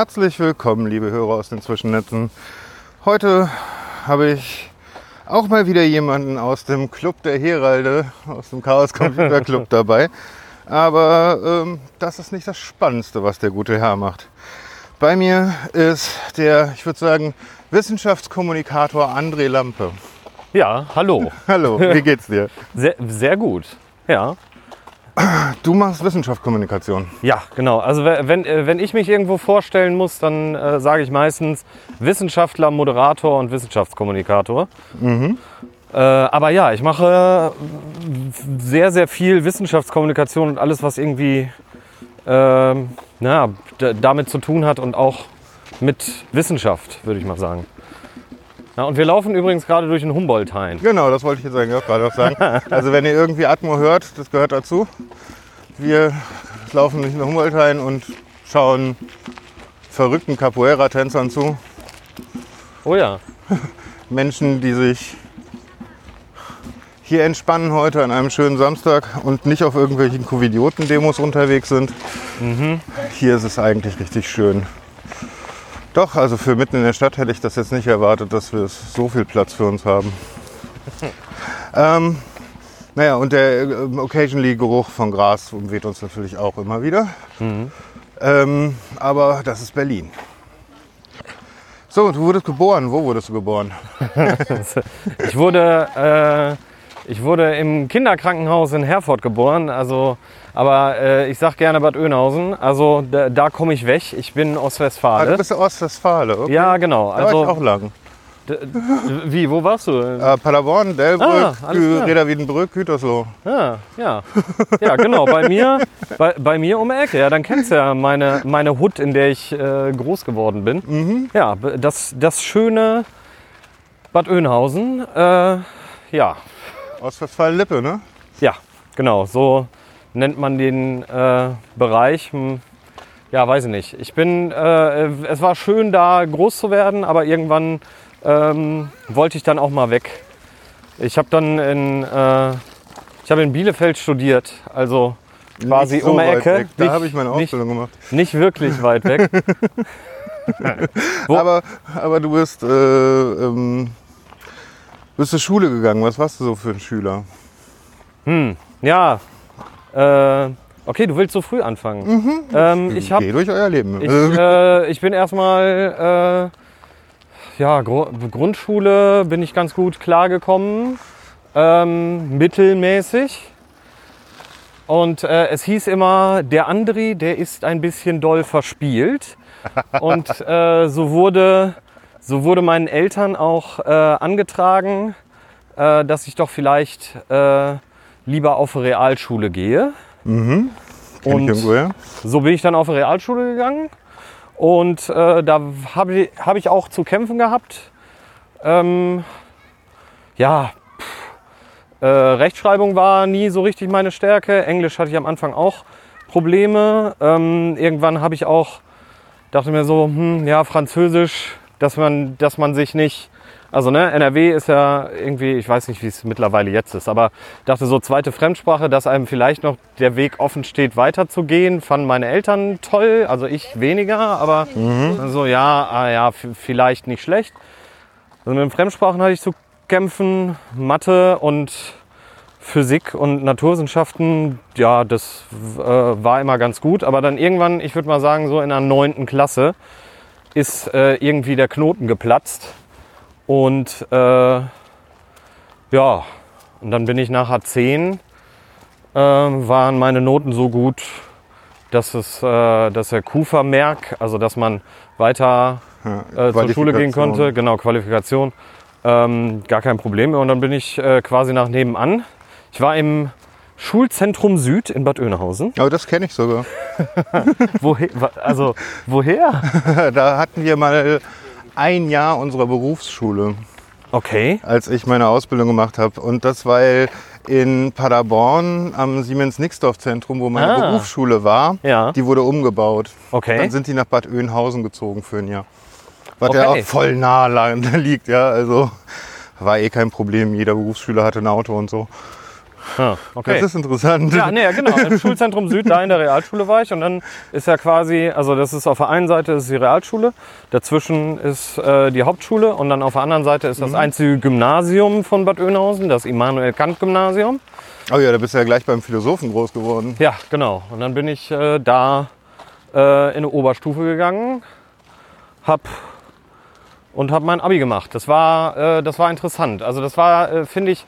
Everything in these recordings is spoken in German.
Herzlich willkommen, liebe Hörer aus den Zwischennetzen. Heute habe ich auch mal wieder jemanden aus dem Club der Heralde, aus dem Chaos Computer Club dabei. Aber ähm, das ist nicht das Spannendste, was der gute Herr macht. Bei mir ist der, ich würde sagen, Wissenschaftskommunikator André Lampe. Ja, hallo. Hallo, wie geht's dir? Sehr, sehr gut. Ja. Du machst Wissenschaftskommunikation. Ja, genau. Also we- wenn, äh, wenn ich mich irgendwo vorstellen muss, dann äh, sage ich meistens Wissenschaftler, Moderator und Wissenschaftskommunikator. Äh, aber ja, ich mache sehr, sehr viel Wissenschaftskommunikation und alles, was irgendwie ähm, na, damit zu tun hat und auch mit Wissenschaft, würde ich mal sagen. Ja, und wir laufen übrigens gerade durch den Humboldt-Hain. Genau, das wollte ich jetzt eigentlich auch gerade noch sagen. Also wenn ihr irgendwie Atmo hört, das gehört dazu. Wir laufen durch den Humboldthain und schauen verrückten Capoeira-Tänzern zu. Oh ja. Menschen, die sich hier entspannen heute an einem schönen Samstag und nicht auf irgendwelchen Covidioten-Demos unterwegs sind. Hier ist es eigentlich richtig schön. Doch, also für mitten in der Stadt hätte ich das jetzt nicht erwartet, dass wir so viel Platz für uns haben. ähm, naja, und der äh, occasionally Geruch von Gras umweht uns natürlich auch immer wieder. Ähm, aber das ist Berlin. So, du wurdest geboren. Wo wurdest du geboren? Ich wurde, äh, ich wurde im Kinderkrankenhaus in Herford geboren, also, aber äh, ich sag gerne Bad Oeynhausen, also da, da komme ich weg. Ich bin Ah, du Ostwestfale. bist Ostwestfale, okay. ja, genau. Da war ich auch Also, lang. wie, wo warst du? Äh, Paderborn, Delbrück, Ah. Reda Wiedenbrück, Gütersloh. Ja, ja. Ja, genau, bei mir, bei, bei mir um die Ecke. Ja, dann kennst du ja meine, meine Hut, in der ich äh, groß geworden bin. Mhm. Ja, das, das schöne Bad Oeynhausen. Äh, ja, Ostwestfalen-Lippe, ne? Ja, genau, so nennt man den äh, Bereich. Hm, Ja, weiß ich nicht. Ich bin, äh, es war schön da groß zu werden, aber irgendwann ähm, wollte ich dann auch mal weg. Ich habe dann in, äh, ich habe in Bielefeld studiert, also quasi Nicht so um die weit Ecke. weg. Da Nicht- habe ich meine nicht, Ausbildung gemacht. nicht wirklich weit weg. Aber, aber du bist, äh, ähm, bist zur Schule gegangen. Was warst du so für ein Schüler? Hm, ja, äh, okay, du willst so früh anfangen. Ähm, ich habe Geh durch euer Leben. Ich, äh, ich bin erstmal, äh, ja, Gru Grundschule bin ich ganz gut klargekommen, ähm, mittelmäßig. Und äh, es hieß immer, der Andri, der ist ein bisschen doll verspielt. Und äh, so, wurde, so wurde meinen Eltern auch äh, angetragen, äh, dass ich doch vielleicht äh, lieber auf eine Realschule gehe. Ich und- irgendwoher? So bin ich dann auf eine Realschule gegangen und äh, da habe ich, hab ich auch zu kämpfen gehabt. Ähm, ja, pff, äh, Rechtschreibung war nie so richtig meine Stärke. Englisch hatte ich am Anfang auch Probleme. Ähm, irgendwann habe ich auch, dachte mir so, hm, ja, Französisch, dass man, dass man sich nicht, also ne, NRW ist ja irgendwie, ich weiß nicht, wie es mittlerweile jetzt ist, aber dachte so zweite Fremdsprache, dass einem vielleicht noch der Weg offen steht, weiterzugehen, fanden meine Eltern toll, also ich weniger, aber so ja, ah, ja, vielleicht nicht schlecht. Also mit den Fremdsprachen hatte ich zu kämpfen, Mathe und Physik und Naturwissenschaften, ja, das äh, war immer ganz gut. Aber dann irgendwann, ich würde mal sagen, so in der neunten Klasse ist äh, irgendwie der Knoten geplatzt. Und äh, ja, und dann bin ich nach A10, äh, waren meine Noten so gut, dass es, äh, dass der Q-Vermerk, also dass man weiter Ja, äh, zur Schule gehen konnte, genau, Qualifikation, ähm, gar kein Problem mehr. Und dann bin ich äh, quasi nach nebenan. Ich war im Schulzentrum Süd in Bad Oeynhausen. Aber das kenne ich sogar. Woher? Also, woher? da hatten wir mal ein Jahr unserer Berufsschule, Okay. als ich meine Ausbildung gemacht habe. Und das, weil in Paderborn am Siemens-Nixdorf-Zentrum, wo meine Ah. Berufsschule war, Ja. die wurde umgebaut. Okay. Dann sind die nach Bad Oeynhausen gezogen für ein Jahr. Was ja Okay. auch voll nah liegt, ja. Also war eh kein Problem. Jeder Berufsschüler hatte ein Auto und so. Ah, okay. Das ist interessant. Ja, nee, genau. Im Schulzentrum Süd, da in der Realschule war ich. Und dann ist ja quasi, also das ist auf der einen Seite ist die Realschule, dazwischen ist äh, die Hauptschule und dann auf der anderen Seite ist das einzige Gymnasium von Bad Oeynhausen, das Immanuel Kant Gymnasium. Oh ja, da bist du ja gleich beim Philosophen groß geworden. Ja, genau. Und dann bin ich äh, da äh, in eine Oberstufe gegangen, hab und habe mein Abi gemacht. Das war, äh, das war interessant. Also das war, äh, finde ich,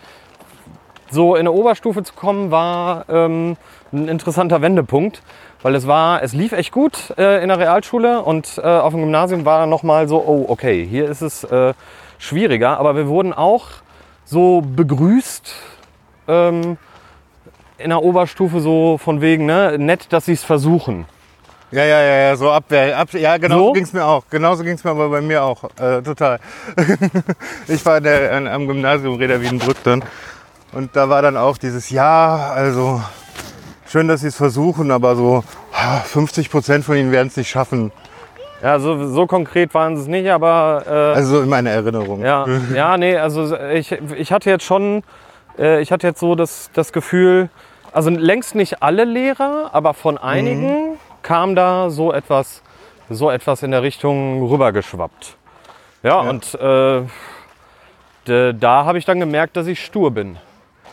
so in eine Oberstufe zu kommen, war ähm, ein interessanter Wendepunkt, weil es war, es lief echt gut äh, in der Realschule und äh, auf dem Gymnasium war noch mal so, oh okay, hier ist es äh, schwieriger, aber wir wurden auch so begrüßt ähm, in der Oberstufe so von wegen, ne, nett, dass sie es versuchen. Ja, ja, ja, ja, so Abwehr. Ab, ja, genau so, So? ging es mir auch. Genauso ging es mir aber bei mir auch. Äh, total. ich war der, an, am Gymnasium Reda Wiedenbrück dann. Und da war dann auch dieses, ja, also schön, dass sie es versuchen, aber so ah, 50 Prozent von ihnen werden es nicht schaffen. Ja, so, so konkret waren es nicht, aber äh, Also so in meiner Erinnerung. Ja, ja, nee, also ich, ich hatte jetzt schon, äh, ich hatte jetzt so das, das Gefühl, also längst nicht alle Lehrer, aber von einigen kam da so etwas, so etwas in der Richtung rübergeschwappt. Ja, und äh, da habe ich dann gemerkt, dass ich stur bin.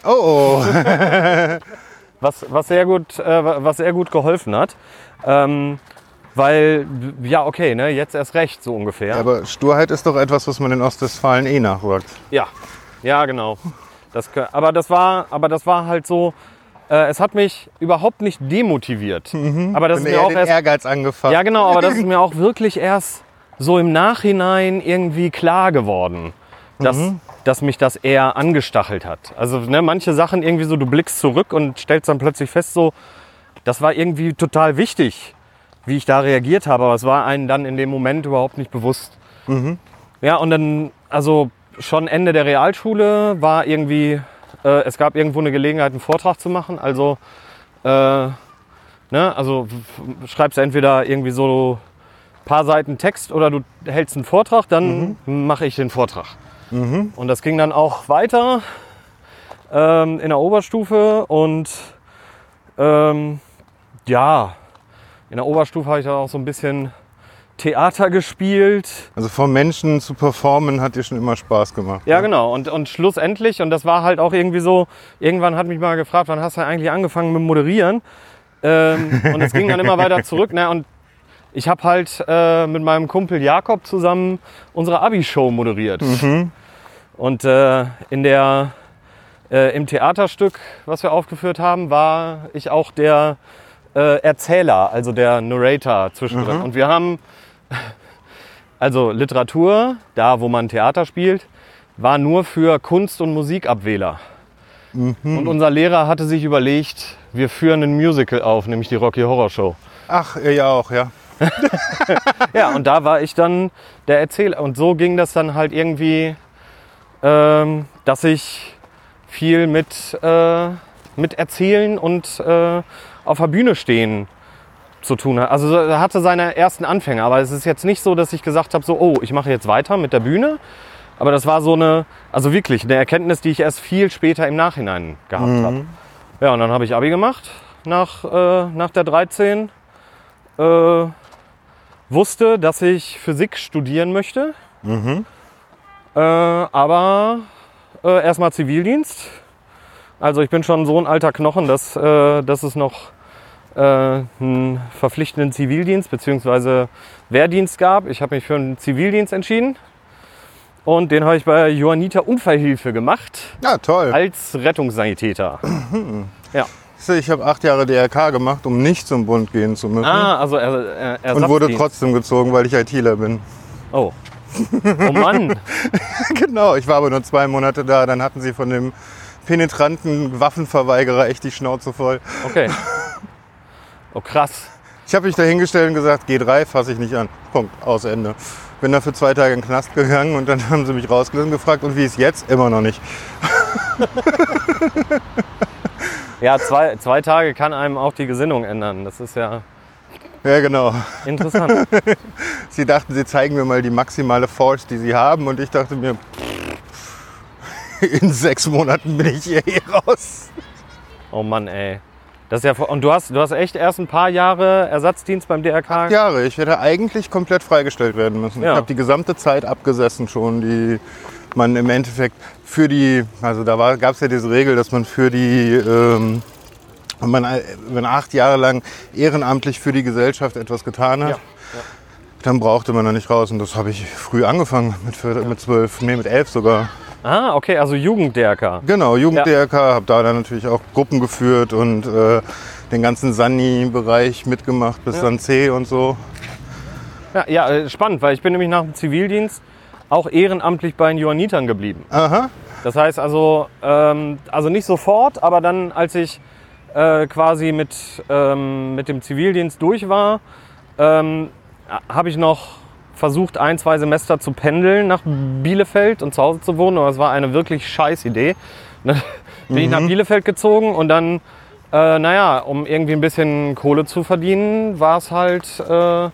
Oh, oh. Was, was, sehr, gut, äh, was sehr gut geholfen hat. Ähm, weil, ja, okay, ne, jetzt erst recht, so ungefähr. Aber Sturheit ist doch etwas, was man in Ostwestfalen eh nachwirkt. Ja, ja, genau. Das, aber, das war, aber das war halt so, äh, es hat mich überhaupt nicht demotiviert. Aber das ist Wenn mir auch erst, Ehrgeiz angefasst. ja genau, aber das ist mir auch wirklich erst so im Nachhinein irgendwie klar geworden, dass, dass mich das eher angestachelt hat. Also ne, manche Sachen irgendwie so, du blickst zurück und stellst dann plötzlich fest, so, das war irgendwie total wichtig, wie ich da reagiert habe, aber es war einem dann in dem Moment überhaupt nicht bewusst. Ja, und dann, also schon Ende der Realschule war irgendwie, äh, es gab irgendwo eine Gelegenheit, einen Vortrag zu machen. Also, äh, ne, also schreibst entweder irgendwie so ein paar Seiten Text oder du hältst einen Vortrag, dann mache ich den Vortrag. Und das ging dann auch weiter ähm, in der Oberstufe und ähm, ja, in der Oberstufe habe ich dann auch so ein bisschen Theater gespielt. Also vor Menschen zu performen hat dir schon immer Spaß gemacht. Ja, ne? genau. Und, und schlussendlich, und das war halt auch irgendwie so, irgendwann hat mich mal gefragt, wann hast du eigentlich angefangen mit Moderieren? Ähm, und es ging dann immer weiter zurück. Ne? Und ich habe halt äh, mit meinem Kumpel Jakob zusammen unsere Abi-Show moderiert. Und äh, in der, äh, im Theaterstück, was wir aufgeführt haben, war ich auch der äh, Erzähler, also der Narrator zwischendrin. Und wir haben also Literatur, da wo man Theater spielt, war nur für Kunst- und Musikabwähler. Und unser Lehrer hatte sich überlegt, wir führen ein Musical auf, nämlich die Rocky Horror Show. Ach, ja auch, ja. Ja, und da war ich dann der Erzähler. Und so ging das dann halt irgendwie, ähm, dass ich viel mit, äh, mit Erzählen und äh, auf der Bühne stehen zu tun hatte. Also er hatte seine ersten Anfänge, aber es ist jetzt nicht so, dass ich gesagt habe, so, oh, ich mache jetzt weiter mit der Bühne. Aber das war so eine, also wirklich eine Erkenntnis, die ich erst viel später im Nachhinein gehabt habe. Ja, und dann habe ich Abi gemacht nach, äh, nach der 13. Äh, wusste, dass ich Physik studieren möchte. Äh, aber äh, erstmal Zivildienst. Also ich bin schon so ein alter Knochen, dass, äh, dass es noch äh, einen verpflichtenden Zivildienst bzw. Wehrdienst gab. Ich habe mich für einen Zivildienst entschieden. Und den habe ich bei Johanniter Unfallhilfe gemacht Ja, toll. als Rettungssanitäter. Ja. Ich habe acht Jahre DRK gemacht, um nicht zum Bund gehen zu müssen. Ah, also er, er, und wurde trotzdem gezogen, weil ich ITler bin. Oh. Oh Mann. genau, ich war aber nur zwei Monate da. Dann hatten sie von dem penetranten Waffenverweigerer echt die Schnauze voll. Okay. Oh krass. Ich habe mich da hingestellt und gesagt, G3 fasse ich nicht an. Punkt, aus Ende. Bin da für zwei Tage in den Knast gegangen und dann haben sie mich rausgelassen und gefragt, und wie ist jetzt? Immer noch nicht. Ja, zwei, zwei Tage kann einem auch die Gesinnung ändern. Das ist ja Ja, genau. interessant. Sie dachten, sie zeigen mir mal die maximale Force, die sie haben. Und ich dachte mir, in sechs Monaten bin ich hier eh raus. Oh Mann, ey. Das ist ja, und du hast, du hast echt erst ein paar Jahre Ersatzdienst beim DRK? Jahre. Ich hätte eigentlich komplett freigestellt werden müssen. Ja. Ich habe die gesamte Zeit abgesessen schon, die man im Endeffekt für die, also da gab es ja diese Regel, dass man für die, ähm, wenn, man, wenn acht Jahre lang ehrenamtlich für die Gesellschaft etwas getan hat, Ja. dann brauchte man da nicht raus. Und das habe ich früh angefangen, mit, vier- mit zwölf, nee, mit elf sogar. Ah, okay, also Jugend-DRK. Genau, Ja. Jugend-DRK, habe da dann natürlich auch Gruppen geführt und äh, den ganzen Sani-Bereich mitgemacht, bis Ja. dann C und so. Ja, ja, äh, spannend, weil ich bin nämlich nach dem Zivildienst auch ehrenamtlich bei den Johannitern geblieben. Aha, Das heißt also, ähm, also nicht sofort, aber dann, als ich äh, quasi mit, ähm, mit dem Zivildienst durch war, ähm, habe ich noch versucht, ein, zwei Semester zu pendeln nach Bielefeld und zu Hause zu wohnen. Aber es war eine wirklich scheiß Idee. Dann bin ich nach Bielefeld gezogen und dann, äh, naja, um irgendwie ein bisschen Kohle zu verdienen, war es halt äh,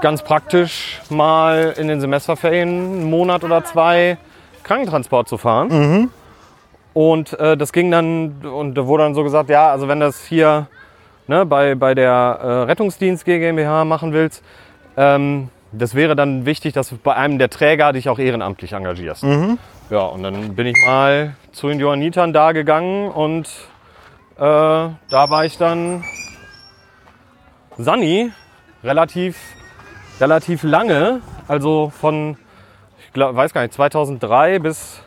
ganz praktisch, mal in den Semesterferien einen Monat oder zwei Krankentransport zu fahren. Und äh, das ging dann, und da wurde dann so gesagt, ja, also wenn das hier ne, bei, bei der äh, Rettungsdienst GmbH machen willst, ähm, das wäre dann wichtig, dass du bei einem der Träger dich auch ehrenamtlich engagierst. Ja, und dann bin ich mal zu den Johannitern da gegangen und äh, da war ich dann Sani relativ, relativ lange, also von, ich glaub, weiß gar nicht, 2003 bis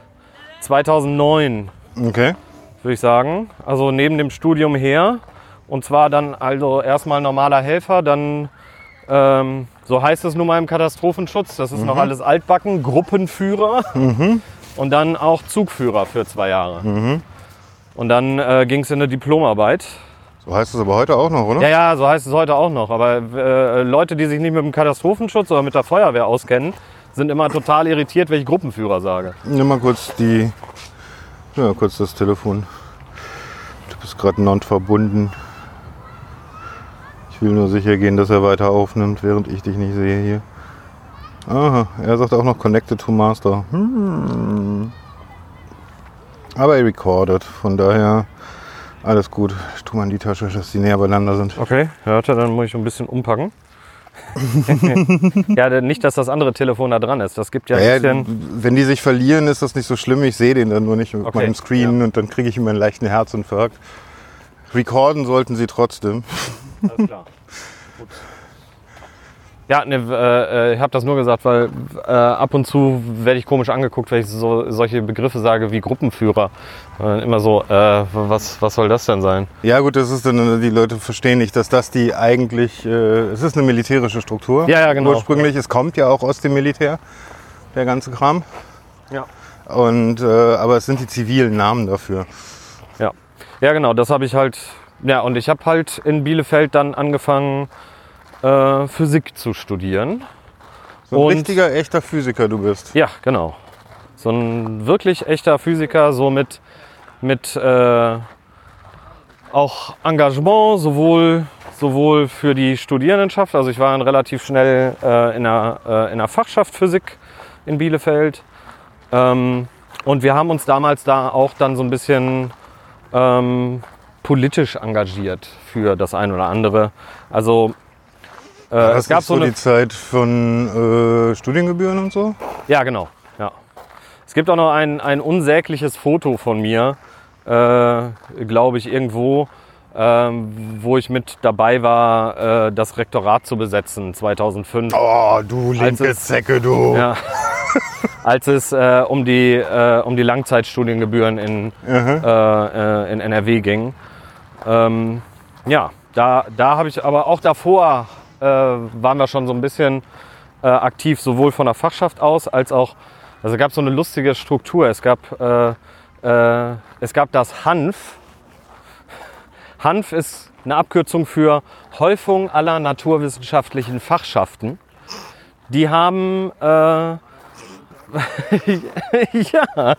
2009 okay. würde ich sagen. Also neben dem Studium her. Und zwar dann also erstmal normaler Helfer, dann, ähm, so heißt es nun mal im Katastrophenschutz, das ist noch alles altbacken, Gruppenführer und dann auch Zugführer für zwei Jahre. Und dann äh, ging es in eine Diplomarbeit. So heißt es aber heute auch noch, oder? Ja, ja, so heißt es heute auch noch. Aber äh, Leute, die sich nicht mit dem Katastrophenschutz oder mit der Feuerwehr auskennen, sind immer total irritiert, wenn ich Gruppenführer sage. Nimm mal kurz die. Ja, kurz das Telefon. Du bist gerade not verbunden. Ich will nur sicher gehen, dass er weiter aufnimmt, während ich dich nicht sehe hier. Aha, er sagt auch noch Connected to Master. Hm. Aber er recorded, von daher alles gut. Ich tue mal in die Tasche, dass die näher beieinander sind. Okay, hört er, dann muss ich ein bisschen umpacken. ja, nicht, dass das andere Telefon da dran ist. Das gibt ja ein Ja, bisschen. wenn die sich verlieren, ist das nicht so schlimm. Ich sehe den dann nur nicht auf Okay, meinem Screen und dann kriege ich immer einen leichten Herzinfarkt. Recorden sollten sie trotzdem. Alles klar. Gut. Ja, ne, äh, äh, ich habe das nur gesagt, weil äh, ab und zu werde ich komisch angeguckt, wenn ich so, solche Begriffe sage wie Gruppenführer. Äh, immer so, äh, was, was soll das denn sein? Ja gut, das ist dann, die Leute verstehen nicht, dass das die eigentlich, äh, es ist eine militärische Struktur. Ja, ja, genau. Ursprünglich, es kommt ja auch aus dem Militär, der ganze Kram. Ja. Und, äh, aber es sind die zivilen Namen dafür. Ja, ja genau, das habe ich halt. Ja, und ich habe halt in Bielefeld dann angefangen, äh, Physik zu studieren. So ein Und- richtiger, echter Physiker du bist. Ja, genau. So ein wirklich echter Physiker, so mit, mit äh, auch Engagement, sowohl, sowohl für die Studierendenschaft. Also ich war dann relativ schnell äh, in, der, äh, in der Fachschaft Physik in Bielefeld. Ähm, und wir haben uns damals da auch dann so ein bisschen ähm, politisch engagiert für das ein oder andere. Also äh, es das gab so eine die Zeit von äh, Studiengebühren und so? Ja, genau. Ja. Es gibt auch noch ein, ein unsägliches Foto von mir, äh, glaube ich, irgendwo, ähm, wo ich mit dabei war, äh, das Rektorat zu besetzen, 2005. Oh, du linke es- Zecke, du. Ja. Als es äh, um, die, äh, um die Langzeitstudiengebühren in, äh, in NRW ging. Ähm, ja, da, da habe ich aber auch davor äh, waren wir schon so ein bisschen äh, aktiv, sowohl von der Fachschaft aus als auch, also es gab so eine lustige Struktur. Es gab, äh, äh, es gab das HANF. HANF ist eine Abkürzung für Häufung aller naturwissenschaftlichen Fachschaften. Die haben äh, ja,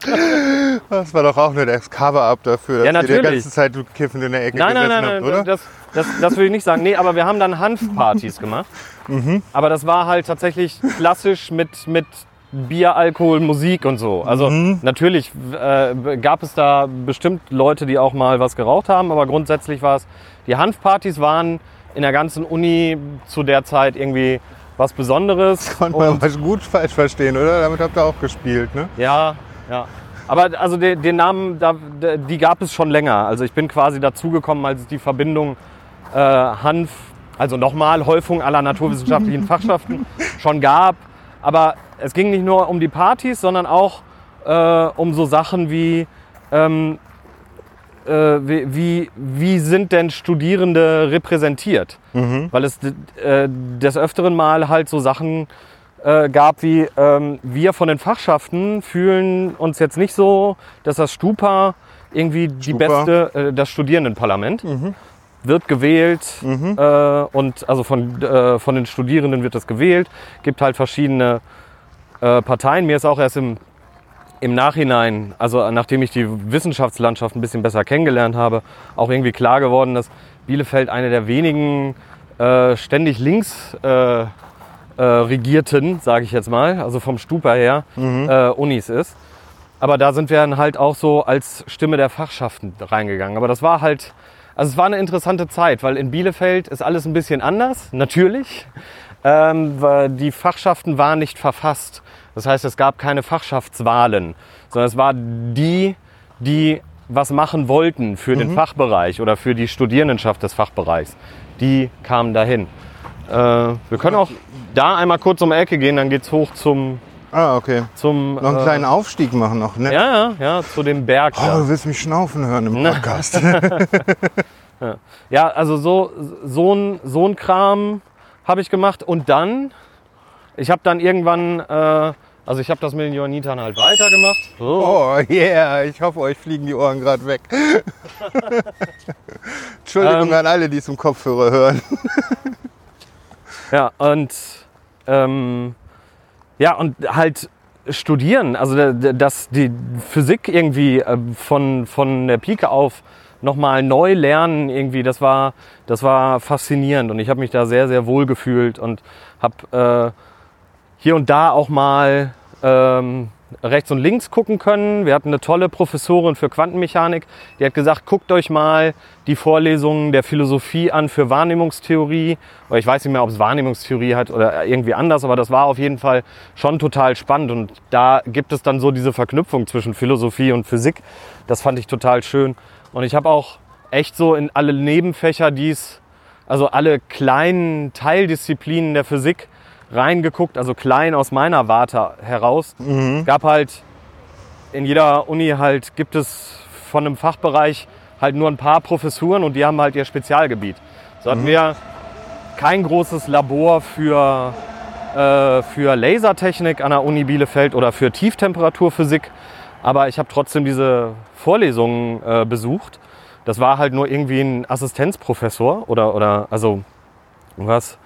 Das war doch auch nur der Cover-Up dafür, dass Ja, ihr die natürlich. ganze Zeit kiffend in der Ecke Nein, nein, gesessen nein, habt, nein, oder? das, das, das will ich nicht sagen. Nee, aber wir haben dann Hanfpartys gemacht. Mhm. Aber das war halt tatsächlich klassisch mit, mit Bier, Alkohol, Musik und so. Also natürlich äh, gab es da bestimmt Leute, die auch mal was geraucht haben, aber grundsätzlich war es, die Hanfpartys waren in der ganzen Uni zu der Zeit irgendwie was Besonderes. Konnte man was gut falsch verstehen, oder? Damit habt ihr auch gespielt, ne? Ja, ja. Aber also den, den Namen, da, die gab es schon länger. Also ich bin quasi dazugekommen, als es die Verbindung äh, Hanf, also nochmal Häufung aller naturwissenschaftlichen Fachschaften schon gab. Aber es ging nicht nur um die Partys, sondern auch äh, um so Sachen wie, ähm, äh, wie, wie, wie sind denn Studierende repräsentiert? Weil es äh, des Öfteren mal halt so Sachen äh, gab wie ähm, wir von den Fachschaften fühlen uns jetzt nicht so, dass das Stupa irgendwie die Stupa. beste, äh, das Studierendenparlament wird gewählt äh, und also von, äh, von den Studierenden wird das gewählt. Gibt halt verschiedene äh, Parteien. Mir ist auch erst im, im Nachhinein, also nachdem ich die Wissenschaftslandschaft ein bisschen besser kennengelernt habe, auch irgendwie klar geworden, dass Bielefeld eine der wenigen äh, ständig links äh, äh, regierten, sage ich jetzt mal, also vom Stupa her, äh, Unis ist. Aber da sind wir dann halt auch so als Stimme der Fachschaften reingegangen. Aber das war halt, also es war eine interessante Zeit, weil in Bielefeld ist alles ein bisschen anders, natürlich. Ähm, die Fachschaften waren nicht verfasst. Das heißt, es gab keine Fachschaftswahlen, sondern es war die, die was machen wollten für den Fachbereich oder für die Studierendenschaft des Fachbereichs. Die kamen dahin. Äh, wir können auch da einmal kurz um die Ecke gehen, dann geht's hoch zum, Ah, okay. zum Noch einen äh, kleinen Aufstieg machen noch, ne? ja, ja, ja, zu dem Berg. Oh, da. du willst mich schnaufen hören im Podcast. Ja, also so, so, ein, so ein Kram habe ich gemacht. Und dann, ich habe dann irgendwann, äh, also ich habe das mit den Johannitern halt weitergemacht. So. Oh yeah, ich hoffe, euch fliegen die Ohren gerade weg. Entschuldigung Ähm. an alle, die es im Kopfhörer hören. Ja, und ähm, ja, und halt studieren, also da- da- dass die Physik irgendwie äh, von, von der Pike auf nochmal neu lernen, irgendwie, das war, das war faszinierend und ich habe mich da sehr, sehr wohl gefühlt und habe äh, hier und da auch mal ähm, rechts und links gucken können. Wir hatten eine tolle Professorin für Quantenmechanik, die hat gesagt, guckt euch mal die Vorlesungen der Philosophie an für Wahrnehmungstheorie. Oder ich weiß nicht mehr, ob es Wahrnehmungstheorie hat oder irgendwie anders, aber das war auf jeden Fall schon total spannend. Und da gibt es dann so diese Verknüpfung zwischen Philosophie und Physik. Das fand ich total schön. Und ich habe auch echt so in alle Nebenfächer, die es, also alle kleinen Teildisziplinen der Physik reingeguckt, also klein aus meiner Warte heraus. Es gab halt in jeder Uni halt gibt es von einem Fachbereich halt nur ein paar Professuren und die haben halt ihr Spezialgebiet. So hatten wir kein großes Labor für, äh, für Lasertechnik an der Uni Bielefeld oder für Tieftemperaturphysik, aber ich habe trotzdem diese Vorlesungen äh, besucht. Das war halt nur irgendwie ein Assistenzprofessor oder, oder also was,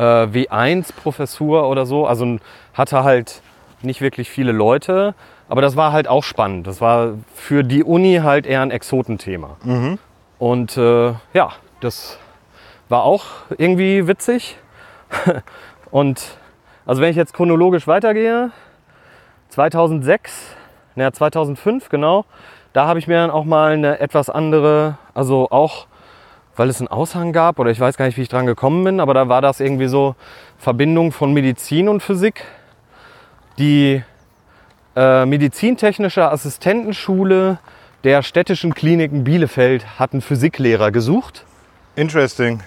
äh, W1-Professur oder so. Also hatte halt nicht wirklich viele Leute, aber das war halt auch spannend. Das war für die Uni halt eher ein Exotenthema. Und äh, ja, das war auch irgendwie witzig. Und also wenn ich jetzt chronologisch weitergehe, 2006, naja 2005 genau, da habe ich mir dann auch mal eine etwas andere, also auch weil es einen Aushang gab oder ich weiß gar nicht, wie ich dran gekommen bin, aber da war das irgendwie so Verbindung von Medizin und Physik. Die äh, medizintechnische Assistentenschule der städtischen Kliniken Bielefeld hat einen Physiklehrer gesucht Interesting.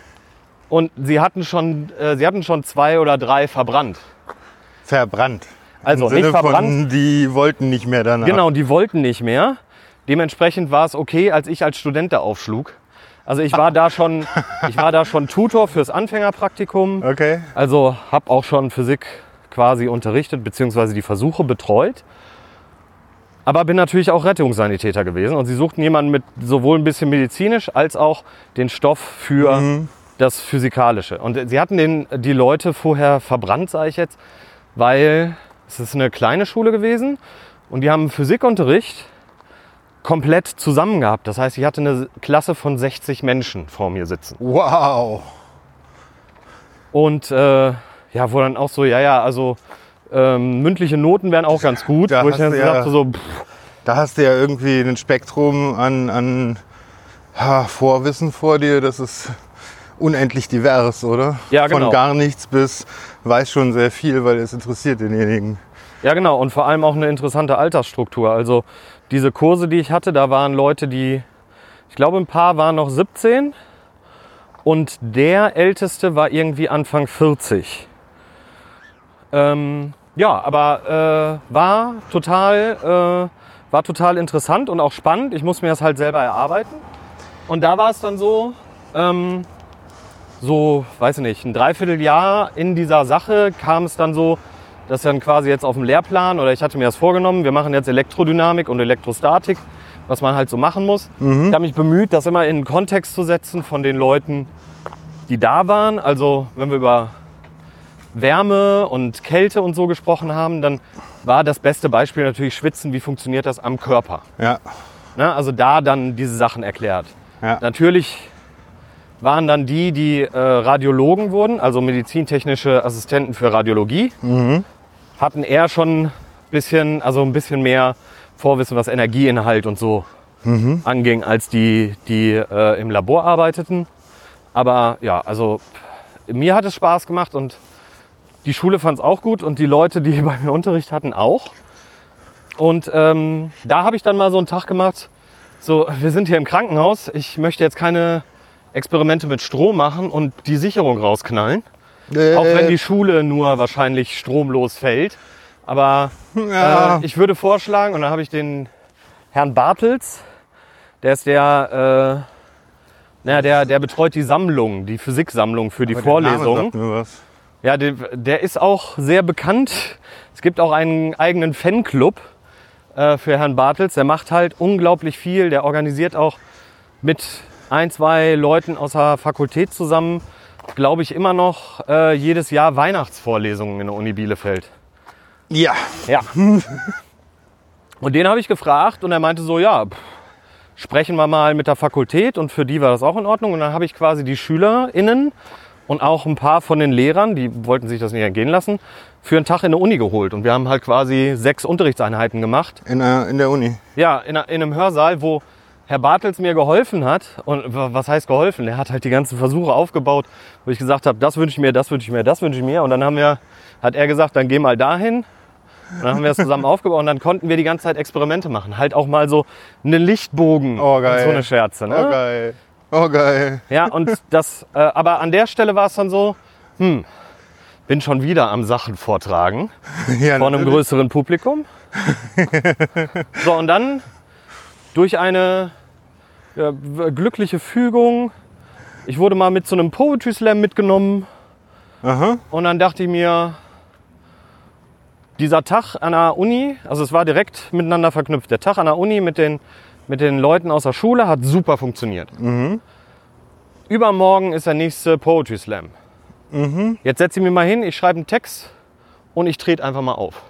und sie hatten schon, äh, sie hatten schon zwei oder drei verbrannt. Verbrannt. Also Im nicht verbrannt, Von, die wollten nicht mehr danach. Genau, die wollten nicht mehr. Dementsprechend war es okay, als ich als Student da aufschlug. Also ich war da schon, ich war da schon Tutor fürs Anfängerpraktikum. Okay. Also habe auch schon Physik quasi unterrichtet beziehungsweise die Versuche betreut. Aber bin natürlich auch Rettungssanitäter gewesen und sie suchten jemanden mit sowohl ein bisschen medizinisch als auch den Stoff für das Physikalische. Und sie hatten den, die Leute vorher verbrannt, sage ich jetzt, weil es ist eine kleine Schule gewesen und die haben Physikunterricht komplett zusammen gehabt. Das heißt, ich hatte eine Klasse von 60 Menschen vor mir sitzen. Wow. Und äh, ja, wo dann auch so, ja, ja, also ähm, mündliche Noten wären auch ganz gut. Da wo ich hast dann du ja- dachte so, pff, Da hast du ja irgendwie ein Spektrum an, an ha, Vorwissen vor dir, das ist unendlich divers, oder? Ja, genau. Von gar nichts bis weiß schon sehr viel, weil es interessiert denjenigen. Ja, genau. Und vor allem auch eine interessante Altersstruktur. Also diese Kurse, die ich hatte, da waren Leute, die, ich glaube, ein paar waren noch 17 und der älteste war irgendwie Anfang 40. Ähm, ja, aber äh, war total, äh, war total interessant und auch spannend. Ich muss mir das halt selber erarbeiten. Und da war es dann so, ähm, so, weiß ich nicht, ein Dreivierteljahr in dieser Sache kam es dann so, dass dann quasi jetzt auf dem Lehrplan oder ich hatte mir das vorgenommen, wir machen jetzt Elektrodynamik und Elektrostatik, was man halt so machen muss. Ich habe mich bemüht, das immer in den Kontext zu setzen von den Leuten, die da waren. Also wenn wir über Wärme und Kälte und so gesprochen haben, dann war das beste Beispiel natürlich Schwitzen, wie funktioniert das am Körper. Ja, Ne? Also da dann diese Sachen erklärt. ja. Natürlich waren dann die, die äh, Radiologen wurden, also medizintechnische Assistenten für Radiologie, hatten eher schon ein bisschen, also ein bisschen mehr Vorwissen, was Energieinhalt und so anging, als die, die äh, im Labor arbeiteten. Aber ja, also mir hat es Spaß gemacht und die Schule fand es auch gut und die Leute, die bei mir Unterricht hatten, auch. Und ähm, da habe ich dann mal so einen Tag gemacht, so, wir sind hier im Krankenhaus, ich möchte jetzt keine Experimente mit Strom machen und die Sicherung rausknallen. Äh, Auch wenn die Schule nur wahrscheinlich stromlos fällt. Aber ja. äh, ich würde vorschlagen, und dann habe ich den Herrn Bartels, der ist der, äh, naja, der, der betreut die Sammlung, die Physiksammlung für die Aber der Name Vorlesung. sagt mir was. Ja, der, der ist auch sehr bekannt. Es gibt auch einen eigenen Fanclub äh, für Herrn Bartels. Der macht halt unglaublich viel. Der organisiert auch mit ein, zwei Leuten aus der Fakultät zusammen, glaube ich, immer noch äh, jedes Jahr Weihnachtsvorlesungen in der Uni Bielefeld. Ja. Ja. Und den habe ich gefragt und er meinte so, ja, pff, sprechen wir mal mit der Fakultät und für die war das auch in Ordnung. Und dann habe ich quasi die SchülerInnen und auch ein paar von den Lehrern, die wollten sich das nicht entgehen lassen, für einen Tag in der Uni geholt. Und wir haben halt quasi sechs Unterrichtseinheiten gemacht. In, der- in der Uni. Ja, in, in einem Hörsaal, wo Herr Bartels mir geholfen hat. Und wa- was heißt geholfen? Er hat halt die ganzen Versuche aufgebaut, wo ich gesagt habe, das wünsche ich mir, das wünsche ich mir, das wünsche ich mir. Und dann haben wir, hat er gesagt, dann geh mal dahin. Und dann haben wir es zusammen aufgebaut und dann konnten wir die ganze Zeit Experimente machen. Halt auch mal so einen Lichtbogen Oh, geil. und so eine Scherze. Ne? Oh geil. Oh geil. Ja, und das, äh, aber an der Stelle war es dann so, hm, bin schon wieder am Sachen vortragen Ja, vor einem natürlich. größeren Publikum. so, und dann durch eine ja, glückliche Fügung, ich wurde mal mit zu einem Poetry Slam mitgenommen Aha. und dann dachte ich mir, dieser Tag an der Uni, also es war direkt miteinander verknüpft, der Tag an der Uni mit den, mit den Leuten aus der Schule hat super funktioniert. Übermorgen ist der nächste Poetry Slam. Jetzt setze ich mich mal hin, ich schreibe einen Text und ich trete einfach mal auf.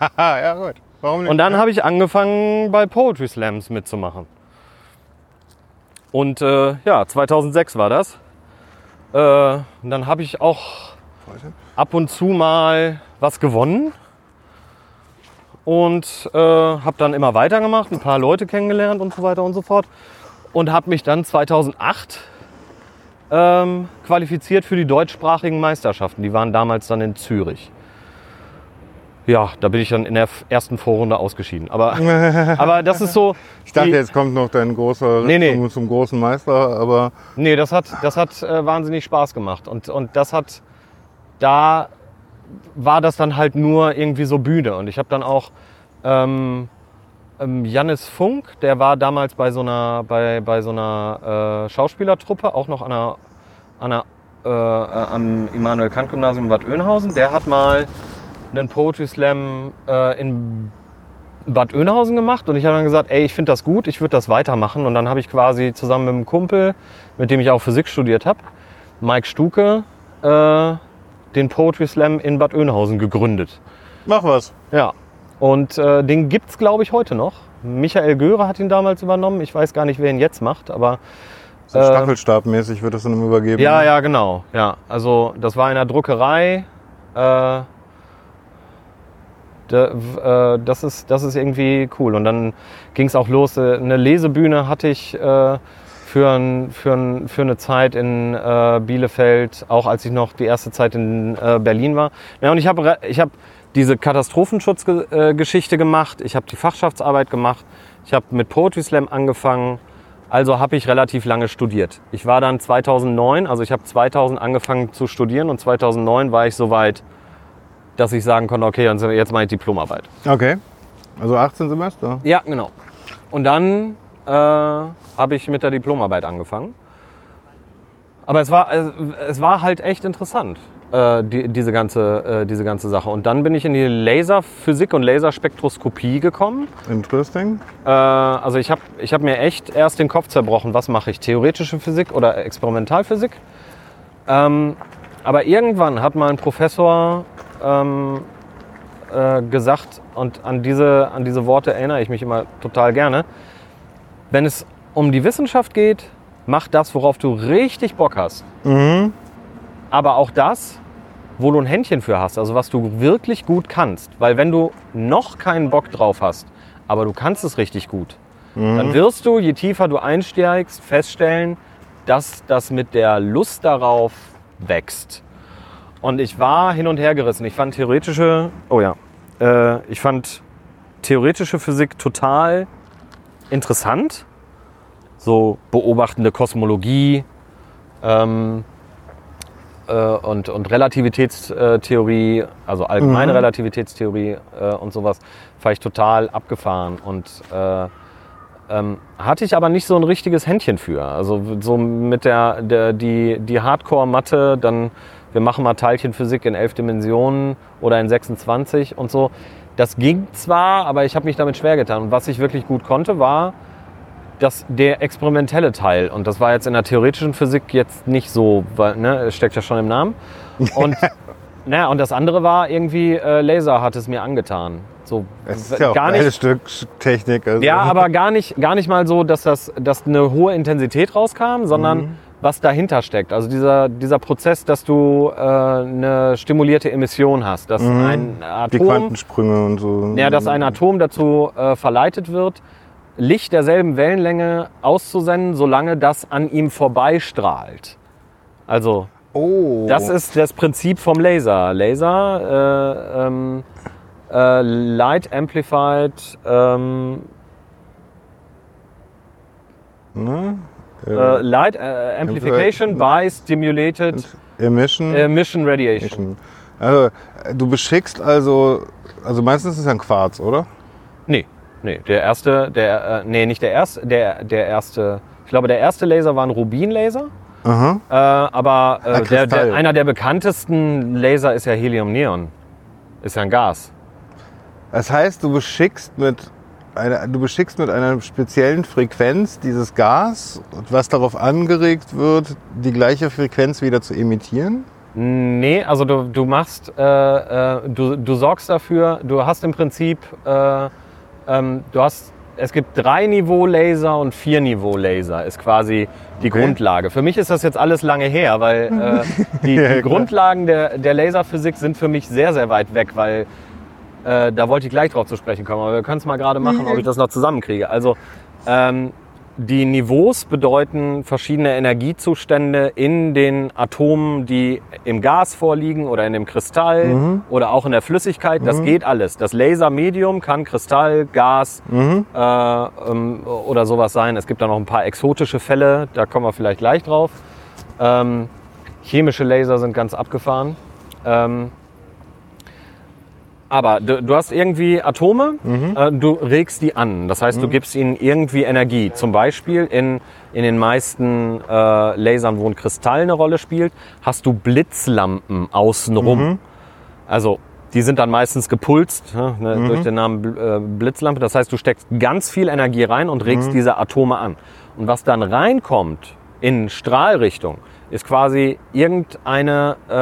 Haha, ja gut. Warum nicht? Und dann habe ich angefangen, bei Poetry Slams mitzumachen. Und äh, ja, 2006 war das. Äh, und dann habe ich auch ab und zu mal was gewonnen. Und äh, habe dann immer weitergemacht, ein paar Leute kennengelernt und so weiter und so fort. Und habe mich dann 2008 ähm, qualifiziert für die deutschsprachigen Meisterschaften. Die waren damals dann in Zürich. Ja, da bin ich dann in der ersten Vorrunde ausgeschieden. Aber, aber das ist so. ich dachte, die- jetzt kommt noch dein großer Nee, nee. Zum, zum großen Meister, aber Nee, das hat, das hat äh, wahnsinnig Spaß gemacht. Und, und das hat, da war das dann halt nur irgendwie so Bühne. Und ich habe dann auch ähm, ähm, Jannis Funk, der war damals bei so einer, bei, bei so einer äh, Schauspielertruppe, auch noch an einer, an einer, äh, äh, am Immanuel Kant Gymnasium in Bad Oeynhausen. Der hat mal einen Poetry Slam äh, in Bad Oeynhausen gemacht und ich habe dann gesagt, ey, ich finde das gut, ich würde das weitermachen. Und dann habe ich quasi zusammen mit einem Kumpel, mit dem ich auch Physik studiert habe, Mike Stuke, äh, den Poetry Slam in Bad Oeynhausen gegründet. mach was. Ja. Und äh, den gibt es, glaube ich, heute noch. Michael Göre hat ihn damals übernommen. Ich weiß gar nicht, wer ihn jetzt macht, aber So Äh, Staffelstabmäßig wird das dann übergeben. ja, ne? ja, genau. Ja, also das war in der Druckerei. Äh, das, ist, das ist irgendwie cool. Und dann ging es auch los. Äh, eine Lesebühne hatte ich äh, für, ein, für, ein, für eine Zeit in äh, Bielefeld, auch als ich noch die erste Zeit in äh, Berlin war. Ja, und ich habe ich hab diese Katastrophenschutzgeschichte gemacht, ich habe die Fachschaftsarbeit gemacht, ich habe mit Poetry Slam angefangen. Also habe ich relativ lange studiert. Ich war dann 2009, also ich habe 2000 angefangen zu studieren und 2009 war ich soweit, dass ich sagen konnte, okay, jetzt mache ich Diplomarbeit. Okay. Also 18 Semester? Ja, genau. Und dann äh, habe ich mit der Diplomarbeit angefangen. Aber es war, es war halt echt interessant, äh, die, diese, ganze, äh, diese ganze Sache. Und dann bin ich in die Laserphysik und Laserspektroskopie gekommen. Interesting. Äh, also ich habe ich hab mir echt erst den Kopf zerbrochen, was mache ich, theoretische Physik oder Experimentalphysik. Ähm, aber irgendwann hat mal ein Professor ähm, äh, gesagt, und an diese, an diese Worte erinnere ich mich immer total gerne, wenn es um die Wissenschaft geht, mach das, worauf du richtig Bock hast. Mhm. Aber auch das, wo du ein Händchen für hast, also was du wirklich gut kannst. Weil wenn du noch keinen Bock drauf hast, aber du kannst es richtig gut, Mhm. dann wirst du, je tiefer du einsteigst, feststellen, dass das mit der Lust darauf wächst. Und ich war hin und her gerissen. Ich fand theoretische, oh ja, äh, ich fand theoretische Physik total interessant. So beobachtende Kosmologie ähm, äh, und, und Relativitätstheorie, also allgemeine Mhm. Relativitätstheorie äh, und sowas, fand ich total abgefahren. Und äh, ähm, hatte ich aber nicht so ein richtiges Händchen für. Also so mit der, der die, die Hardcore-Mathe, dann wir machen mal Teilchenphysik in elf Dimensionen oder in 26 und so. Das ging zwar, aber ich habe mich damit schwer getan. Und was ich wirklich gut konnte, war das, der experimentelle Teil. Und das war jetzt in der theoretischen Physik jetzt nicht so, weil ne, es steckt ja schon im Namen. Und, naja, und das andere war irgendwie, äh, Laser hat es mir angetan. So, Es ist ja auch gar ein nicht, Stück Technik. Also. ja, aber gar nicht, gar nicht mal so, dass das dass eine hohe Intensität rauskam, sondern Mhm. was dahinter steckt. Also dieser, dieser Prozess, dass du äh, eine stimulierte Emission hast, dass Mhm. ein Die Atom, Quantensprünge und so. ja, dass ein Atom dazu äh, verleitet wird, Licht derselben Wellenlänge auszusenden, solange das an ihm vorbeistrahlt. Also Oh. das ist das Prinzip vom Laser. Laser, äh, ähm, äh, Light Amplified ähm, Ne? äh, Light äh, Amplification by Stimulated Emission. Emission Radiation. Emission. Also, äh, du beschickst also, also meistens ist es ein Quarz, oder? Nee, nee, der erste, der, äh, nee, nicht der erste, der, der erste, ich glaube, der erste Laser war ein Rubinlaser. Aha. Äh, aber äh, Ah, der, der, einer der bekanntesten Laser ist ja Helium-Neon. Ist ja ein Gas. Das heißt, du beschickst mit einer, du beschickst mit einer speziellen Frequenz dieses Gas, was darauf angeregt wird, die gleiche Frequenz wieder zu emittieren. Nee, also du, du machst, äh, äh, du, du sorgst dafür, du hast im Prinzip, äh, ähm, du hast, es gibt drei Niveau Laser und vier Niveau Laser, ist quasi die Okay. Grundlage. Für mich ist das jetzt alles lange her, weil äh, die, Ja, die klar. Grundlagen der, der Laserphysik sind für mich sehr, sehr weit weg, weil äh, da wollte ich gleich drauf zu sprechen kommen, aber wir können es mal gerade machen, ob ich das noch zusammenkriege. Also ähm, die Niveaus bedeuten verschiedene Energiezustände in den Atomen, die im Gas vorliegen oder in dem Kristall oder auch in der Flüssigkeit. Das geht alles. Das Lasermedium kann Kristall, Gas Mhm. äh, ähm, oder sowas sein. Es gibt da noch ein paar exotische Fälle, da kommen wir vielleicht gleich drauf. Ähm, chemische Laser sind ganz abgefahren. Ähm, aber du, du hast irgendwie Atome, äh, du regst die an. Das heißt, du gibst ihnen irgendwie Energie. Zum Beispiel in, in den meisten äh, Lasern, wo ein Kristall eine Rolle spielt, hast du Blitzlampen außenrum. Also die sind dann meistens gepulst ne, ne, durch den Namen äh, Blitzlampe. Das heißt, du steckst ganz viel Energie rein und regst diese Atome an. Und was dann reinkommt in Strahlrichtung, ist quasi irgendeine, äh,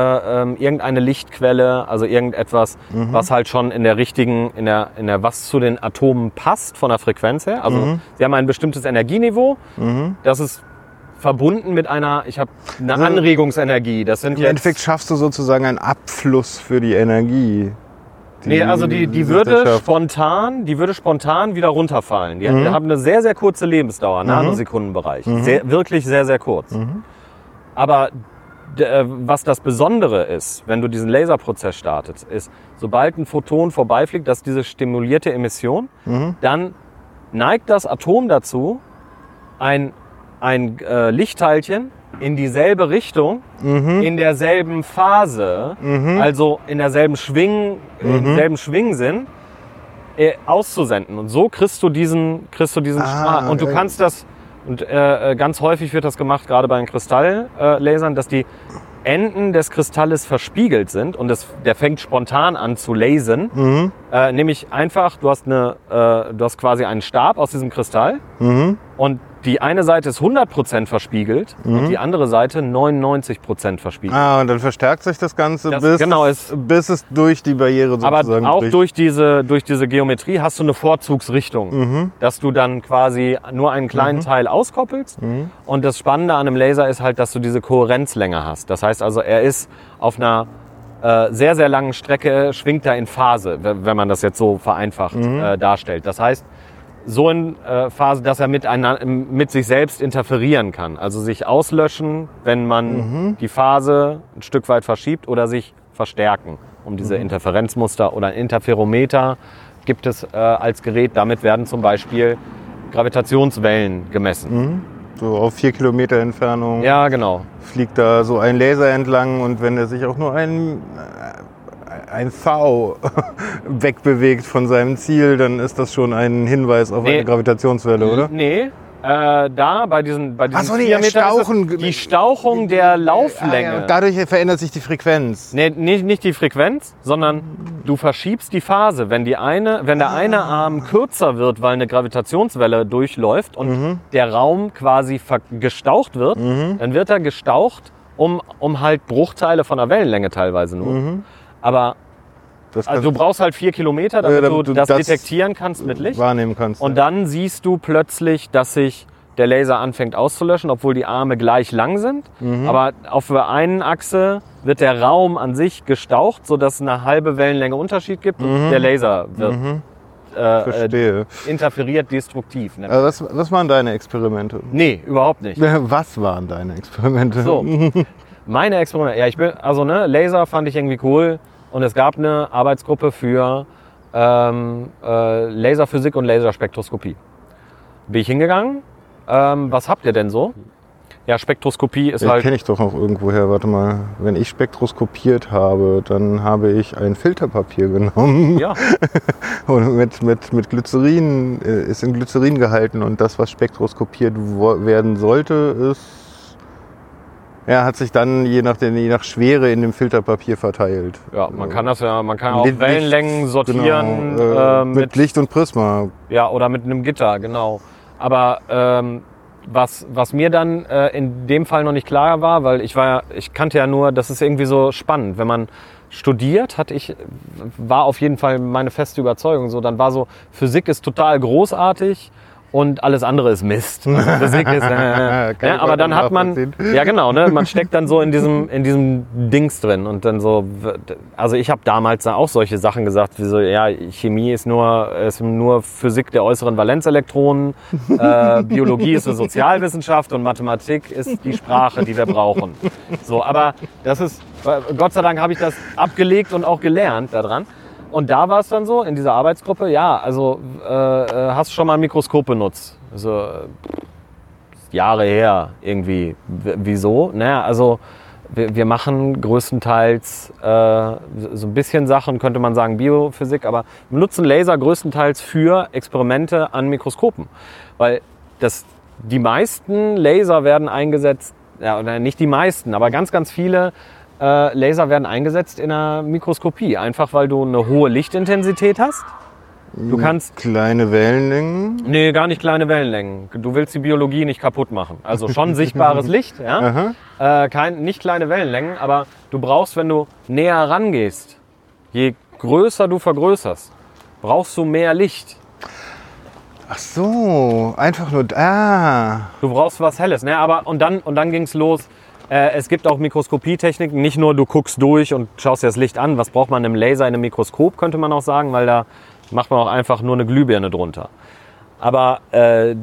ähm, irgendeine Lichtquelle, also irgendetwas, was halt schon in der richtigen, in der, in der, was zu den Atomen passt von der Frequenz her. Also sie haben ein bestimmtes Energieniveau. Das ist verbunden mit einer, ich habe eine Also, Anregungsenergie. Das sind Im jetzt, Endeffekt schaffst du sozusagen einen Abfluss für die Energie. Nee, also die, die würde spontan, die würde spontan wieder runterfallen. Die Mhm. haben eine sehr, sehr kurze Lebensdauer, Nanosekundenbereich. Sehr, wirklich sehr, sehr kurz. Mhm. Aber äh, was das Besondere ist, wenn du diesen Laserprozess startest, ist, sobald ein Photon vorbeifliegt, dass diese stimulierte Emission, Mhm. dann neigt das Atom dazu, ein, ein äh, Lichtteilchen in dieselbe Richtung, Mhm. in derselben Phase, also in derselben Schwing, Mhm. im selben Schwingsinn, äh, auszusenden. Und so kriegst du diesen, kriegst du diesen Ah, Strahl. Und du äh. kannst das, und äh, äh, ganz häufig wird das gemacht, gerade bei den Kristalllasern, äh, dass die Enden des Kristalles verspiegelt sind und das, der fängt spontan an zu lasern. Mhm. Äh, nämlich einfach, du hast, eine, äh, du hast quasi einen Stab aus diesem Kristall Mhm. Und die eine Seite ist 100% verspiegelt und die andere Seite 99% verspiegelt. Ah, und dann verstärkt sich das Ganze, Das- bis, genau, es- bis es durch die Barriere Aber sozusagen auch bricht. durch diese, durch diese Geometrie hast du eine Vorzugsrichtung, Mhm. dass du dann quasi nur einen kleinen Teil auskoppelst. Mhm. Und das Spannende an einem Laser ist halt, dass du diese Kohärenzlänge hast. Das heißt also, er ist auf einer äh, sehr, sehr langen Strecke, schwingt er in Phase, wenn man das jetzt so vereinfacht Mhm. äh, darstellt. Das heißt, so in äh, Phase, dass er mit, mit sich selbst interferieren kann. Also sich auslöschen, wenn man Mhm. die Phase ein Stück weit verschiebt oder sich verstärken, um diese Mhm. Interferenzmuster oder ein Interferometer gibt es äh, als Gerät. Damit werden zum Beispiel Gravitationswellen gemessen. So auf vier Kilometer Entfernung Ja, genau. fliegt da so ein Laser entlang und wenn er sich auch nur ein, äh, ein V wegbewegt von seinem Ziel, dann ist das schon ein Hinweis auf Nee. eine Gravitationswelle, oder? Nee, äh, da bei diesen, bei diesen so, nee, vier Stauchen. die Stauchung der Ah, Lauflänge. ja, und dadurch verändert sich die Frequenz. Nee, nicht, nicht die Frequenz, sondern du verschiebst die Phase. Wenn, die eine, wenn der eine Arm kürzer wird, weil eine Gravitationswelle durchläuft und der Raum quasi gestaucht wird, dann wird er gestaucht um, um halt Bruchteile von der Wellenlänge teilweise nur. Aber Das also du brauchst halt vier Kilometer, damit Äh, damit du das, das detektieren kannst mit Licht. wahrnehmen kannst. Und dann siehst du plötzlich, dass sich der Laser anfängt auszulöschen, obwohl die Arme gleich lang sind. Mhm. Aber auf der einen Achse wird der Raum an sich gestaucht, sodass es eine halbe Wellenlänge Unterschied gibt und der Laser wird äh, äh, Mhm. Verstehe. interferiert destruktiv. Ne? Also was, was waren deine Experimente? Nee, überhaupt nicht. Was waren deine Experimente? So, meine Experimente. Ja, ich bin, also ne, Laser fand ich irgendwie cool und es gab eine Arbeitsgruppe für ähm, äh, Laserphysik und Laserspektroskopie. Bin ich hingegangen. Ähm, was habt ihr denn so? Ja, Spektroskopie ist Den halt. kenne ich doch noch irgendwoher. Warte mal, wenn ich spektroskopiert habe, dann habe ich ein Filterpapier genommen Ja, und mit, mit, mit Glycerin, äh, ist in Glycerin gehalten und das, was spektroskopiert werden sollte, ist, ja, hat sich dann je nach, je nach Schwere in dem Filterpapier verteilt. ja, man kann das ja, man kann auch Licht- Wellenlängen sortieren genau, äh, äh, mit, mit, Licht und Prisma. ja oder mit einem Gitter, genau. Aber ähm, was, was mir dann äh, in dem Fall noch nicht klar war, weil ich war ja, ich kannte ja nur, das ist irgendwie so spannend, wenn man studiert, hatte ich, war auf jeden Fall meine feste Überzeugung so, dann war so, Physik ist total großartig und alles andere ist Mist. Also Physik ist, äh, Kann ne, ich aber dann hat man, ja genau, ne, man steckt dann so in diesem, in diesem Dings drin und dann so, also ich habe damals auch solche Sachen gesagt, wie so, ja, Chemie ist nur, ist nur Physik der äußeren Valenzelektronen, äh, Biologie ist eine Sozialwissenschaft und Mathematik ist die Sprache, die wir brauchen. So, aber das ist, Gott sei Dank habe ich das abgelegt und auch gelernt daran. Und da war es dann so, in dieser Arbeitsgruppe, ja, also äh, äh, hast du schon mal ein Mikroskop benutzt? Also, äh, Jahre her irgendwie. W wieso? Naja, also wir, wir machen größtenteils äh, so ein bisschen Sachen, könnte man sagen Biophysik, aber wir nutzen Laser größtenteils für Experimente an Mikroskopen. Weil das, die meisten Laser werden eingesetzt, ja, oder nicht die meisten, aber ganz, ganz viele äh, Laser werden eingesetzt in der Mikroskopie. Einfach weil du eine hohe Lichtintensität hast. Du kannst Kleine Wellenlängen. Nee, gar nicht kleine Wellenlängen. Du willst die Biologie nicht kaputt machen. Also schon sichtbares Licht, ja. Äh, kein, nicht kleine Wellenlängen, aber du brauchst, wenn du näher rangehst, je größer du vergrößerst, brauchst du mehr Licht. Ach so, einfach nur da. Du brauchst was Helles, ne? Aber und dann und dann ging's los. Äh, es gibt auch Mikroskopietechniken. Nicht nur du guckst durch und schaust dir das Licht an. Was braucht man im Laser, in einem Mikroskop, könnte man auch sagen, weil da macht man auch einfach nur eine Glühbirne drunter. Aber äh,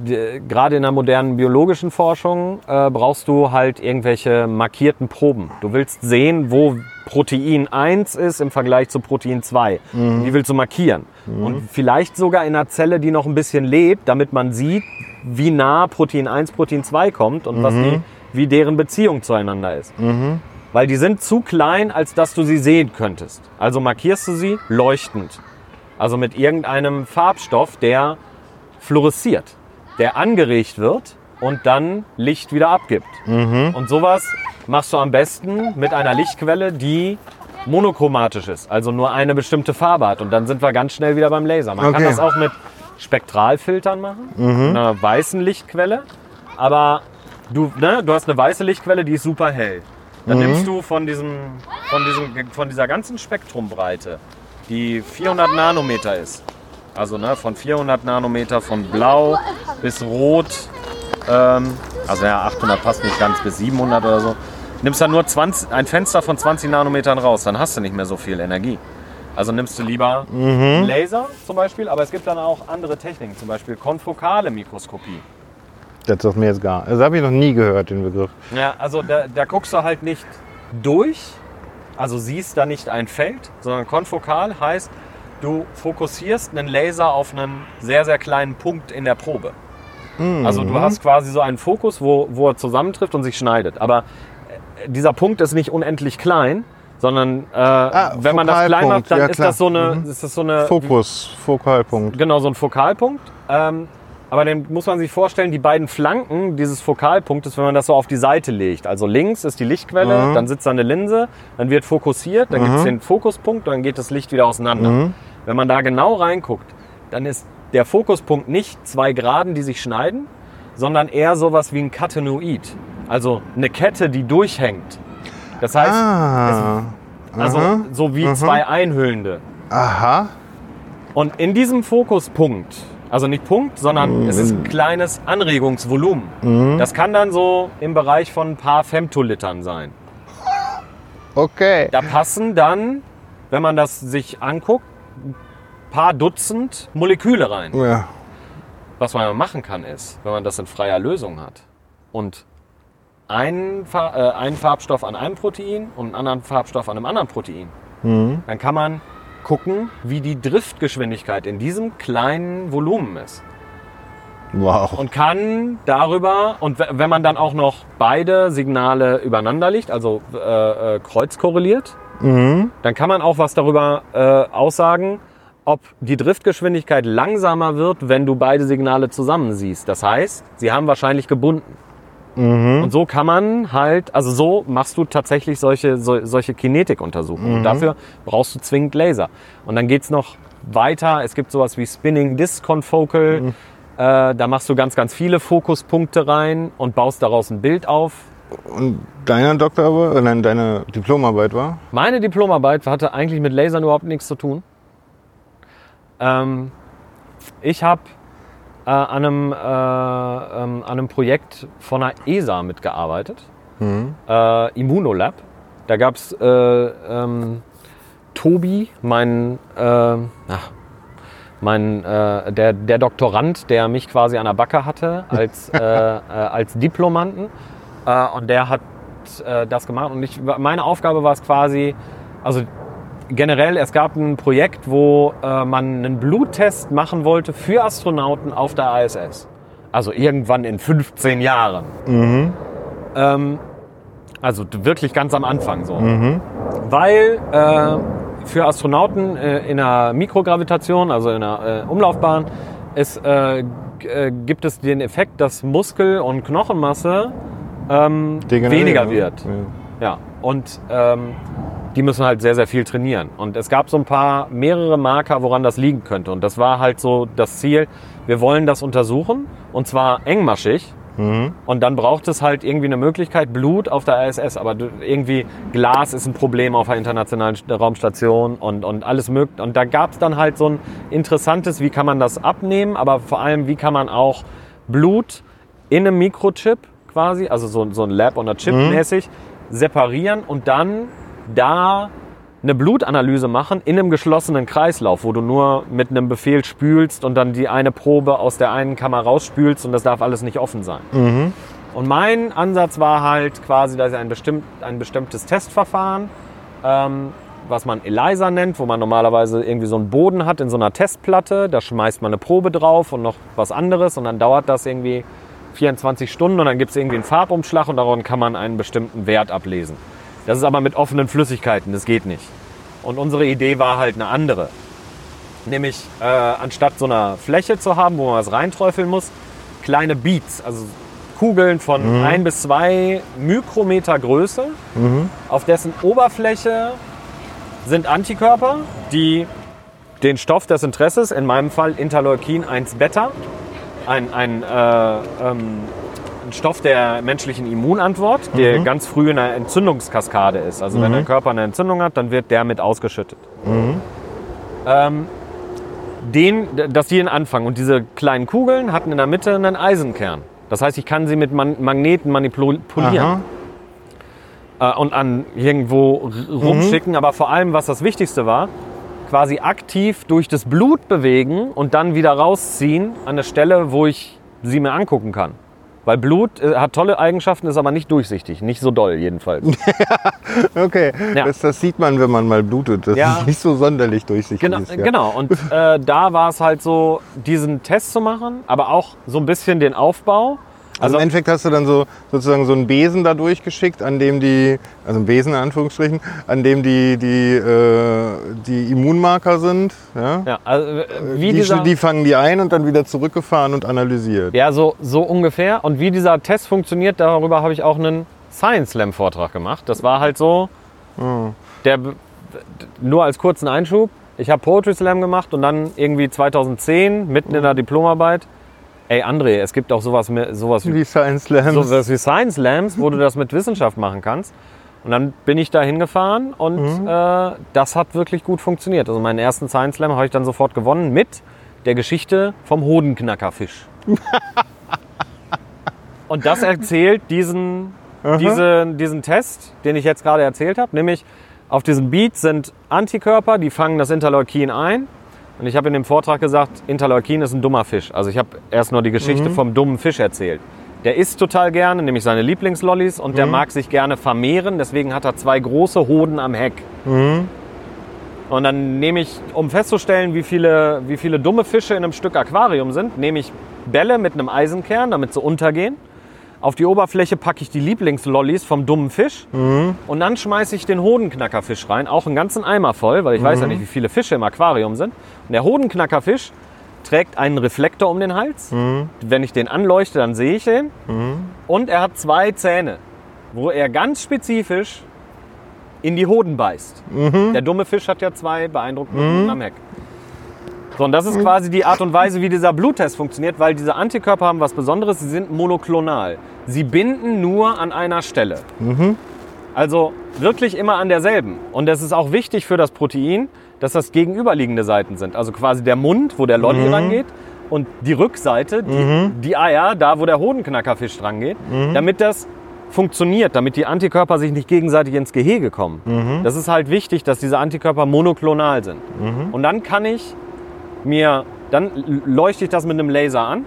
gerade in der modernen biologischen Forschung äh, brauchst du halt irgendwelche markierten Proben. Du willst sehen, wo Protein 1 ist im Vergleich zu Protein 2. Die willst du markieren. Und vielleicht sogar in einer Zelle, die noch ein bisschen lebt, damit man sieht, wie nah Protein 1 Protein 2 kommt und was die, wie deren Beziehung zueinander ist. Weil die sind zu klein, als dass du sie sehen könntest. Also markierst du sie leuchtend. Also mit irgendeinem Farbstoff, der fluoresziert, der angeregt wird und dann Licht wieder abgibt. Und sowas machst du am besten mit einer Lichtquelle, die monochromatisch ist, also nur eine bestimmte Farbe hat. Und dann sind wir ganz schnell wieder beim Laser. Man kann Okay. das auch mit Spektralfiltern machen, einer weißen Lichtquelle. Aber du, ne, du hast eine weiße Lichtquelle, die ist super hell. Dann nimmst du von, diesem, von, diesem, von dieser ganzen Spektrumbreite, die 400 Nanometer ist, also ne, von 400 Nanometer von blau bis rot, ähm, also ja, 800 passt nicht ganz, bis 700 oder so, nimmst dann nur 20, ein Fenster von 20 Nanometern raus, dann hast du nicht mehr so viel Energie. Also nimmst du lieber einen Laser zum Beispiel, aber es gibt dann auch andere Techniken, zum Beispiel konfokale Mikroskopie. Das sagt mir jetzt gar. Das habe ich noch nie gehört, den Begriff. Ja, also da, da guckst du halt nicht durch, also siehst da nicht ein Feld, sondern konfokal heißt, du fokussierst einen Laser auf einen sehr, sehr kleinen Punkt in der Probe. Also du hast quasi so einen Fokus, wo, wo er zusammentrifft und sich schneidet. Aber äh, dieser Punkt ist nicht unendlich klein, sondern äh, wenn man das klein macht, dann ja, ist, das so eine, Mhm. ist das so eine Fokus, Fokalpunkt. Genau, so ein Fokalpunkt. Ähm, aber den muss man sich vorstellen, die beiden Flanken dieses Fokalpunktes, wenn man das so auf die Seite legt. Also links ist die Lichtquelle, Mhm. dann sitzt da eine Linse, dann wird fokussiert, dann gibt es den Fokuspunkt und dann geht das Licht wieder auseinander. Mhm. Wenn man da genau reinguckt, dann ist der Fokuspunkt nicht zwei Geraden, die sich schneiden, sondern eher sowas wie ein Katenoid. Also eine Kette, die durchhängt. Das heißt, Ah. also aha. so wie zwei Einhüllende. Aha. Und in diesem Fokuspunkt, also nicht Punkt, sondern es ist ein kleines Anregungsvolumen. Das kann dann so im Bereich von ein paar Femtolitern sein. Okay. Da passen dann, wenn man das sich anguckt, ein paar Dutzend Moleküle rein. Ja. Was man machen kann, ist, wenn man das in freier Lösung hat und einen, äh, einen Farbstoff an einem Protein und einen anderen Farbstoff an einem anderen Protein, dann kann man gucken, wie die Driftgeschwindigkeit in diesem kleinen Volumen ist. Wow. Und kann darüber, und wenn man dann auch noch beide Signale übereinander legt, also äh, äh, kreuzkorreliert, dann kann man auch was darüber äh, aussagen, ob die Driftgeschwindigkeit langsamer wird, wenn du beide Signale zusammen siehst. Das heißt, sie haben wahrscheinlich gebunden. Und so kann man halt, also so machst du tatsächlich solche, so, solche Kinetikuntersuchungen. Und dafür brauchst du zwingend Laser. Und dann geht's noch weiter. Es gibt sowas wie Spinning Disc Confocal. Äh, da machst du ganz, ganz viele Fokuspunkte rein und baust daraus ein Bild auf. Und deine Doktorarbeit, äh, nein, deine Diplomarbeit war? Meine Diplomarbeit hatte eigentlich mit Lasern überhaupt nichts zu tun. Ähm, ich habe äh, an, einem, äh, ähm, an einem Projekt von der ESA mitgearbeitet, äh, Immunolab. Da gab es äh, ähm, Tobi, mein, äh, ach, mein äh, der, der Doktorand, der mich quasi an der Backe hatte als, als Diplomanten. Und der hat das gemacht. Und ich, meine Aufgabe war es quasi, also generell, es gab ein Projekt, wo äh, man einen Bluttest machen wollte für Astronauten auf der ISS. Also irgendwann in 15 Jahren. Ähm, also wirklich ganz am Anfang so. Weil äh, für Astronauten äh, in der Mikrogravitation, also in der äh, Umlaufbahn, es, äh, äh, gibt es den Effekt, dass Muskel- und Knochenmasse ähm, weniger ne? wird. Ja. Ja, und ähm, die müssen halt sehr, sehr viel trainieren. Und es gab so ein paar, mehrere Marker, woran das liegen könnte. Und das war halt so das Ziel, wir wollen das untersuchen und zwar engmaschig. Und dann braucht es halt irgendwie eine Möglichkeit, Blut auf der ISS, aber irgendwie Glas ist ein Problem auf der internationalen St- Raumstation und, und alles mögliche. Und da gab es dann halt so ein interessantes, wie kann man das abnehmen, aber vor allem, wie kann man auch Blut in einem Mikrochip quasi, also so, so ein Lab on a Chip mäßig, separieren und dann da eine Blutanalyse machen in einem geschlossenen Kreislauf, wo du nur mit einem Befehl spülst und dann die eine Probe aus der einen Kammer rausspülst und das darf alles nicht offen sein. Und mein Ansatz war halt quasi, dass ich ein, bestimmt, ein bestimmtes Testverfahren, ähm, was man ELISA nennt, wo man normalerweise irgendwie so einen Boden hat in so einer Testplatte, da schmeißt man eine Probe drauf und noch was anderes und dann dauert das irgendwie 24 Stunden und dann gibt es irgendwie einen Farbumschlag und daran kann man einen bestimmten Wert ablesen. Das ist aber mit offenen Flüssigkeiten, das geht nicht. Und unsere Idee war halt eine andere. Nämlich äh, anstatt so einer Fläche zu haben, wo man was reinträufeln muss, kleine Beads, also Kugeln von ein bis zwei Mikrometer Größe, auf dessen Oberfläche sind Antikörper, die den Stoff des Interesses, in meinem Fall Interleukin 1 Beta, ein, ein, äh, ähm, ein Stoff der menschlichen Immunantwort, der ganz früh in einer Entzündungskaskade ist. Also wenn der Körper eine Entzündung hat, dann wird der mit ausgeschüttet. Ähm, den, dass die einen Anfang. Und diese kleinen Kugeln hatten in der Mitte einen Eisenkern. Das heißt, ich kann sie mit Man Magneten manipulieren äh, und an irgendwo r- rumschicken. Aber vor allem, was das Wichtigste war, quasi aktiv durch das Blut bewegen und dann wieder rausziehen an eine Stelle, wo ich sie mir angucken kann. Weil Blut äh, hat tolle Eigenschaften, ist aber nicht durchsichtig. Nicht so doll jedenfalls. Okay, Ja. das, das sieht man, wenn man mal blutet. Das Ja. ist nicht so sonderlich durchsichtig. Genau, ist, ja. genau. Und äh, da war es halt so, diesen Test zu machen, aber auch so ein bisschen den Aufbau. Also, Also, im Endeffekt hast du dann so sozusagen so einen Besen da durchgeschickt, an dem die, also ein Besen in Anführungsstrichen, an dem die, die, äh, die Immunmarker sind. Ja? ja, also äh, wie die, dieser, die fangen die ein und dann wieder zurückgefahren und analysiert. ja, so, so ungefähr. Und wie dieser Test funktioniert, darüber habe ich auch einen Science Slam Vortrag gemacht. Das war halt so, der, be- nur als kurzen Einschub. Ich habe Poetry Slam gemacht und dann irgendwie 2010, mitten in der Diplomarbeit, ey André, es gibt auch sowas, sowas wie Wie Science Slams. sowas wie Science Slams, wo du das mit Wissenschaft machen kannst. Und dann bin ich da hingefahren und äh, das hat wirklich gut funktioniert. Also meinen ersten Science Slam habe ich dann sofort gewonnen mit der Geschichte vom Hodenknackerfisch. und das erzählt diesen, diesen, diesen Test, den ich jetzt gerade erzählt habe, nämlich auf diesem Beat sind Antikörper, die fangen das Interleukin ein. Und ich habe in dem Vortrag gesagt, Interleukin ist ein dummer Fisch. Also ich habe erst nur die Geschichte vom dummen Fisch erzählt. Der isst total gerne, nämlich seine Lieblingslollis und der mag sich gerne vermehren. Deswegen hat er zwei große Hoden am Heck. Und dann nehme ich, um festzustellen, wie viele, wie viele dumme Fische in einem Stück Aquarium sind, nehme ich Bälle mit einem Eisenkern, damit sie untergehen. Auf die Oberfläche packe ich die Lieblingslollis vom dummen Fisch. Und dann schmeiße ich den Hodenknackerfisch rein, auch einen ganzen Eimer voll, weil ich weiß ja nicht, wie viele Fische im Aquarium sind. Und der Hodenknackerfisch trägt einen Reflektor um den Hals. Wenn ich den anleuchte, dann sehe ich den. Und er hat zwei Zähne, wo er ganz spezifisch in die Hoden beißt. Der dumme Fisch hat ja zwei beeindruckende Hoden am Heck. So, und das ist quasi die Art und Weise, wie dieser Bluttest funktioniert, weil diese Antikörper haben was Besonderes, sie sind monoklonal. Sie binden nur an einer Stelle. Also wirklich immer an derselben. Und es ist auch wichtig für das Protein, dass das gegenüberliegende Seiten sind. Also quasi der Mund, wo der Lolli rangeht, und die Rückseite, die, die Eier, da wo der Hodenknackerfisch dran geht, damit das funktioniert, damit die Antikörper sich nicht gegenseitig ins Gehege kommen. Das ist halt wichtig, dass diese Antikörper monoklonal sind. Und dann kann ich mir, dann leuchte ich das mit einem Laser an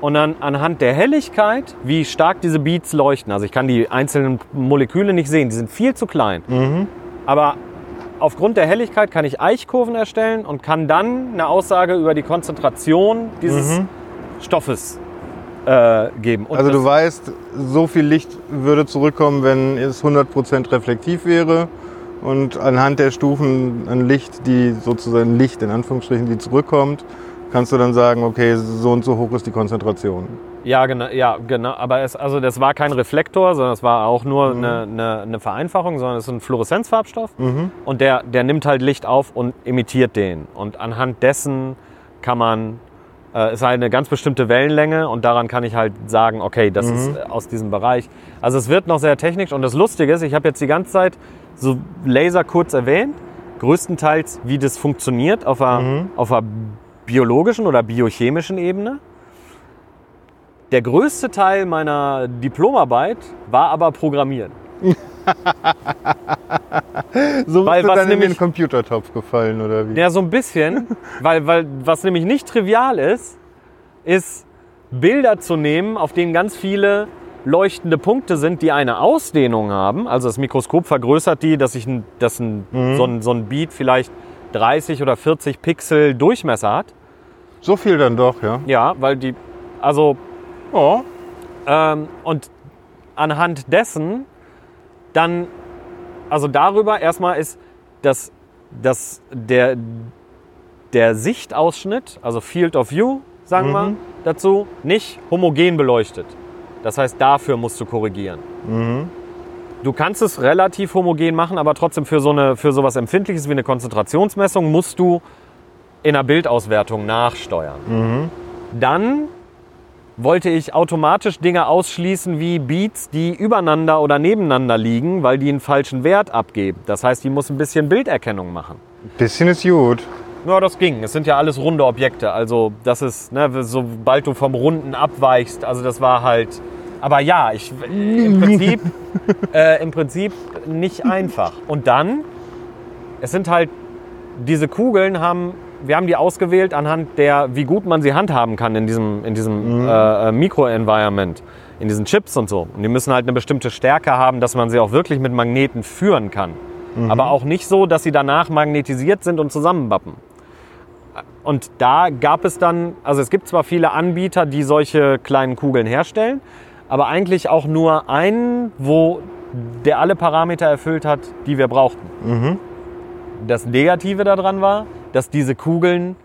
und dann anhand der Helligkeit, wie stark diese Beats leuchten. Also ich kann die einzelnen Moleküle nicht sehen, die sind viel zu klein. Aber aufgrund der Helligkeit kann ich Eichkurven erstellen und kann dann eine Aussage über die Konzentration dieses Stoffes äh, geben. Und Also du weißt, so viel Licht würde zurückkommen, wenn es 100% reflektiv wäre. Und anhand der Stufen an Licht, die sozusagen Licht in Anführungsstrichen, die zurückkommt, kannst du dann sagen, okay, so und so hoch ist die Konzentration. Ja, genau, ja, genau. Aber es, also das war kein Reflektor, sondern es war auch nur eine, eine, eine Vereinfachung, sondern es ist ein Fluoreszenzfarbstoff. Und der, der nimmt halt Licht auf und emittiert den. Und anhand dessen kann man, äh, ist halt eine ganz bestimmte Wellenlänge und daran kann ich halt sagen, okay, das ist äh, aus diesem Bereich. Also es wird noch sehr technisch und das Lustige ist, ich habe jetzt die ganze Zeit so Laser kurz erwähnt, größtenteils wie das funktioniert auf einer, auf einer biologischen oder biochemischen Ebene. Der größte Teil meiner Diplomarbeit war aber Programmieren. So Weil bist du was dann in den nämlich- Computertopf gefallen, oder wie? Ja, so ein bisschen, weil, weil was nämlich nicht trivial ist, ist Bilder zu nehmen, auf denen ganz viele leuchtende Punkte sind, die eine Ausdehnung haben. Also das Mikroskop vergrößert die, dass, ich dass ein, so, ein, so ein Beat vielleicht 30 oder 40 Pixel Durchmesser hat. So viel dann doch, ja. Ja, weil die, also Oh. Ähm, und anhand dessen dann, also darüber erstmal ist, dass, dass der, der Sichtausschnitt, also Field of View, sagen wir dazu, nicht homogen beleuchtet. Das heißt, dafür musst du korrigieren. Du kannst es relativ homogen machen, aber trotzdem für so eine, für sowas Empfindliches wie eine Konzentrationsmessung musst du in der Bildauswertung nachsteuern. Dann wollte ich automatisch Dinge ausschließen wie Beats, die übereinander oder nebeneinander liegen, weil die einen falschen Wert abgeben. Das heißt, die muss ein bisschen Bilderkennung machen. Bisschen ist gut. Ja, das ging. Es sind ja alles runde Objekte. Also das ist, ne, sobald du vom Runden abweichst, also das war halt. Aber ja, ich, im, Prinzip, äh, im Prinzip nicht einfach. Und dann, es sind halt, diese Kugeln haben, wir haben die ausgewählt anhand der, wie gut man sie handhaben kann in diesem, in diesem äh, äh, Mikro-Environment, in diesen Chips und so. Und die müssen halt eine bestimmte Stärke haben, dass man sie auch wirklich mit Magneten führen kann. Aber auch nicht so, dass sie danach magnetisiert sind und zusammenbappen. Und da gab es dann, also es gibt zwar viele Anbieter, die solche kleinen Kugeln herstellen, aber eigentlich auch nur einen, wo der alle Parameter erfüllt hat, die wir brauchten. Das Negative daran war, dass diese Kugeln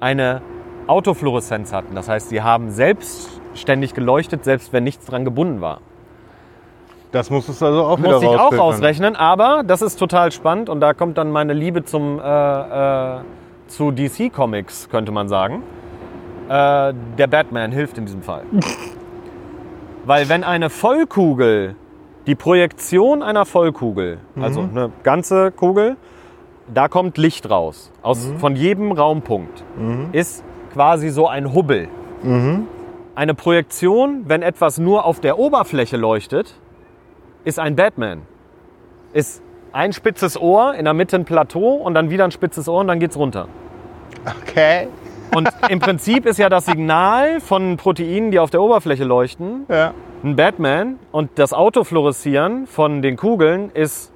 eine Autofluoreszenz hatten. Das heißt, sie haben selbstständig geleuchtet, selbst wenn nichts dran gebunden war. Das musstest du also auch wieder Musste ich auch ausrechnen, aber das ist total spannend und da kommt dann meine Liebe zum, äh, äh, zu DC Comics, könnte man sagen. Äh, der Batman hilft in diesem Fall. Weil wenn eine Vollkugel, die Projektion einer Vollkugel, also eine ganze Kugel, da kommt Licht raus, aus, von jedem Raumpunkt, ist quasi so ein Hubbel. Eine Projektion, wenn etwas nur auf der Oberfläche leuchtet, ist ein Batman. Ist ein spitzes Ohr, in der Mitte ein Plateau und dann wieder ein spitzes Ohr und dann geht's runter. Okay. Und im Prinzip ist ja das Signal von Proteinen, die auf der Oberfläche leuchten, Ja. ein Batman und das Autofluoreszieren von den Kugeln ist,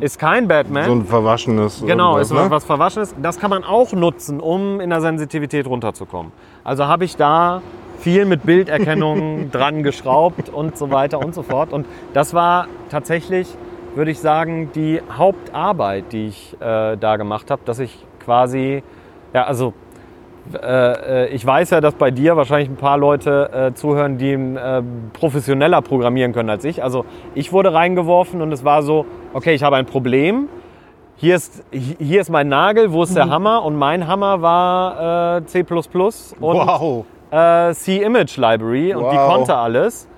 ist kein Batman. So ein verwaschenes. Genau, ist ne? was Verwaschenes. Das kann man auch nutzen, um in der Sensitivität runterzukommen. Also habe ich da viel mit Bilderkennung dran geschraubt und so weiter und so fort. Und das war tatsächlich, würde ich sagen, die Hauptarbeit, die ich äh, da gemacht habe, dass ich quasi, ja, also ich weiß ja, dass bei dir wahrscheinlich ein paar Leute äh, zuhören, die äh, professioneller programmieren können als ich. Also ich wurde reingeworfen und es war so, okay, ich habe ein Problem. Hier ist, hier ist mein Nagel, wo ist der Hammer? Und mein Hammer war äh, C++ und Wow. äh, C-Image Library und die Wow. konnte alles.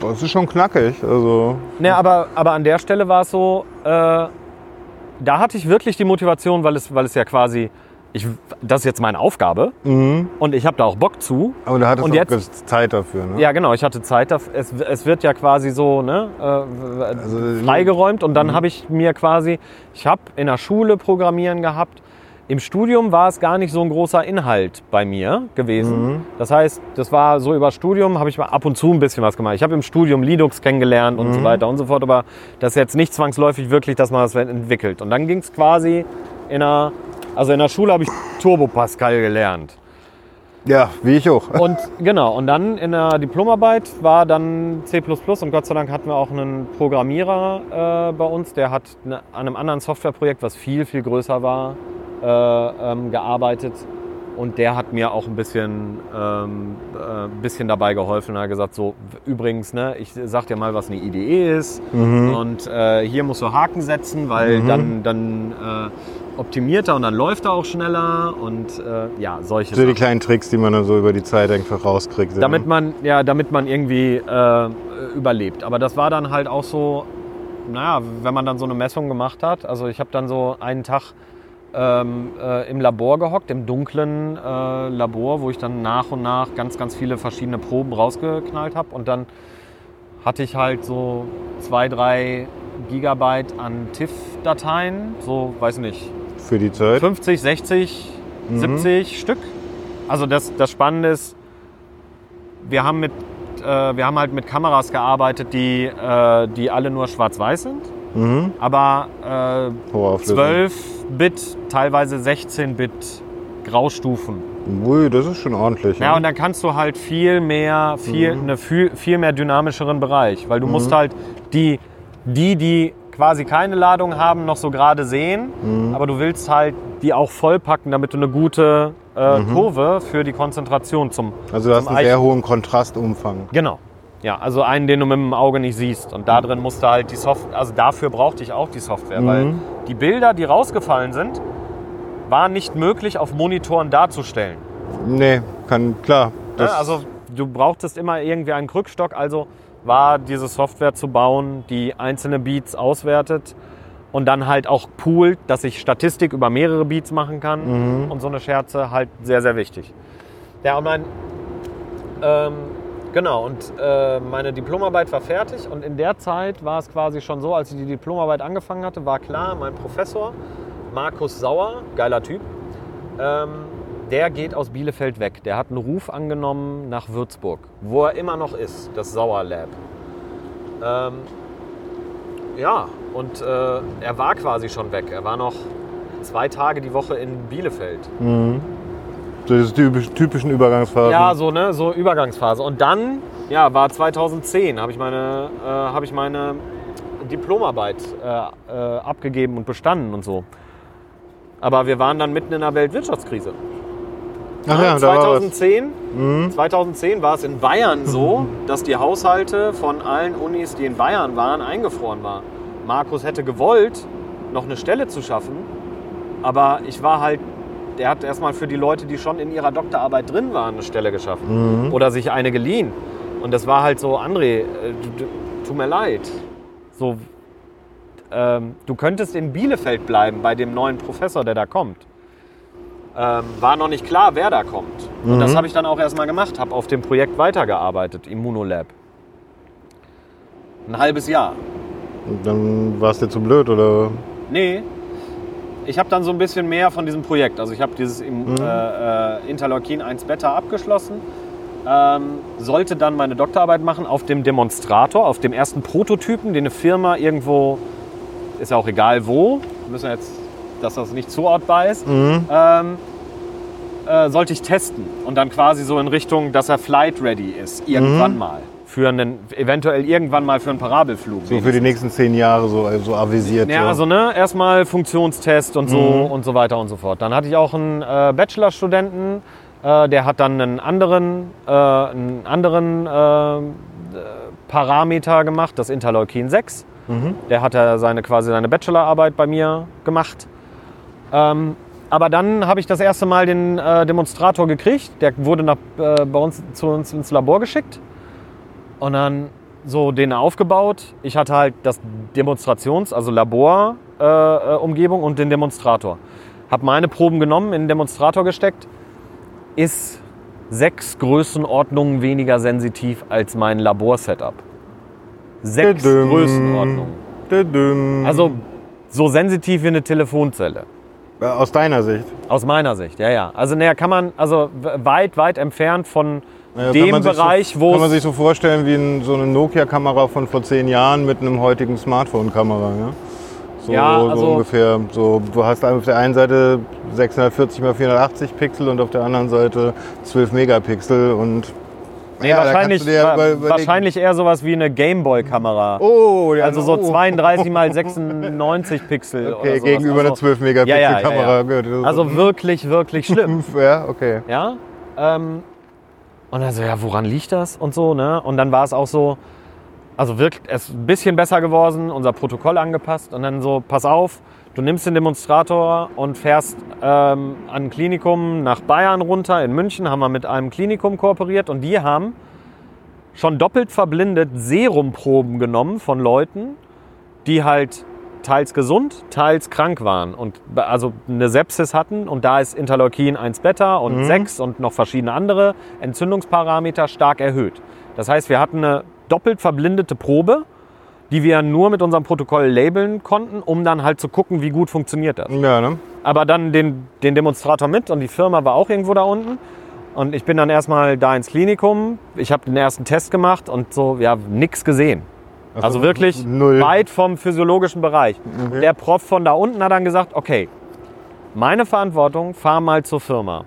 Das ist schon knackig. Also. Ne, aber, aber an der Stelle war es so, äh, da hatte ich wirklich die Motivation, weil es, weil es ja quasi, ich, das ist jetzt meine Aufgabe und ich habe da auch Bock zu. Aber da hattest Und du jetzt- auch Zeit dafür, ne? Ja, genau, ich hatte Zeit dafür. Es, es wird ja quasi so ne, äh, freigeräumt und dann habe ich mir quasi, ich habe in der Schule Programmieren gehabt. Im Studium war es gar nicht so ein großer Inhalt bei mir gewesen. Das heißt, das war so über Studium, habe ich mal ab und zu ein bisschen was gemacht. Ich habe im Studium Linux kennengelernt und so weiter und so fort, aber das ist jetzt nicht zwangsläufig wirklich, dass man das entwickelt. Und dann ging es quasi in der, also in der Schule habe ich Turbo Pascal gelernt. Ja, wie ich auch. Und genau, und dann in der Diplomarbeit war dann C und Gott sei Dank hatten wir auch einen Programmierer äh, bei uns, der hat ne, an einem anderen Softwareprojekt, was viel, viel größer war, äh, ähm, gearbeitet. Und der hat mir auch ein bisschen, ähm, äh, bisschen dabei geholfen. Er hat gesagt, so übrigens, ne, ich sag dir mal, was eine IDE ist. Und äh, hier musst du Haken setzen, weil dann, dann äh, optimiert er und dann läuft er auch schneller. Und äh, ja, solche So die kleinen Tricks, die man dann so über die Zeit einfach rauskriegt. Damit man, ja, damit man irgendwie äh, überlebt. Aber das war dann halt auch so, naja, wenn man dann so eine Messung gemacht hat. Also ich habe dann so einen Tag ähm, äh, im Labor gehockt, im dunklen äh, Labor, wo ich dann nach und nach ganz, ganz viele verschiedene Proben rausgeknallt habe. Und dann hatte ich halt so zwei, drei Gigabyte an TIFF-Dateien, so, weiß nicht, Für die Zeit. 50, 60, 70 Stück. Also das, das Spannende ist, wir haben, mit, äh, wir haben halt mit Kameras gearbeitet, die, äh, die alle nur schwarz-weiß sind. Mhm. Aber äh, Hohe Auflösung. 12-Bit, teilweise 16-Bit Graustufen. Ui, das ist schon ordentlich. Ja, ne? und dann kannst du halt viel mehr, viel, eine viel, viel mehr dynamischeren Bereich, weil du musst halt die, die, die quasi keine Ladung haben, noch so gerade sehen, aber du willst halt die auch vollpacken, damit du eine gute äh, Kurve für die Konzentration zum also du hast einen sehr Eichen- hohen Kontrastumfang. Genau. Ja, also einen, den du mit dem Auge nicht siehst. Und da drin musste halt die Software, also dafür brauchte ich auch die Software, weil die Bilder, die rausgefallen sind, waren nicht möglich auf Monitoren darzustellen. Nee, kann, klar. Das, Also du brauchtest immer irgendwie einen Krückstock, also war diese Software zu bauen, die einzelne Beats auswertet und dann halt auch poolt, dass ich Statistik über mehrere Beats machen kann und so eine Scherze halt sehr, sehr wichtig. Ja, und mein, ähm, genau, und äh, meine Diplomarbeit war fertig und in der Zeit war es quasi schon so, als ich die Diplomarbeit angefangen hatte, war klar, mein Professor, Markus Sauer, geiler Typ, ähm, der geht aus Bielefeld weg. Der hat einen Ruf angenommen nach Würzburg, wo er immer noch ist, das Sauer Lab. Ähm, ja, und äh, er war quasi schon weg. Er war noch zwei Tage die Woche in Bielefeld. Diese typisch, typischen Übergangsphasen. Ja, so ne, so Übergangsphase. Und dann, ja, war 2010, habe ich meine, äh, habe ich meine Diplomarbeit äh, äh, abgegeben und bestanden und so. Aber wir waren dann mitten in der Weltwirtschaftskrise. Ach ja, da war. 2010, 2010 war es in Bayern so, dass die Haushalte von allen Unis, die in Bayern waren, eingefroren waren. Markus hätte gewollt, noch eine Stelle zu schaffen, aber ich war halt, der hat erstmal für die Leute, die schon in ihrer Doktorarbeit drin waren, eine Stelle geschaffen oder sich eine geliehen. Und das war halt so, André, äh, du, du, tut mir leid. So, ähm, du könntest in Bielefeld bleiben bei dem neuen Professor, der da kommt. Ähm, war noch nicht klar, wer da kommt. Und das habe ich dann auch erstmal gemacht, habe auf dem Projekt weitergearbeitet, Immunolab. Ein halbes Jahr. Und Dann war es dir zu blöd, oder? Nee, ich habe dann so ein bisschen mehr von diesem Projekt. Also ich habe dieses im, äh, äh, Interleukin 1 Beta abgeschlossen, ähm, sollte dann meine Doktorarbeit machen auf dem Demonstrator, auf dem ersten Prototypen, den eine Firma irgendwo, ist ja auch egal wo, wir müssen jetzt, dass das nicht zuortbar ist, ähm, äh, sollte ich testen und dann quasi so in Richtung, dass er flight ready ist, irgendwann mal. Für einen, eventuell irgendwann mal für einen Parabelflug. So für die nächsten zehn Jahre so also avisiert. Ja, so. also ne, erstmal Funktionstest und so und so weiter und so fort. Dann hatte ich auch einen äh, Bachelorstudenten, äh, der hat dann einen anderen, äh, einen anderen äh, äh, Parameter gemacht, das Interleukin 6. Der hat ja seine, quasi seine Bachelorarbeit bei mir gemacht. Ähm, aber dann habe ich das erste Mal den äh, Demonstrator gekriegt. Der wurde nach, äh, bei uns zu uns ins Labor geschickt. Und dann so den aufgebaut. Ich hatte halt das Demonstrations-, also Laborumgebung äh, Umgebung und den Demonstrator. Habe meine Proben genommen, in den Demonstrator gesteckt. Ist sechs Größenordnungen weniger sensitiv als mein Laborsetup. Sechs. Größenordnungen. Also so sensitiv wie eine Telefonzelle. Äh, Aus deiner Sicht. Aus meiner Sicht, ja, ja. Also naja, kann man, also weit, weit entfernt von Ja, dem Bereich, so, wo Kann man sich so vorstellen wie ein, so eine Nokia-Kamera von vor zehn Jahren mit einem heutigen Smartphone-Kamera. Ja? So, Ja, so also- ungefähr. So, du hast auf der einen Seite 640 x 480 Pixel und auf der anderen Seite 12 Megapixel und nee, ja, wahrscheinlich, überlegen- wahrscheinlich eher sowas wie eine Gameboy-Kamera. Oh, ja, also so oh. 32 mal 96 Pixel. Okay, gegenüber einer also, 12 Megapixel Ja, ja, ja, ja. Also wirklich, wirklich schlimm. ja, okay. Ja. Ähm, und dann so, ja, woran liegt das und so, ne? Und dann war es auch so, also wirklich, es ist ein bisschen besser geworden, unser Protokoll angepasst und dann so, pass auf, du nimmst den Demonstrator und fährst ähm, an ein Klinikum nach Bayern runter. In München haben wir mit einem Klinikum kooperiert und die haben schon doppelt verblindet Serumproben genommen von Leuten, die halt teils gesund, teils krank waren und also eine Sepsis hatten und da ist Interleukin 1 Beta und 6 und noch verschiedene andere Entzündungsparameter stark erhöht. Das heißt, wir hatten eine doppelt verblindete Probe, die wir nur mit unserem Protokoll labeln konnten, um dann halt zu gucken, wie gut funktioniert das. Ja, ne? Aber dann den, den Demonstrator mit und die Firma war auch irgendwo da unten. Und ich bin dann erstmal da ins Klinikum. Ich habe den ersten Test gemacht und so, ja, nichts gesehen. Also wirklich null. weit vom physiologischen Bereich. Der Prof von da unten hat dann gesagt, okay, meine Verantwortung, fahr mal zur Firma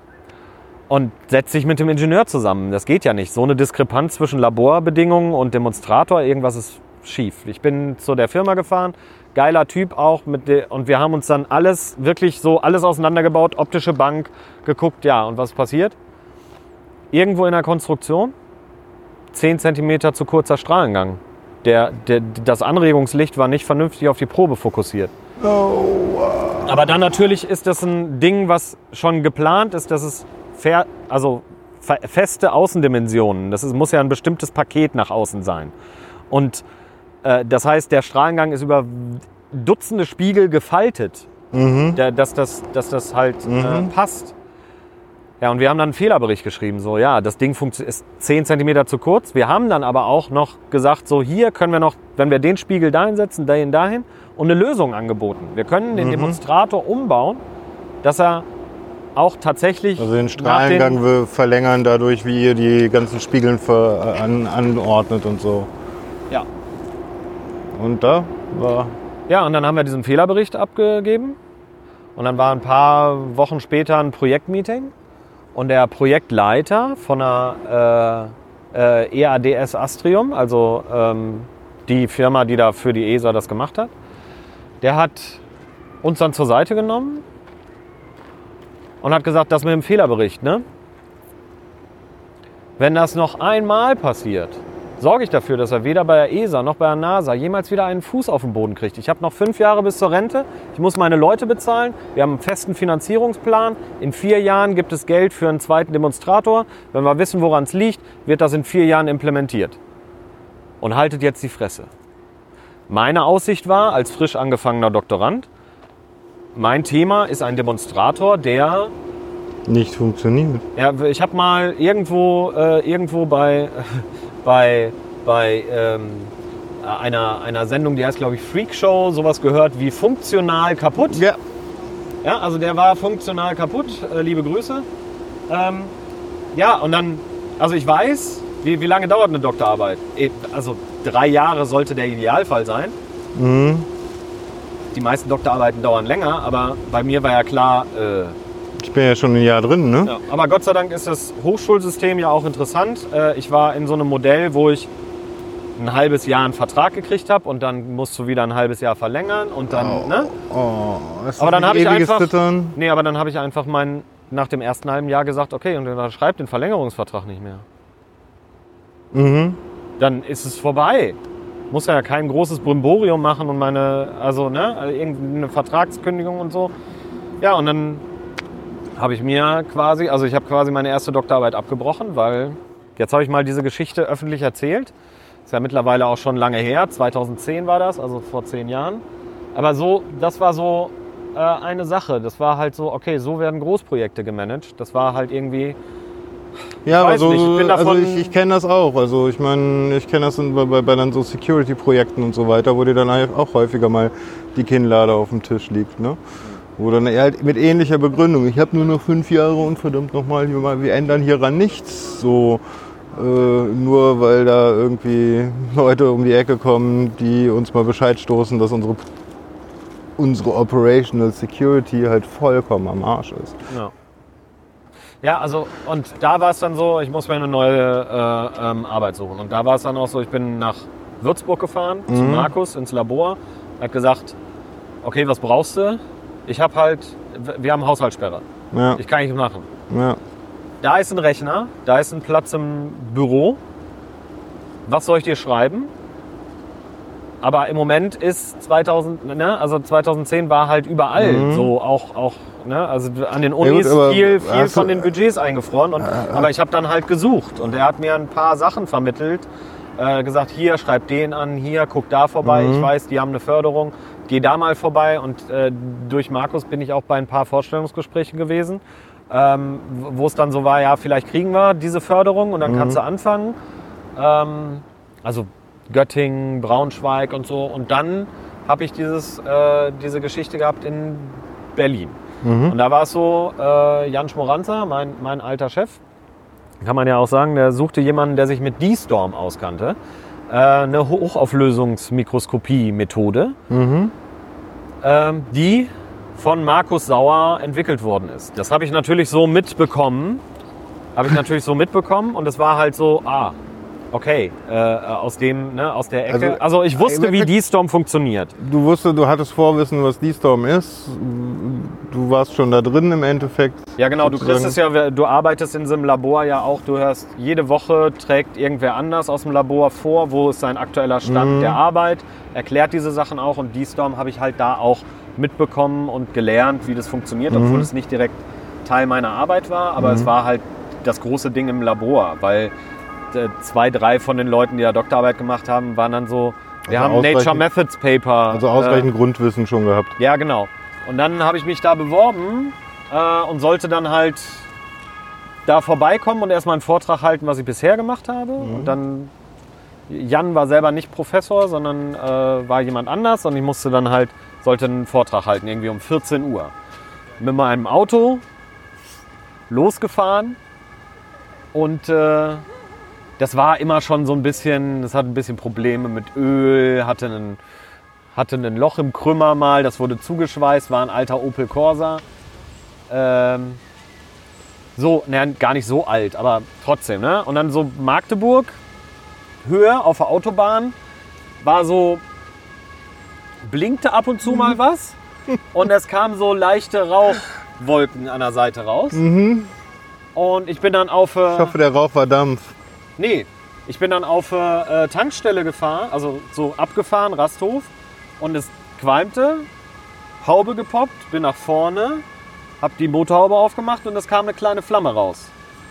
und setz dich mit dem Ingenieur zusammen. Das geht ja nicht. So eine Diskrepanz zwischen Laborbedingungen und Demonstrator, irgendwas ist schief. Ich bin zu der Firma gefahren, geiler Typ auch mit der, und wir haben uns dann alles wirklich so alles auseinandergebaut, optische Bank geguckt, ja, und was passiert? Irgendwo in der Konstruktion 10 cm zu kurzer Strahlengang. Der, der, das Anregungslicht war nicht vernünftig auf die Probe fokussiert. Aber dann natürlich ist das ein Ding, was schon geplant ist, dass es fair, also fe- feste Außendimensionen, das ist, muss ja ein bestimmtes Paket nach außen sein. Und das heißt, der Strahlengang ist über Dutzende Spiegel gefaltet, der, dass, das, dass das halt äh, passt. Ja, und wir haben dann einen Fehlerbericht geschrieben. So, ja, das Ding ist 10 cm zu kurz. Wir haben dann aber auch noch gesagt, so hier können wir noch, wenn wir den Spiegel dahin setzen, dahin, dahin und eine Lösung angeboten. Wir können den Demonstrator umbauen, dass er auch tatsächlich Also den Strahlengang wir verlängern dadurch, wie ihr die ganzen Spiegeln ver, an, anordnet und so. Ja. Und da war Ja, und dann haben wir diesen Fehlerbericht abgegeben. Und dann war ein paar Wochen später ein Projektmeeting. Und der Projektleiter von der äh, äh, EADS Astrium, also ähm, die Firma, die da für die ESA das gemacht hat, der hat uns dann zur Seite genommen und hat gesagt, das mit dem Fehlerbericht, ne? Wenn das noch einmal passiert, sorge ich dafür, dass er weder bei der ESA noch bei der NASA jemals wieder einen Fuß auf den Boden kriegt. Ich habe noch fünf Jahre bis zur Rente. Ich muss meine Leute bezahlen. Wir haben einen festen Finanzierungsplan. In vier Jahren gibt es Geld für einen zweiten Demonstrator. Wenn wir wissen, woran es liegt, wird das in vier Jahren implementiert. Und haltet jetzt die Fresse. Meine Aussicht war, als frisch angefangener Doktorand, mein Thema ist ein Demonstrator, der nicht funktioniert. ja, ich habe mal irgendwo, äh, irgendwo bei, bei, bei ähm, einer, einer Sendung, die heißt, glaube ich, Freak Show, sowas gehört wie funktional kaputt. Ja. Ja, also der war funktional kaputt. Äh, liebe Grüße. Ähm, ja, und dann, also ich weiß, wie, wie lange dauert eine Doktorarbeit? Eh, Also drei Jahre sollte der Idealfall sein. Mhm. Die meisten Doktorarbeiten dauern länger, aber bei mir war ja klar, äh, Ich bin ja schon ein Jahr drin, ne? Ja, aber Gott sei Dank ist das Hochschulsystem ja auch interessant. Äh, Ich war in so einem Modell, wo ich ein halbes Jahr einen Vertrag gekriegt habe und dann musst du wieder ein halbes Jahr verlängern und dann, ne? Oh, das ist Aber dann habe ich einfach, Zittern. nee, aber dann habe ich einfach meinen nach dem ersten halben Jahr gesagt, okay, und dann schreibt den Verlängerungsvertrag nicht mehr. Mhm. Dann ist es vorbei. Muss ja kein großes Brimborium machen und meine, also ne, also irgendeine Vertragskündigung und so. Ja, und dann habe ich mir quasi, also ich habe quasi meine erste Doktorarbeit abgebrochen, weil jetzt habe ich mal diese Geschichte öffentlich erzählt. Ist ja mittlerweile auch schon lange her, 2010 war das, also vor zehn Jahren. Aber so, das war so äh, eine Sache. Das war halt so, okay, so werden Großprojekte gemanagt. Das war halt irgendwie, Ja, aber so, ich bin also ich, ich kenne das auch. Also ich meine, ich kenne das bei, bei, bei dann so Security-Projekten und so weiter, wo dir dann auch häufiger mal die Kinnlade auf dem Tisch liegt, ne? Wo dann halt mit ähnlicher Begründung, ich habe nur noch fünf Jahre und verdammt nochmal, wir ändern hieran nichts. So, äh, nur weil da irgendwie Leute um die Ecke kommen, die uns mal Bescheid stoßen, dass unsere, unsere Operational Security halt vollkommen am Arsch ist. Ja. Ja, also und da war es dann so, ich muss mir eine neue äh, ähm, Arbeit suchen. Und da war es dann auch so, ich bin nach Würzburg gefahren zu Markus ins Labor. Er hat gesagt, okay, was brauchst du? Ich habe halt, wir haben Haushaltssperre. Ja, Ich kann nicht machen. ja. Da ist ein Rechner, da ist ein Platz im Büro. Was soll ich dir schreiben? Aber im Moment ist 2000, ne, also 2010 war halt überall so auch, auch ne, also an den gut, Unis aber viel, viel du- von den Budgets eingefroren. Und, aber ich habe dann halt gesucht und er hat mir ein paar Sachen vermittelt, äh, gesagt, hier schreib den an, hier guck da vorbei. Ich weiß, die haben eine Förderung, geh da mal vorbei. Und äh, durch Markus bin ich auch bei ein paar Vorstellungsgesprächen gewesen, ähm, wo es dann so war, ja, vielleicht kriegen wir diese Förderung und dann kannst du anfangen. Ähm, also Göttingen, Braunschweig und so. Und dann habe ich dieses, äh, diese Geschichte gehabt in Berlin. Und da war es so, äh, Jan Schmoranzer, mein, mein alter Chef, kann man ja auch sagen, der suchte jemanden, der sich mit D-Storm auskannte. Äh, eine Hochauflösungsmikroskopie-Methode, ähm, die von Markus Sauer entwickelt worden ist. Das habe ich natürlich so mitbekommen. Habe ich natürlich so mitbekommen und es war halt so, ah, okay, äh, aus dem, ne, aus der Ecke. Also, Also, ich wusste, im wie D-Storm funktioniert. Du wusstest, du hattest Vorwissen, was D-Storm ist. Du warst schon da drin im Endeffekt. Ja, genau. Du kriegst sozusagen. es ja, du arbeitest in so einem Labor ja auch. Du hörst, jede Woche trägt irgendwer anders aus dem Labor vor, wo ist sein aktueller Stand der Arbeit, erklärt diese Sachen auch. Und D-Storm habe ich halt da auch mitbekommen und gelernt, wie das funktioniert, obwohl es nicht direkt Teil meiner Arbeit war. Aber es war halt das große Ding im Labor, weil äh, zwei, drei von den Leuten, die da Doktorarbeit gemacht haben, waren dann so, wir Also haben Nature Methods Paper. Also ausreichend Grundwissen schon gehabt. Ja, genau. Und dann habe ich mich da beworben äh, und sollte dann halt da vorbeikommen und erstmal einen Vortrag halten, was ich bisher gemacht habe. Und dann, Jan war selber nicht Professor, sondern äh, war jemand anders und ich musste dann halt, sollte einen Vortrag halten, irgendwie um 14 Uhr. Mit meinem Auto losgefahren und äh, das war immer schon so ein bisschen, das hat ein bisschen Probleme mit Öl, hatte einen hatte ein Loch im Krümmer mal, das wurde zugeschweißt, war ein alter Opel Corsa. Ähm, so, ne, gar nicht so alt, aber trotzdem. Ne? Und dann so Magdeburg, Höhe auf der Autobahn, war so, blinkte ab und zu mal was und es kamen so leichte Rauchwolken an der Seite raus. Und ich bin dann auf... äh, Ich hoffe, der Rauch war Dampf. Nee, ich bin dann auf äh, Tankstelle gefahren, also so abgefahren, Rasthof. Und es qualmte, Haube gepoppt, bin nach vorne, hab die Motorhaube aufgemacht und es kam eine kleine Flamme raus.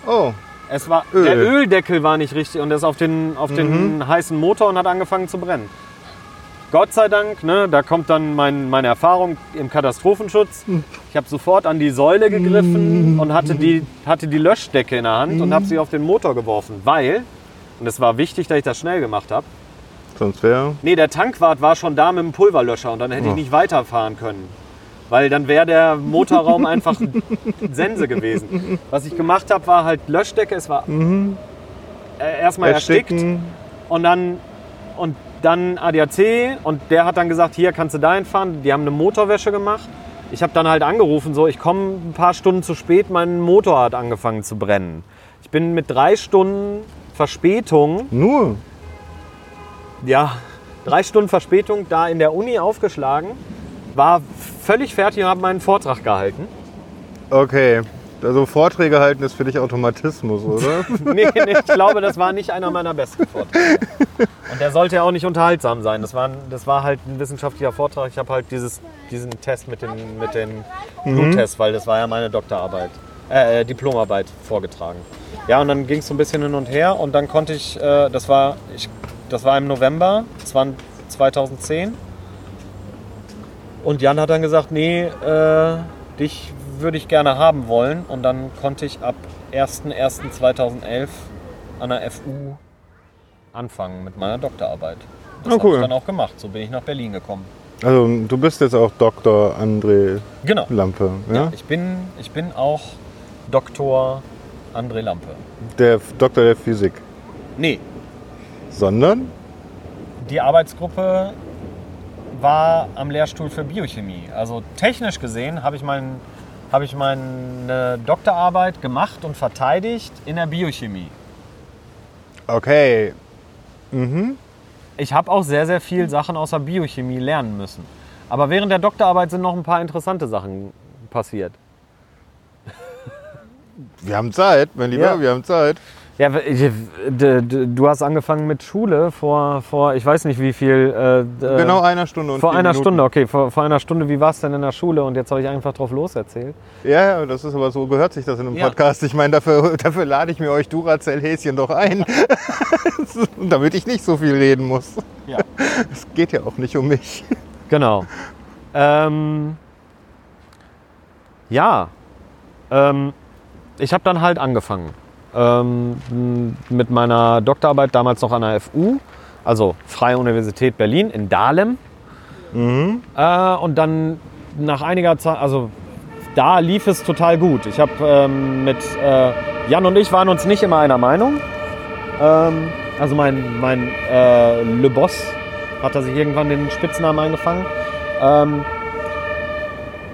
Oh, Es war, Öl. Der Öldeckel war nicht richtig und er ist auf den, auf den heißen Motor und hat angefangen zu brennen. Gott sei Dank, ne, da kommt dann mein, meine Erfahrung im Katastrophenschutz. Ich habe sofort an die Säule gegriffen und hatte die, hatte die Löschdecke in der Hand und habe sie auf den Motor geworfen, weil, und es war wichtig, dass ich das schnell gemacht habe, sonst wäre. nee, der Tankwart war schon da mit dem Pulverlöscher und dann hätte ich nicht weiterfahren können. Weil dann wäre der Motorraum einfach Sense gewesen. Was ich gemacht habe, war halt Löschdecke. Es war äh, erstmal erstickt und dann, und dann ADAC und der hat dann gesagt, hier kannst du dahin fahren. Die haben eine Motorwäsche gemacht. Ich habe dann halt angerufen, so ich komme ein paar Stunden zu spät, mein Motor hat angefangen zu brennen. Ich bin mit drei Stunden Verspätung, Nur. ja, drei Stunden Verspätung da in der Uni aufgeschlagen, war völlig fertig und habe meinen Vortrag gehalten. Okay. Also Vorträge halten ist für dich Automatismus, oder? Nee, nee, ich glaube, das war nicht einer meiner besten Vorträge. Und der sollte ja auch nicht unterhaltsam sein. Das war, das war halt ein wissenschaftlicher Vortrag. Ich habe halt dieses, diesen Test mit den, mit den Bluttests, weil das war ja meine Doktorarbeit, äh, äh, Diplomarbeit vorgetragen. Ja, und dann ging es so ein bisschen hin und her und dann konnte ich, äh, das, war, ich das war im November 20, 2010. Und Jan hat dann gesagt, nee, äh, dich würde ich gerne haben wollen. Und dann konnte ich ab 01.01.2011 an der FU anfangen mit meiner Doktorarbeit. Das habe cool. ich dann auch gemacht. So bin ich nach Berlin gekommen. Also du bist jetzt auch Dr. André Genau. Lampe, ja? Ja, ich, bin, ich bin auch Doktor André Lampe. Der Doktor der Physik. Nee, Sondern? die Arbeitsgruppe war am Lehrstuhl für Biochemie. Also technisch gesehen habe ich, mein, habe ich meine Doktorarbeit gemacht und verteidigt in der Biochemie. Okay. Ich habe auch sehr, sehr viel Sachen aus der Biochemie lernen müssen. Aber während der Doktorarbeit sind noch ein paar interessante Sachen passiert. Wir haben Zeit, mein Lieber, Ja. wir haben Zeit. Ja, du hast angefangen mit Schule vor, vor ich weiß nicht wie viel. Äh, d- Genau einer Stunde und Vor einer Minuten. Stunde, okay. Vor, vor einer Stunde, wie war es denn in der Schule? Und jetzt habe ich einfach drauf loserzählt. Ja, ja, das ist aber so, gehört sich das in einem Ja. Podcast. Ich meine, dafür, dafür lade ich mir euch Duracell-Häschen doch ein. Damit ich nicht so viel reden muss. Ja. Es geht ja auch nicht um mich. Genau. Ähm, ja, ähm, ich habe dann halt angefangen ähm, mit meiner Doktorarbeit damals noch an der FU, also Freie Universität Berlin in Dahlem. Äh, und dann nach einiger Zeit, also da lief es total gut. Ich habe ähm, mit äh, Jan und ich waren uns nicht immer einer Meinung. Ähm, also mein, mein äh, Le Boss hat er sich irgendwann den Spitznamen eingefangen. Ähm,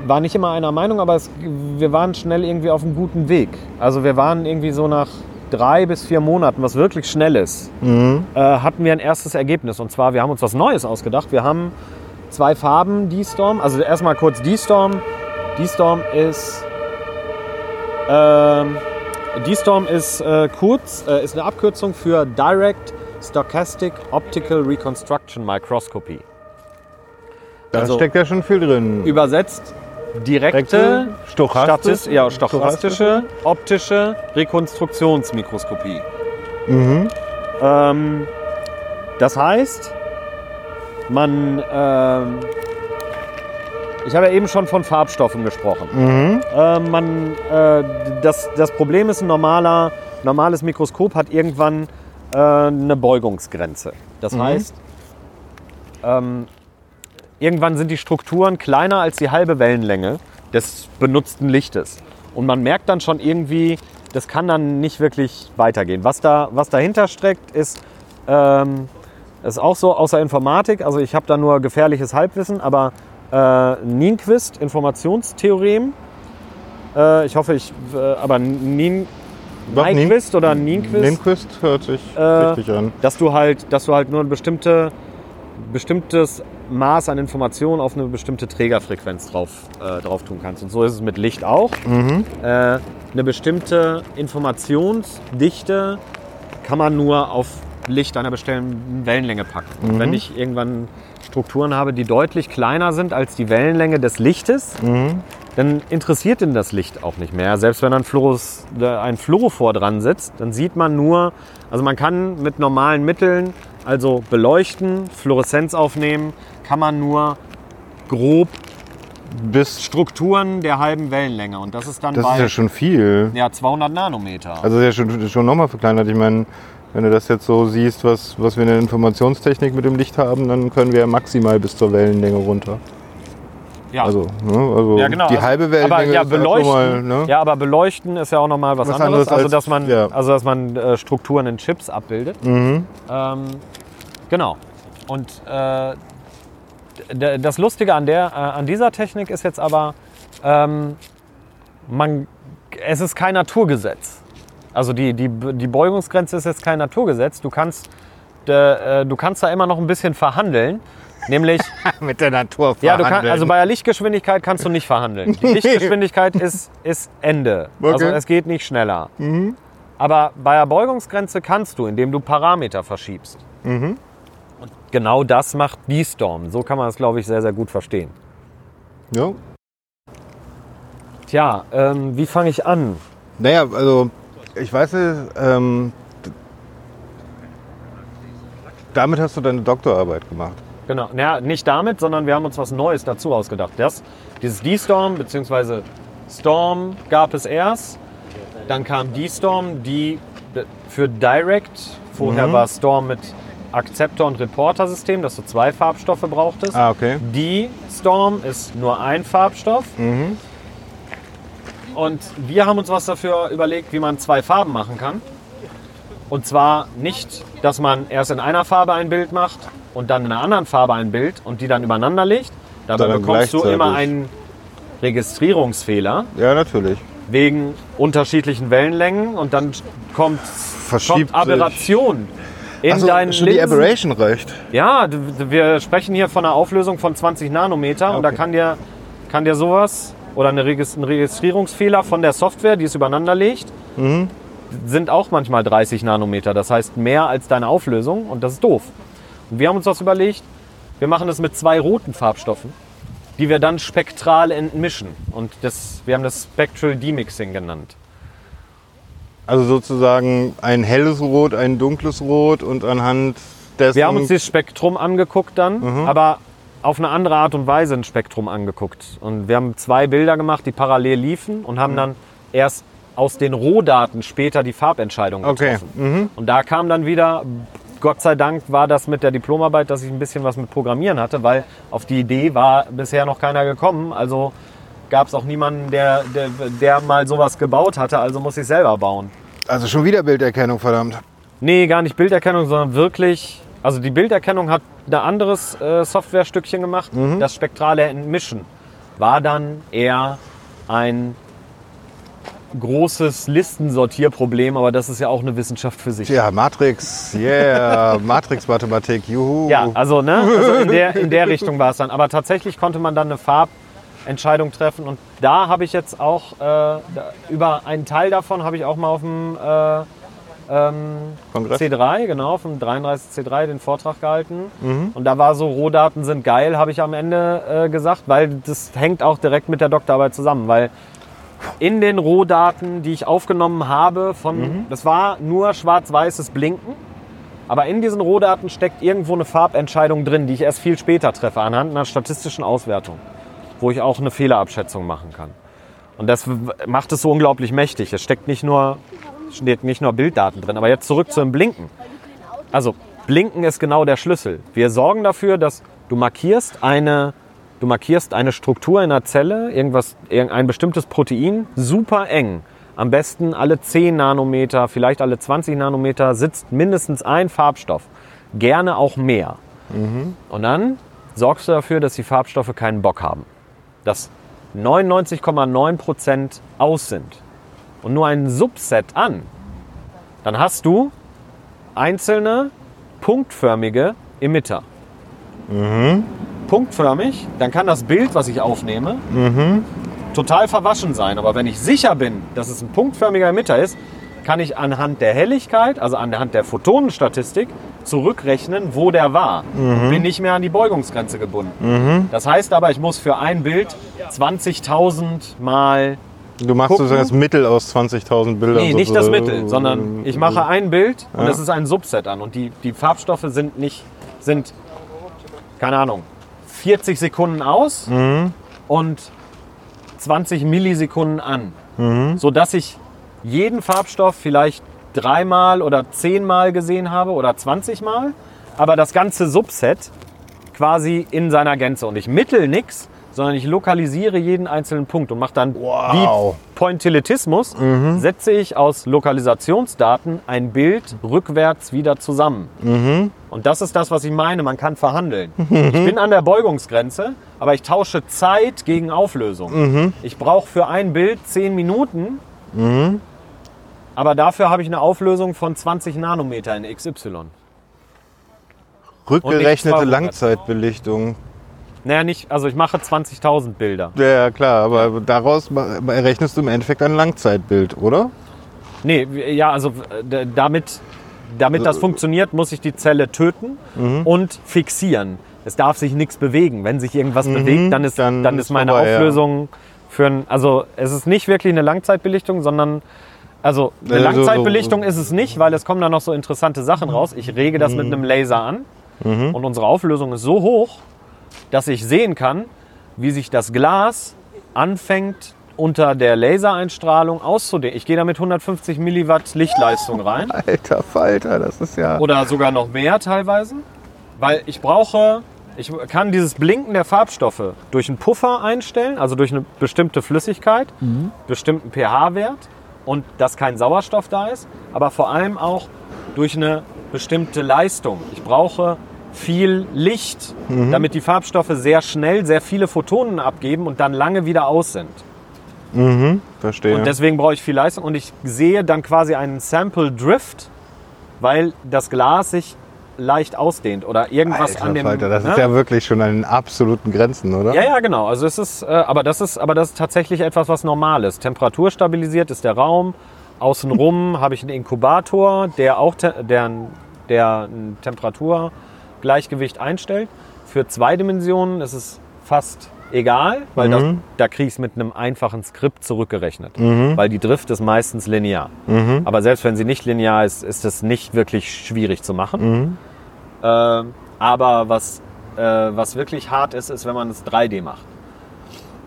war nicht immer einer Meinung, aber es, wir waren schnell irgendwie auf einem guten Weg. Also wir waren irgendwie so nach drei bis vier Monaten, was wirklich schnell ist, äh, hatten wir ein erstes Ergebnis. Und zwar, wir haben uns was Neues ausgedacht. Wir haben zwei Farben D-Storm. Also erstmal kurz D-Storm. D-Storm ist... Ähm, D-Storm ist äh, kurz, äh, ist eine Abkürzung für Direct Stochastic Optical Reconstruction Microscopy. Da Also- steckt ja schon viel drin. Übersetzt direkte, Direkte, stochastisch- Statis, ja, stochastische, optische Rekonstruktionsmikroskopie. Mhm. Ähm, das heißt, man, ähm, ich habe ja eben schon von Farbstoffen gesprochen. Mhm. Äh, man, äh, das, das Problem ist, ein normaler, normales Mikroskop hat irgendwann äh, eine Beugungsgrenze. Das heißt, ähm, irgendwann sind die Strukturen kleiner als die halbe Wellenlänge des benutzten Lichtes. Und man merkt dann schon irgendwie, das kann dann nicht wirklich weitergehen. Was, da, was dahinter steckt, ist, ähm, ist auch so aus der Informatik. Also ich habe da nur gefährliches Halbwissen, aber äh, Nienquist, Informationstheorem. Äh, ich hoffe, ich, äh, aber Nien, Nyquist oder Nienquist Lindquist hört sich Äh, richtig an. dass du halt, dass du halt nur ein bestimmte, bestimmtes Maß an Informationen auf eine bestimmte Trägerfrequenz drauf, äh, drauf tun kannst. Und so ist es mit Licht auch. Äh, eine bestimmte Informationsdichte kann man nur auf Licht einer bestimmten Wellenlänge packen. Und wenn ich irgendwann Strukturen habe, die deutlich kleiner sind als die Wellenlänge des Lichtes, dann interessiert ihn das Licht auch nicht mehr. Selbst wenn ein, Fluoros, äh, ein Fluorophor dran sitzt, dann sieht man nur, also man kann mit normalen Mitteln, also beleuchten, Fluoreszenz aufnehmen, kann man nur grob Bis, Strukturen der halben Wellenlänge. Und das ist dann das bei ist ja schon viel. ja, 200 Nanometer. Also das ist ja schon, schon nochmal verkleinert. Ich meine, wenn du das jetzt so siehst, was, was wir in der Informationstechnik mit dem Licht haben, dann können wir ja maximal bis zur Wellenlänge runter. ja. Also, ne, also ja, genau. die halbe aber, Wellenlänge ja, ist ja schon beleuchten, mal, ne? ja, aber beleuchten ist ja auch nochmal was, Was anderes. anderes also, als- dass man, ja. also, dass man äh, Strukturen in Chips abbildet. Mhm. Ähm, genau. Und äh, das Lustige an, der, äh, an dieser Technik ist jetzt aber, ähm, man, es ist kein Naturgesetz. Also die, die, die Beugungsgrenze ist jetzt kein Naturgesetz. Du kannst, äh, du kannst da immer noch ein bisschen verhandeln. Nämlich, Mit der Natur ja, du kannst, also bei der Lichtgeschwindigkeit kannst du nicht verhandeln. Die Lichtgeschwindigkeit ist, ist Ende. Also Okay. es geht nicht schneller. Aber bei der Beugungsgrenze kannst du, indem du Parameter verschiebst. Und genau das macht D-Storm. So kann man es, glaube ich, sehr, sehr gut verstehen. ja. Tja, ähm, wie fange ich an? Naja, also ich weiß nicht, ähm, damit hast du deine Doktorarbeit gemacht. Genau, naja, nicht damit, sondern wir haben uns was Neues dazu ausgedacht. Das, dieses D-Storm bzw. Storm gab es erst. Dann kam D-Storm, die für Direct. Vorher war Storm mit Akzeptor- und Reporter-System, dass du zwei Farbstoffe brauchtest. Ah, okay. Die Storm ist nur ein Farbstoff. Und wir haben uns was dafür überlegt, wie man zwei Farben machen kann. Und zwar nicht, dass man erst in einer Farbe ein Bild macht und dann in einer anderen Farbe ein Bild und die dann übereinander legt. Dabei Sondern bekommst du immer einen Registrierungsfehler Ja, natürlich. wegen unterschiedlichen Wellenlängen und dann kommt, kommt Aberration in Also deinen schon die Linsen. Aberration reicht. Ja, wir sprechen hier von einer Auflösung von 20 Nanometer und da Okay. kann dir, kann dir sowas oder eine Regis- ein Registrierungsfehler von der Software, die es übereinander legt, Mhm. sind auch manchmal 30 Nanometer. Das heißt mehr als deine Auflösung und das ist doof. Und wir haben uns was überlegt, wir machen das mit zwei roten Farbstoffen, die wir dann spektral entmischen. Und das, wir haben das Spectral Demixing genannt. Also sozusagen ein helles Rot, ein dunkles Rot und anhand dessen. Wir haben uns das Spektrum angeguckt dann, Mhm. aber auf eine andere Art und Weise ein Spektrum angeguckt. Und wir haben zwei Bilder gemacht, die parallel liefen und haben dann erst aus den Rohdaten später die Farbentscheidung Okay. getroffen. Und da kam dann wieder, Gott sei Dank war das mit der Diplomarbeit, dass ich ein bisschen was mit Programmieren hatte, weil auf die Idee war bisher noch keiner gekommen. Also gab es auch niemanden, der, der, der mal sowas gebaut hatte, also muss ich selber bauen. Also schon wieder Bilderkennung, verdammt. Nee, gar nicht Bilderkennung, sondern wirklich. Also die Bilderkennung hat ein anderes äh, Softwarestückchen gemacht. Das spektrale Entmischen war dann eher ein großes Listensortierproblem, aber das ist ja auch eine Wissenschaft für sich. Ja, Matrix, yeah, Matrix-Mathematik, juhu. Ja, also, ne, also in, der, in der Richtung war es dann. Aber tatsächlich konnte man dann eine Farbentscheidung treffen. Und da habe ich jetzt auch, äh, über einen Teil davon habe ich auch mal auf dem äh, ähm, Kongress? C3, genau, auf dem 33C3 den Vortrag gehalten. Und da war so, Rohdaten sind geil, habe ich am Ende äh, gesagt, weil das hängt auch direkt mit der Doktorarbeit zusammen, weil in den Rohdaten, die ich aufgenommen habe, von, das war nur schwarz-weißes Blinken, aber in diesen Rohdaten steckt irgendwo eine Farbentscheidung drin, die ich erst viel später treffe, anhand einer statistischen Auswertung, wo ich auch eine Fehlerabschätzung machen kann. Und das macht es so unglaublich mächtig. Es steckt nicht nur, steht nicht nur Bilddaten drin, aber jetzt zurück zum Blinken. Also Blinken ist genau der Schlüssel. Wir sorgen dafür, dass du markierst eine, du markierst eine Struktur in einer Zelle, irgendwas, irgendein bestimmtes Protein, super eng. Am besten alle 10 Nanometer, vielleicht alle 20 Nanometer sitzt mindestens ein Farbstoff. Gerne auch mehr. Und dann sorgst du dafür, dass die Farbstoffe keinen Bock haben. Dass 99,9% aus sind. Und nur ein Subset an. Dann hast du einzelne punktförmige Emitter. Punktförmig, dann kann das Bild, was ich aufnehme, total verwaschen sein. Aber wenn ich sicher bin, dass es ein punktförmiger Emitter ist, kann ich anhand der Helligkeit, also anhand der Photonenstatistik, zurückrechnen, wo der war. Und bin nicht mehr an die Beugungsgrenze gebunden. Das heißt aber, ich muss für ein Bild 20.000 mal Du machst Gucken. sozusagen das Mittel aus 20.000 Bildern. Nee, nicht so- das Mittel, sondern ich mache ein Bild und Ja. es ist ein Subset an. Und die, die Farbstoffe sind nicht, sind, keine Ahnung, 40 Sekunden aus und 20 Millisekunden an. Sodass ich jeden Farbstoff vielleicht dreimal oder zehnmal gesehen habe oder 20 Mal, aber das ganze Subset quasi in seiner Gänze. Und ich mittel nichts, sondern ich lokalisiere jeden einzelnen Punkt und mache dann Wow. wie Pointillitismus, setze ich aus Lokalisationsdaten ein Bild rückwärts wieder zusammen. Und das ist das, was ich meine, man kann verhandeln. Ich bin an der Beugungsgrenze, aber ich tausche Zeit gegen Auflösung. Ich brauche für ein Bild 10 Minuten, aber dafür habe ich eine Auflösung von 20 Nanometer in XY. Rückgerechnete 200. Langzeitbelichtung. Naja, nicht, also ich mache 20.000 Bilder. Ja, klar, aber daraus errechnest du im Endeffekt ein Langzeitbild, oder? Nee, ja, also damit, damit das funktioniert, muss ich die Zelle töten und fixieren. Es darf sich nichts bewegen. Wenn sich irgendwas bewegt, dann ist, dann, dann ist meine vorbei, ja. Auflösung für ein, also es ist nicht wirklich eine Langzeitbelichtung, sondern also eine Äh, Langzeitbelichtung ist es nicht, weil es kommen da noch so interessante Sachen raus. Ich rege das mit einem Laser an und unsere Auflösung ist so hoch, dass ich sehen kann, wie sich das Glas anfängt unter der Lasereinstrahlung auszudehnen. Ich gehe da mit 150 Milliwatt Lichtleistung rein Alter Falter, das ist ja. oder sogar noch mehr teilweise, weil ich brauche, ich kann dieses Blinken der Farbstoffe durch einen Puffer einstellen, also durch eine bestimmte Flüssigkeit, bestimmten pH-Wert und dass kein Sauerstoff da ist, aber vor allem auch durch eine bestimmte Leistung. Ich brauche viel Licht, damit die Farbstoffe sehr schnell sehr viele Photonen abgeben und dann lange wieder aus sind. Verstehe. Und deswegen brauche ich viel Leistung und ich sehe dann quasi einen Sample Drift, weil das Glas sich leicht ausdehnt oder irgendwas Alter an dem. Falter, das ne? ist ja wirklich schon an den absoluten Grenzen, oder? ja, ja, genau. Also es ist, äh, aber das ist, aber das ist tatsächlich etwas, was normal ist. Temperaturstabilisiert ist der Raum. Außenrum habe ich einen Inkubator, der auch te der, der ein Temperaturgleichgewicht einstellt. Für zwei Dimensionen ist es fast egal, weil das, da kriege ich es mit einem einfachen Skript zurückgerechnet. Weil die Drift ist meistens linear. Aber selbst wenn sie nicht linear ist, ist es nicht wirklich schwierig zu machen. Ähm, aber was äh, was wirklich hart ist, ist, wenn man es 3D macht.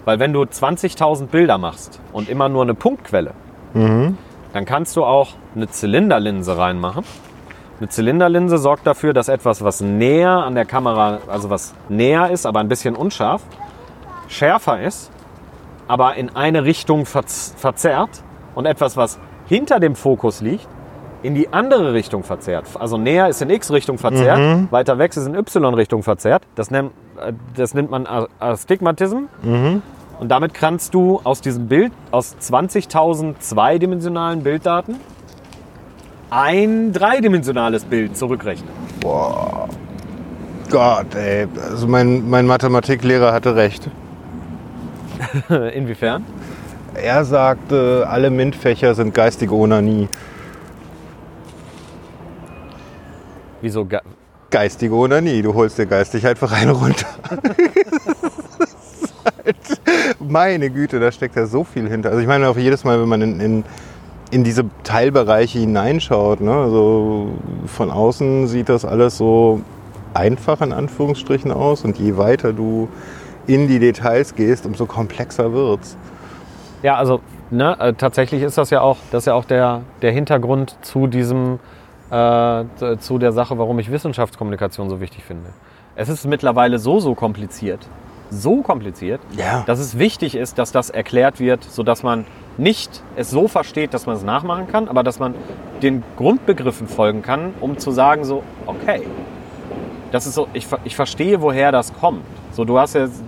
Weil wenn du 20.000 Bilder machst und immer nur eine Punktquelle, dann kannst du auch eine Zylinderlinse reinmachen. Eine Zylinderlinse sorgt dafür, dass etwas, was näher an der Kamera, also was näher ist, aber ein bisschen unscharf, schärfer ist, aber in eine Richtung verz verzerrt und etwas, was hinter dem Fokus liegt, in die andere Richtung verzerrt. Also näher ist in X-Richtung verzerrt, weiter weg ist in Y-Richtung verzerrt. Das nennt, äh, das nennt man Astigmatism. Und damit kannst du aus diesem Bild, aus 20.000 zweidimensionalen Bilddaten, ein dreidimensionales Bild zurückrechnen. Gott, ey. Also mein, mein Mathematiklehrer hatte recht. Inwiefern? Er sagte, alle MINT-Fächer sind geistige Onanie. Wieso? ga- Geistige Onanie. Du holst dir geistig einfach eine runter. Halt- Meine Güte, da steckt ja so viel hinter. Also ich meine auch jedes Mal, wenn man in, in, in diese Teilbereiche hineinschaut, ne, also von außen sieht das alles so einfach in Anführungsstrichen aus und je weiter du in die Details gehst, umso komplexer wird's. Ja, also ne, äh, tatsächlich ist das ja auch, das ja auch der, der Hintergrund zu diesem, äh, zu der Sache, warum ich Wissenschaftskommunikation so wichtig finde. Es ist mittlerweile so, so kompliziert, so kompliziert, Ja. dass es wichtig ist, dass das erklärt wird, sodass man nicht es so versteht, dass man es nachmachen kann, aber dass man den Grundbegriffen folgen kann, um zu sagen so, okay, das ist so, ich, ich verstehe, woher das kommt. So, du hast jetzt,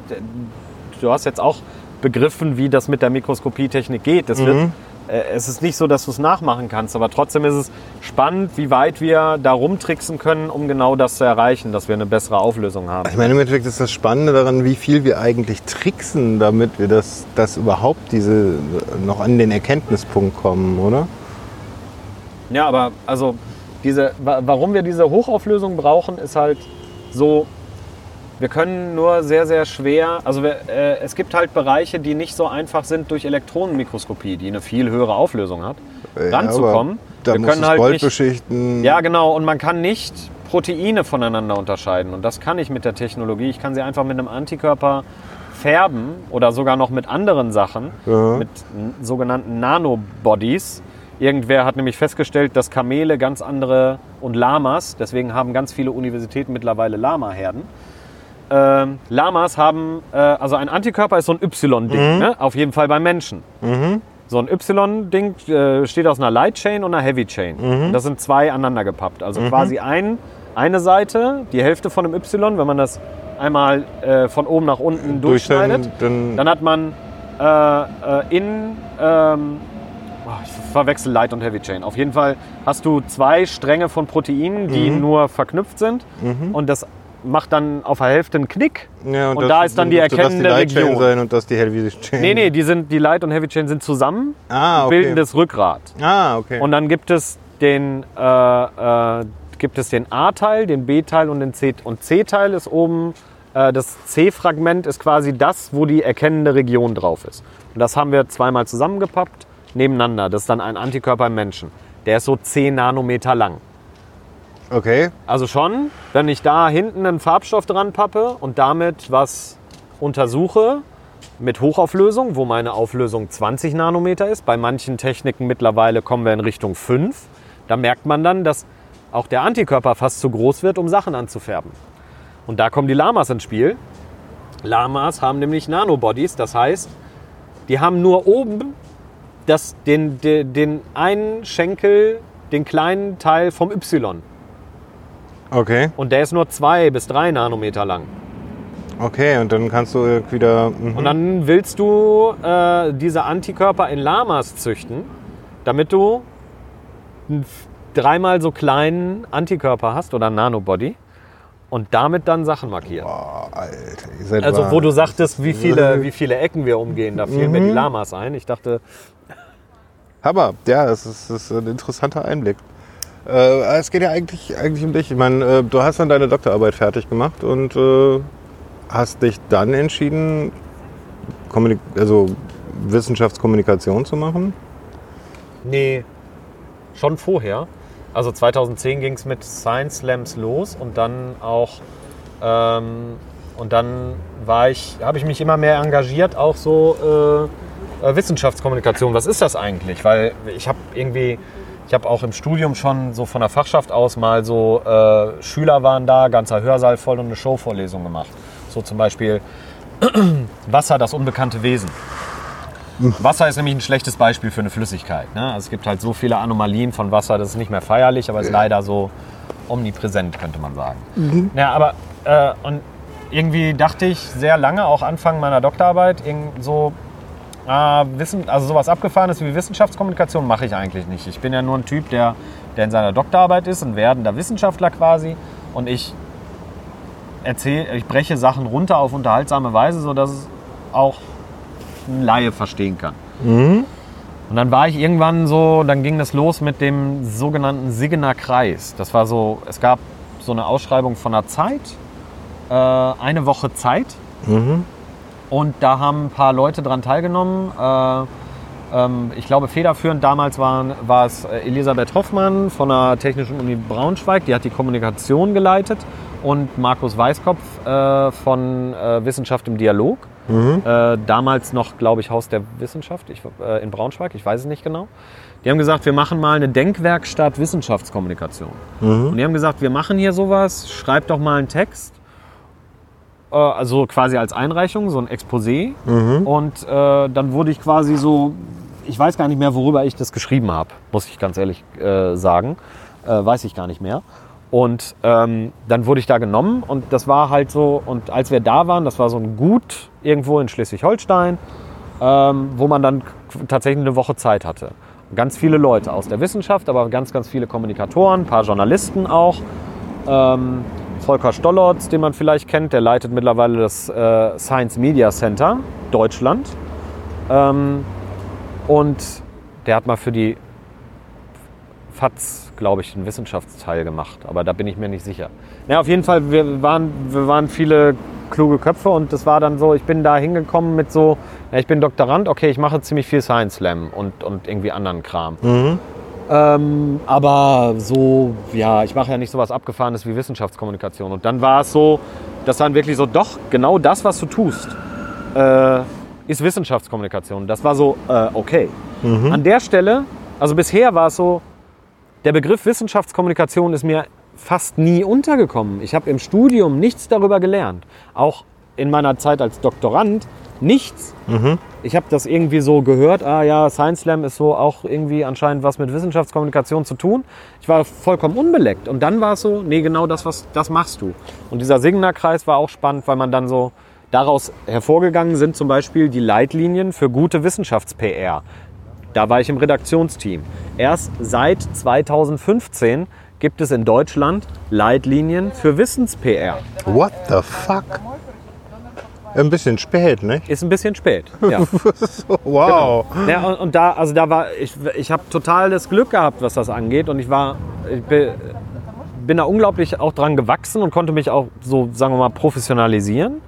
du hast jetzt auch begriffen, wie das mit der Mikroskopietechnik geht. Das wird, äh, es ist nicht so, dass du es nachmachen kannst, aber trotzdem ist es spannend, wie weit wir da rumtricksen können, um genau das zu erreichen, dass wir eine bessere Auflösung haben. Ich meine, im Endeffekt ist das Spannende daran, wie viel wir eigentlich tricksen, damit wir das, das überhaupt diese noch an den Erkenntnispunkt kommen, oder? Ja, aber also diese, wa- warum wir diese Hochauflösung brauchen, ist halt so, wir können nur sehr, sehr schwer, also wir, äh, es gibt halt Bereiche, die nicht so einfach sind durch Elektronenmikroskopie, die eine viel höhere Auflösung hat, ranzukommen. Da wir können halt Gold nicht, beschichten. ja, genau, und man kann nicht Proteine voneinander unterscheiden. Und das kann ich mit der Technologie. Ich kann sie einfach mit einem Antikörper färben oder sogar noch mit anderen Sachen, Ja. mit sogenannten Nanobodies. Irgendwer hat nämlich festgestellt, dass Kamele ganz andere und Lamas, deswegen haben ganz viele Universitäten mittlerweile Lama-Herden. Ähm, Lamas haben, äh, also ein Antikörper ist so ein Y-Ding, ne? auf jeden Fall beim Menschen. So ein Y-Ding äh, steht aus einer Light Chain und einer Heavy Chain. Und Das sind zwei aneinander gepappt. Also quasi ein, eine Seite, die Hälfte von einem Y, wenn man das einmal äh, von oben nach unten durch durchschneidet, dann, dann, hat man äh, äh, in, ähm, oh, ich verwechsel Light und Heavy Chain. Auf jeden Fall hast du zwei Stränge von Proteinen, die nur verknüpft sind. Und das macht dann auf der Hälfte einen Knick. ja, und da ist dann die dürfte das erkennende Light Region. sein und das die Heavy Chain. Nee, nee, die, sind, die Light und Heavy Chain sind zusammen, Ah, okay. bilden das Rückgrat. Ah, okay. Und dann gibt es den, äh, äh, gibt es den A-Teil, den B-Teil und den C. Und C-Teil ist oben, äh, das C-Fragment ist quasi das, wo die erkennende Region drauf ist. Und das haben wir zweimal zusammengepappt, nebeneinander. Das ist dann ein Antikörper im Menschen. Der ist so 10 Nanometer lang. Okay. Also schon, wenn ich da hinten einen Farbstoff dran pappe und damit was untersuche mit Hochauflösung, wo meine Auflösung 20 Nanometer ist, bei manchen Techniken mittlerweile kommen wir in Richtung 5, da merkt man dann, dass auch der Antikörper fast zu groß wird, um Sachen anzufärben. Und da kommen die Lamas ins Spiel. Lamas haben nämlich Nanobodies, das heißt, die haben nur oben das, den, den, den einen Schenkel, den kleinen Teil vom Y. Okay. Und der ist nur zwei bis drei Nanometer lang. Okay, und dann kannst du wieder. Mhm. Und dann willst du äh, diese Antikörper in Lamas züchten, damit du einen dreimal so kleinen Antikörper hast oder Nanobody und damit dann Sachen markieren. Boah, Alter, ihr seid Also wahr. wo du sagtest, wie viele, wie viele Ecken wir umgehen, da fielen mir die Lamas ein. Ich dachte, Hammer, ja, das ist, das ist ein interessanter Einblick. Äh, es geht ja eigentlich, eigentlich um dich. Ich meine, äh, du hast dann deine Doktorarbeit fertig gemacht und äh, hast dich dann entschieden, Kommunik also Wissenschaftskommunikation zu machen. nee, schon vorher. Also 2010 ging es mit Science Slams los und dann auch Ähm, und dann war ich, habe ich mich immer mehr engagiert, auch so äh, äh, Wissenschaftskommunikation. Was ist das eigentlich? Weil ich habe irgendwie, ich habe auch im Studium schon so von der Fachschaft aus mal so äh, Schüler waren da, ganzer Hörsaal voll und eine Showvorlesung gemacht. So zum Beispiel Wasser, das unbekannte Wesen. Wasser ist nämlich ein schlechtes Beispiel für eine Flüssigkeit. Ne? Also es gibt halt so viele Anomalien von Wasser, das ist nicht mehr feierlich, aber ist leider so omnipräsent, könnte man sagen. Ja, aber äh, und irgendwie dachte ich sehr lange, auch Anfang meiner Doktorarbeit, irgend so äh, Wissen, also sowas Abgefahrenes wie Wissenschaftskommunikation mache ich eigentlich nicht. Ich bin ja nur ein Typ, der, der in seiner Doktorarbeit ist, ein werdender Wissenschaftler quasi. Und ich erzähle, ich breche Sachen runter auf unterhaltsame Weise, sodass es auch ein Laie verstehen kann. Und dann war ich irgendwann so, dann ging das los mit dem sogenannten Siggener Kreis. Das war so, es gab so eine Ausschreibung von der Zeit, äh, eine Woche Zeit. Und da haben ein paar Leute dran teilgenommen. Äh, ähm, ich glaube, federführend damals waren, war es äh, Elisabeth Hoffmann von der Technischen Uni Braunschweig, die hat die Kommunikation geleitet. Und Markus Weißkopf äh, von Wissenschaft im Dialog. Äh, damals noch, glaube ich, Haus der Wissenschaft ich, in Braunschweig, ich weiß es nicht genau. Die haben gesagt, wir machen mal eine Denkwerkstatt Wissenschaftskommunikation. Und die haben gesagt, wir machen hier sowas, schreibt doch mal einen Text. Äh, also quasi als Einreichung, so ein Exposé. Und äh, dann wurde ich quasi so, ich weiß gar nicht mehr, worüber ich das geschrieben habe, muss ich ganz ehrlich äh, sagen. Äh, weiß ich gar nicht mehr. Und ähm, dann wurde ich da genommen und das war halt so, und als wir da waren, das war so ein Gut irgendwo in Schleswig-Holstein, ähm, wo man dann tatsächlich eine Woche Zeit hatte. Ganz viele Leute aus der Wissenschaft, aber ganz, ganz viele Kommunikatoren, ein paar Journalisten auch. Ähm, Volker Stollotz, den man vielleicht kennt, der leitet mittlerweile das äh, Science Media Center Deutschland. Ähm, und der hat mal für die FATS, glaube ich, einen Wissenschaftsteil gemacht, aber da bin ich mir nicht sicher. Ja, auf jeden Fall, wir waren, wir waren viele kluge Köpfe und das war dann so, ich bin da hingekommen mit so, ja, ich bin Doktorand, okay, ich mache ziemlich viel Science Slam und, und irgendwie anderen Kram. Ähm, aber so, ja, ich mache ja nicht so was Abgefahrenes wie Wissenschaftskommunikation. Und dann war es so, dass dann wirklich so, doch, genau das, was du tust, äh, ist Wissenschaftskommunikation. Das war so, äh, okay. An der Stelle, also bisher war es so, der Begriff Wissenschaftskommunikation ist mir fast nie untergekommen. Ich habe im Studium nichts darüber gelernt. Auch in meiner Zeit als Doktorand nichts. Ich habe das irgendwie so gehört, ah ja, Science Slam ist so auch irgendwie anscheinend was mit Wissenschaftskommunikation zu tun. Ich war vollkommen unbeleckt. Und dann war es so, nee, genau das, was, das machst du. Und dieser Signer-Kreis war auch spannend, weil man dann so daraus hervorgegangen sind zum Beispiel die Leitlinien für gute Wissenschafts-PR. Da war ich im Redaktionsteam. Erst seit 2015 gibt es in Deutschland Leitlinien für Wissens-PR. What the fuck? Ein bisschen spät, ne? Ist ein bisschen spät. Ja. Wow. Ja, und, und da, also da war, ich, ich habe total das Glück gehabt, was das angeht. Und ich war, ich bin, bin da unglaublich auch dran gewachsen und konnte mich auch so, sagen wir mal, professionalisieren.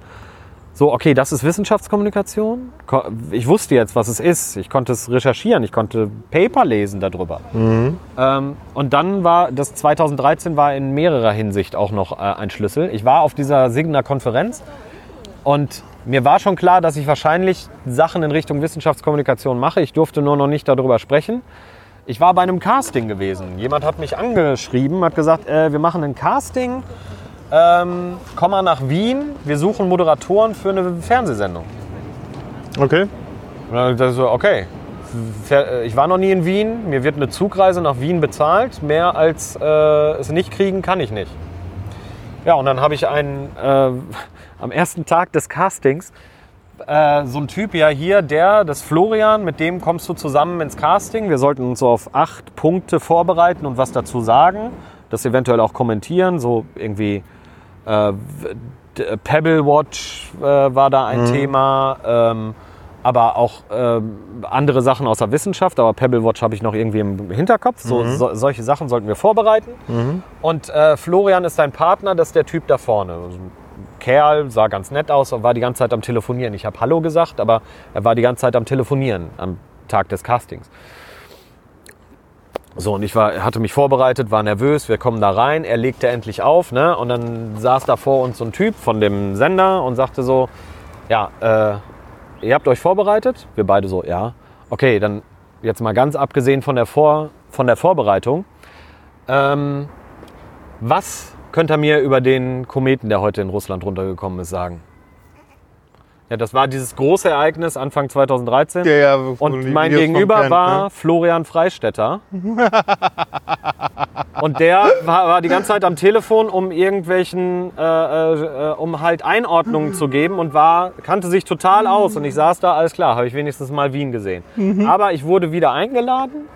So, okay, das ist Wissenschaftskommunikation. Ko- Ich wusste jetzt, was es ist. Ich konnte es recherchieren, ich konnte Paper lesen darüber. Ähm, und dann war, das 2013 war in mehrerer Hinsicht auch noch äh, ein Schlüssel. Ich war auf dieser Signer Konferenz und mir war schon klar, dass ich wahrscheinlich Sachen in Richtung Wissenschaftskommunikation mache. Ich durfte nur noch nicht darüber sprechen. Ich war bei einem Casting gewesen. Jemand hat mich angeschrieben, hat gesagt, äh, wir machen ein Casting. Ähm, komm mal nach Wien. Wir suchen Moderatoren für eine Fernsehsendung. Okay. Und dann hab ich so, okay. Äh, Ich war noch nie in Wien. Mir wird eine Zugreise nach Wien bezahlt. Mehr als äh, es nicht kriegen kann ich nicht. Ja, und dann habe ich einen äh, am ersten Tag des Castings äh, so ein Typ ja hier, der, das Florian, mit dem kommst du zusammen ins Casting. Wir sollten uns so auf acht Punkte vorbereiten und was dazu sagen, das eventuell auch kommentieren, so irgendwie äh, Pebble Watch äh, war da ein Thema, ähm, aber auch ähm, andere Sachen aus der Wissenschaft. Aber Pebble Watch habe ich noch irgendwie im Hinterkopf. So, so, solche Sachen sollten wir vorbereiten. Und äh, Florian ist dein Partner, das ist der Typ da vorne. Also Kerl, sah ganz nett aus und war die ganze Zeit am Telefonieren. Ich habe Hallo gesagt, aber er war die ganze Zeit am Telefonieren am Tag des Castings. So, und ich war, hatte mich vorbereitet, war nervös, wir kommen da rein, er legte endlich auf, ne? Und dann saß da vor uns so ein Typ von dem Sender und sagte so, ja, äh, ihr habt euch vorbereitet? Wir beide so, ja. Okay, dann jetzt mal ganz abgesehen von der, Vor von der Vorbereitung. Ähm, was könnt ihr mir über den Kometen, der heute in Russland runtergekommen ist, sagen? Ja, das war dieses große Ereignis Anfang 2013. Ja, ja, Und mein Gegenüber kennt, war ne? Florian Freistetter. Und der war, war die ganze Zeit am Telefon, um irgendwelchen, äh, äh, um halt Einordnungen zu geben und war, kannte sich total aus. Und ich saß da, alles klar, habe ich wenigstens mal Wien gesehen. Aber ich wurde wieder eingeladen.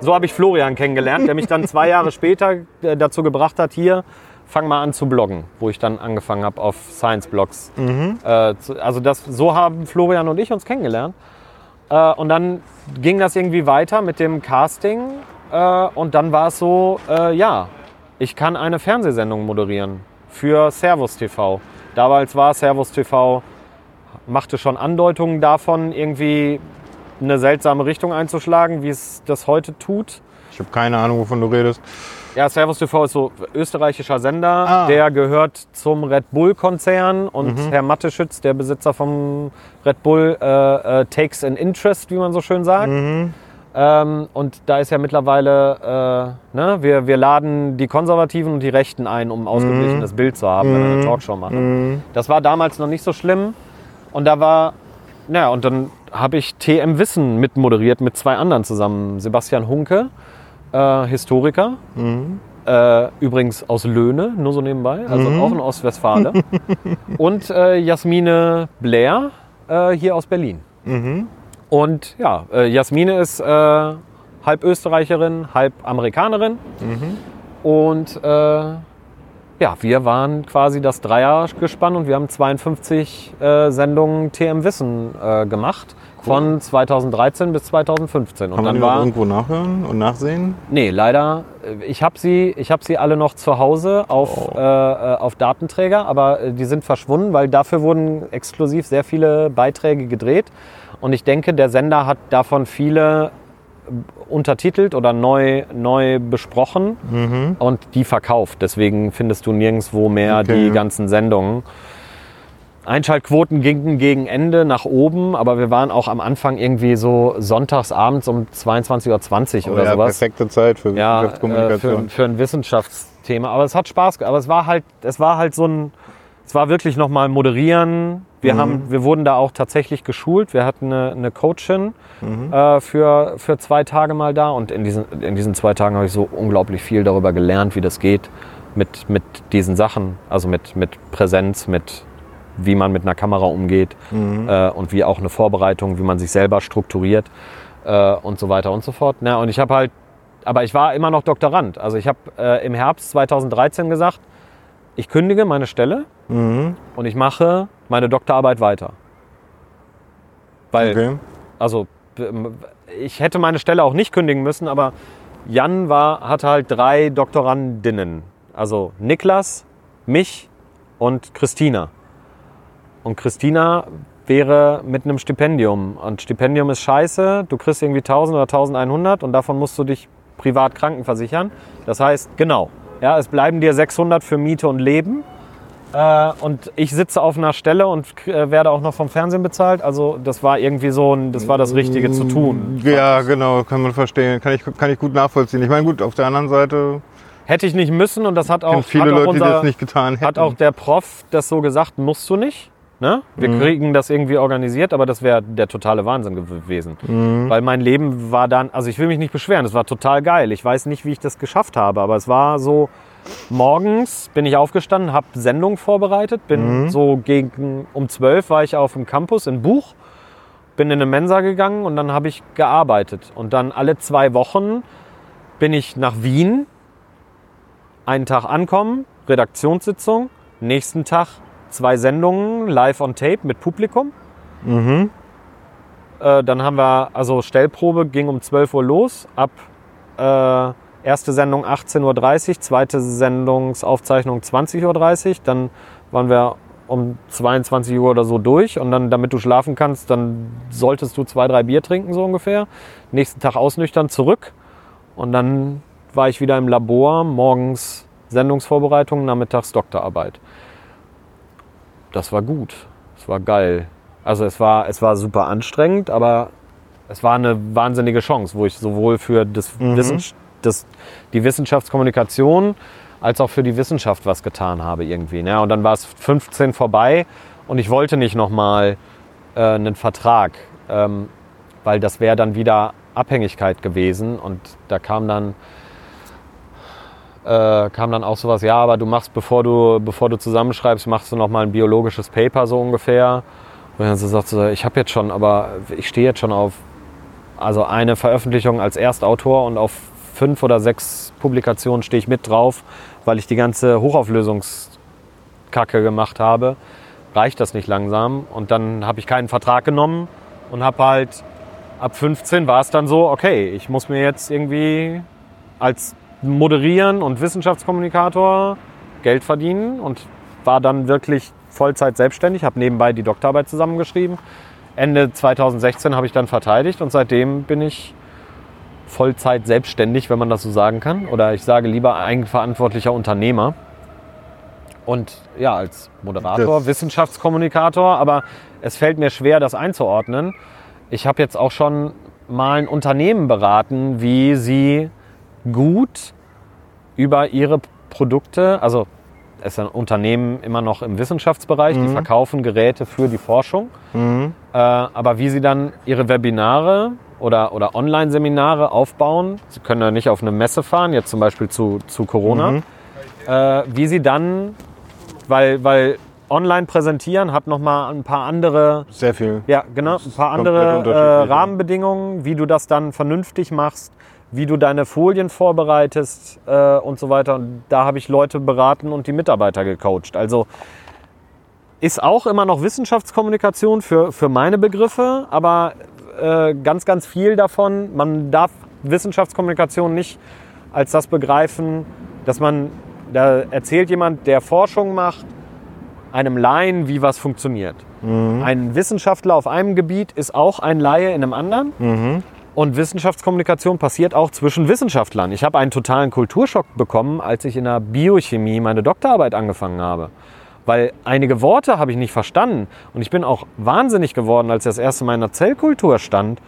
So habe ich Florian kennengelernt, der mich dann zwei Jahre später äh, dazu gebracht hat, hier, fang mal an zu bloggen, wo ich dann angefangen habe auf Science-Blogs. Äh, zu- also das, so haben Florian und ich uns kennengelernt. Äh, und dann ging das irgendwie weiter mit dem Casting. Äh, und dann war es so, äh, ja, ich kann eine Fernsehsendung moderieren für Servus TV. Damals war Servus TV, machte schon Andeutungen davon, irgendwie eine seltsame Richtung einzuschlagen, wie es das heute tut. Ich habe keine Ahnung, wovon du redest. Ja, Servus TV ist so österreichischer Sender. Ah. Der gehört zum Red Bull-Konzern. Und Herr Matteschütz, der Besitzer vom Red Bull, äh, äh, takes an interest, wie man so schön sagt. Ähm, und da ist ja mittlerweile, äh, ne, wir, wir laden die Konservativen und die Rechten ein, um ein ausgeglichenes Bild zu haben, wenn wir eine Talkshow machen. Das war damals noch nicht so schlimm. Und da war, naja, und dann habe ich TM Wissen mitmoderiert mit zwei anderen zusammen. Sebastian Hunke, äh, Historiker, äh, übrigens aus Löhne, nur so nebenbei, also auch in Ostwestfale. und äh, Jasmine Blair, äh, hier aus Berlin. Und ja, äh, Jasmine ist halb Österreicherin, halb Amerikanerin. Und äh, ja, wir waren quasi das Dreiergespann und wir haben 52 äh, Sendungen TM Wissen äh, gemacht. Von 2013 bis 2015. Und Kann man dann die noch war. irgendwo nachhören und nachsehen? Nee, leider. äh, Ich habe sie, ich hab sie alle noch zu Hause auf, Oh. äh, äh, auf Datenträger, aber äh, die sind verschwunden, weil dafür wurden exklusiv sehr viele Beiträge gedreht. Und ich denke, der Sender hat davon viele untertitelt oder neu, neu besprochen und die verkauft. Deswegen findest du nirgendwo mehr Okay. die ganzen Sendungen. Einschaltquoten gingen gegen Ende nach oben, aber wir waren auch am Anfang irgendwie so sonntags abends um 22.20 Uhr oder Oh ja, sowas. perfekte Zeit für Ja, äh, für, Wissenschaftskommunikation. für ein Wissenschaftsthema. Aber es hat Spaß gemacht. Aber es war halt, es war halt so ein, es war wirklich nochmal moderieren. Wir, Mhm. haben, wir wurden da auch tatsächlich geschult. Wir hatten eine, eine Coachin Mhm. äh, für, für zwei Tage mal da. Und in diesen, in diesen zwei Tagen habe ich so unglaublich viel darüber gelernt, wie das geht mit, mit diesen Sachen. Also mit, mit Präsenz, mit wie man mit einer Kamera umgeht Mhm. äh, und wie auch eine Vorbereitung, wie man sich selber strukturiert äh, und so weiter und so fort. Na, und ich habe halt, aber ich war immer noch Doktorand. Also ich habe äh, im Herbst 2013 gesagt, ich kündige meine Stelle Mhm. und ich mache meine Doktorarbeit weiter. Weil, Okay. also ähm, ich hätte meine Stelle auch nicht kündigen müssen, aber Jan war, hatte halt drei Doktorandinnen. Also Niklas, mich und Christina. Und Christina wäre mit einem Stipendium. Und Stipendium ist scheiße. Du kriegst irgendwie 1000 oder 1100 und davon musst du dich privat krankenversichern. Das heißt, genau, ja, es bleiben dir 600 für Miete und Leben. Äh, und ich sitze auf einer Stelle und äh, werde auch noch vom Fernsehen bezahlt. Also das war irgendwie so, ein, das war das Richtige zu tun. Ja, genau, kann man verstehen. Kann ich, kann ich gut nachvollziehen. Ich meine, gut, auf der anderen Seite Hätte ich nicht müssen und das hat auch, viele hat auch Leute, die unser, das nicht getan hätten. hat auch der Prof das so gesagt, musst du nicht. Ne? Wir Mhm. kriegen das irgendwie organisiert, aber das wäre der totale Wahnsinn gewesen. Mhm. Weil mein Leben war dann, also ich will mich nicht beschweren, es war total geil. Ich weiß nicht, wie ich das geschafft habe, aber es war so, morgens bin ich aufgestanden, habe Sendung vorbereitet, bin Mhm. so gegen, um 12 war ich auf dem Campus in Buch, bin in eine Mensa gegangen und dann habe ich gearbeitet. Und dann alle zwei Wochen bin ich nach Wien, einen Tag ankommen, Redaktionssitzung, nächsten Tag zwei Sendungen live on tape mit Publikum. Mhm. Äh, dann haben wir, also Stellprobe ging um 12 Uhr los, ab äh, erste Sendung 18.30 Uhr, zweite Sendungsaufzeichnung 20.30 Uhr, dann waren wir um 22 Uhr oder so durch und dann, damit du schlafen kannst, dann solltest du zwei, drei Bier trinken, so ungefähr. Nächsten Tag ausnüchtern, zurück Und dann war ich wieder im Labor, morgens Sendungsvorbereitung, nachmittags Doktorarbeit. Das war gut. Es war geil. Also es war, es war super anstrengend, aber es war eine wahnsinnige Chance, wo ich sowohl für das Wissen, das, die Wissenschaftskommunikation als auch für die Wissenschaft was getan habe irgendwie. Ne? Und dann war es 15 vorbei und ich wollte nicht nochmal äh, einen Vertrag, ähm, weil das wäre dann wieder Abhängigkeit gewesen und da kam dann äh, kam dann auch sowas, ja, aber du machst, bevor du, bevor du zusammenschreibst, machst du nochmal ein biologisches Paper so ungefähr. Und dann sagt so, ich habe jetzt schon, aber ich stehe jetzt schon auf also eine Veröffentlichung als Erstautor und auf fünf oder sechs Publikationen stehe ich mit drauf, weil ich die ganze Hochauflösungskacke gemacht habe. Reicht das nicht langsam? Und dann habe ich keinen Vertrag genommen und habe halt ab 15 war es dann so, okay, ich muss mir jetzt irgendwie als Moderieren und Wissenschaftskommunikator Geld verdienen und war dann wirklich Vollzeit selbstständig, habe nebenbei die Doktorarbeit zusammengeschrieben. Ende 2016 habe ich dann verteidigt und seitdem bin ich Vollzeit selbstständig, wenn man das so sagen kann. Oder ich sage lieber eigenverantwortlicher Unternehmer. Und ja, als Moderator, Das- Wissenschaftskommunikator, aber es fällt mir schwer, das einzuordnen. Ich habe jetzt auch schon mal ein Unternehmen beraten, wie sie gut über ihre Produkte, also es ist ein Unternehmen immer noch im Wissenschaftsbereich, die verkaufen Geräte für die Forschung, äh, aber wie sie dann ihre Webinare oder, oder Online-Seminare aufbauen, sie können ja nicht auf eine Messe fahren, jetzt zum Beispiel zu, zu Corona, äh, wie sie dann, weil, weil online präsentieren hat nochmal ein paar andere Sehr viel. ja, genau. Ein paar andere äh. Rahmenbedingungen, wie du das dann vernünftig machst, wie du deine Folien vorbereitest äh, und so weiter. Und da habe ich Leute beraten und die Mitarbeiter gecoacht. Also ist auch immer noch Wissenschaftskommunikation für, für meine Begriffe, aber äh, ganz, ganz viel davon, man darf Wissenschaftskommunikation nicht als das begreifen, dass man, da erzählt jemand, der Forschung macht, einem Laien, wie was funktioniert. Ein Wissenschaftler auf einem Gebiet ist auch ein Laie in einem anderen. Und Wissenschaftskommunikation passiert auch zwischen Wissenschaftlern. Ich habe einen totalen Kulturschock bekommen, als ich in der Biochemie meine Doktorarbeit angefangen habe. Weil einige Worte habe ich nicht verstanden. Und ich bin auch wahnsinnig geworden, als ich das erste Mal in der Zellkultur stand.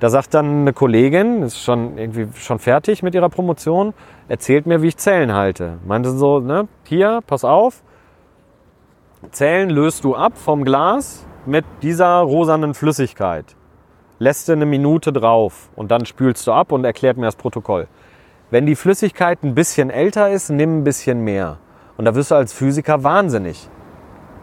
Da sagt dann eine Kollegin, ist schon irgendwie schon fertig mit ihrer Promotion, erzählt mir, wie ich Zellen halte. Meinte so, ne, hier, pass auf, Zellen löst du ab vom Glas mit dieser rosanen Flüssigkeit. Lässt du eine Minute drauf und dann spülst du ab und erklärt mir das Protokoll. Wenn die Flüssigkeit ein bisschen älter ist, nimm ein bisschen mehr. Und da wirst du als Physiker wahnsinnig.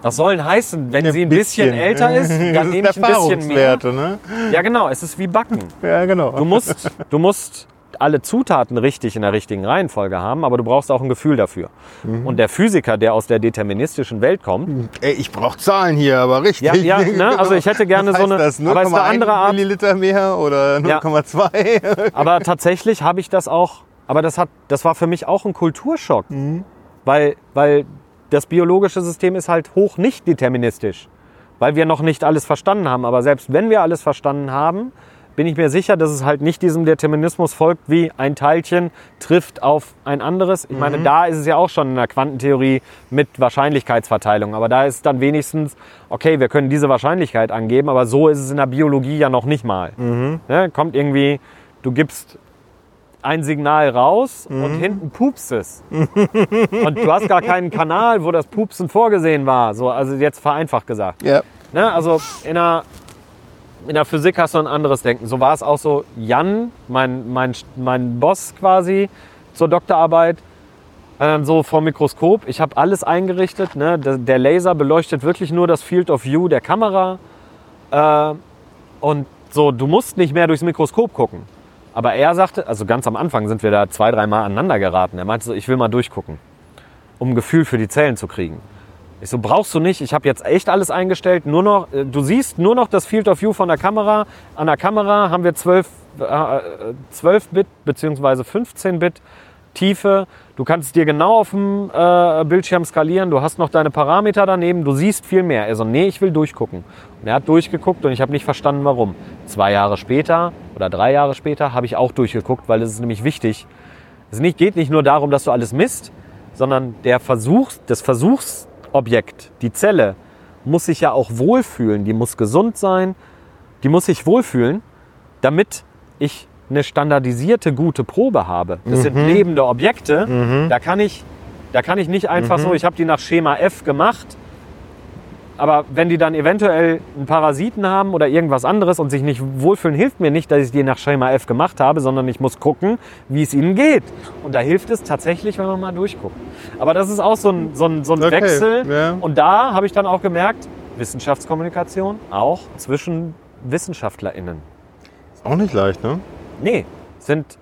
Was soll denn heißen, wenn sie ein bisschen, älter ist, dann nehme ich ein bisschen mehr? Ne? Ja, genau, es ist wie Backen. Ja, genau. Du musst, du musst alle Zutaten richtig in der richtigen Reihenfolge haben, aber du brauchst auch ein Gefühl dafür. Mhm. Und der Physiker, der aus der deterministischen Welt kommt, Ey, ich brauche Zahlen hier, aber richtig. Ja, ja, ne? Also ich hätte gerne so eine- Das? 0,1 aber es ist eine andere Art- Milliliter mehr oder Ja. 0,2? Aber tatsächlich habe ich das auch, aber das, hat, das war für mich auch ein Kulturschock. Weil, weil das biologische System ist halt hoch nicht deterministisch. Weil wir noch nicht alles verstanden haben. Aber selbst wenn wir alles verstanden haben, bin ich mir sicher, dass es halt nicht diesem Determinismus folgt, wie ein Teilchen trifft auf ein anderes. Ich meine, da ist es ja auch schon in der Quantentheorie mit Wahrscheinlichkeitsverteilung. Aber da ist dann wenigstens, okay, wir können diese Wahrscheinlichkeit angeben, aber so ist es in der Biologie ja noch nicht mal. Ne? Kommt irgendwie, du gibst ein Signal raus und hinten pupst es. und du hast gar keinen Kanal, wo das Pupsen vorgesehen war. So, also jetzt vereinfacht gesagt. ja. Ne? Also in der, in der Physik hast du ein anderes Denken. So war es auch so. Jan, mein, mein, mein Boss quasi zur Doktorarbeit, äh, so vom Mikroskop. Ich habe alles eingerichtet. Ne? Der, der Laser beleuchtet wirklich nur das Field of View der Kamera. Äh, und so, du musst nicht mehr durchs Mikroskop gucken. Aber er sagte, also ganz am Anfang sind wir da zwei, dreimal aneinander geraten. Er meinte so, ich will mal durchgucken, um ein Gefühl für die Zellen zu kriegen. Ich so, brauchst du nicht. Ich habe jetzt echt alles eingestellt. Nur noch, äh, du siehst nur noch das Field of View von der Kamera. An der Kamera haben wir 12, äh, 12 Bit bzw. 15 Bit Tiefe. Du kannst dir genau auf dem äh, Bildschirm skalieren. Du hast noch deine Parameter daneben. Du siehst viel mehr. Er so, nee, ich will durchgucken. Und er hat durchgeguckt und ich habe nicht verstanden, warum. Zwei Jahre später oder drei Jahre später habe ich auch durchgeguckt, weil es ist nämlich wichtig. Es geht nicht nur darum, dass du alles misst, sondern der Versuch, das Versuchsobjekt, die Zelle, muss sich ja auch wohlfühlen. Die muss gesund sein. Die muss sich wohlfühlen, damit ich eine standardisierte gute Probe habe. Das sind lebende Objekte. Da kann ich, da kann ich nicht einfach so, ich habe die nach Schema F gemacht. Aber wenn die dann eventuell einen Parasiten haben oder irgendwas anderes und sich nicht wohlfühlen, hilft mir nicht, dass ich die nach Schema F gemacht habe, sondern ich muss gucken, wie es ihnen geht. Und da hilft es tatsächlich, wenn man mal durchguckt. Aber das ist auch so ein, so ein, so ein Okay, Wechsel. ja. Und da habe ich dann auch gemerkt, Wissenschaftskommunikation auch zwischen WissenschaftlerInnen. Ist auch nicht leicht, ne? Nee, sind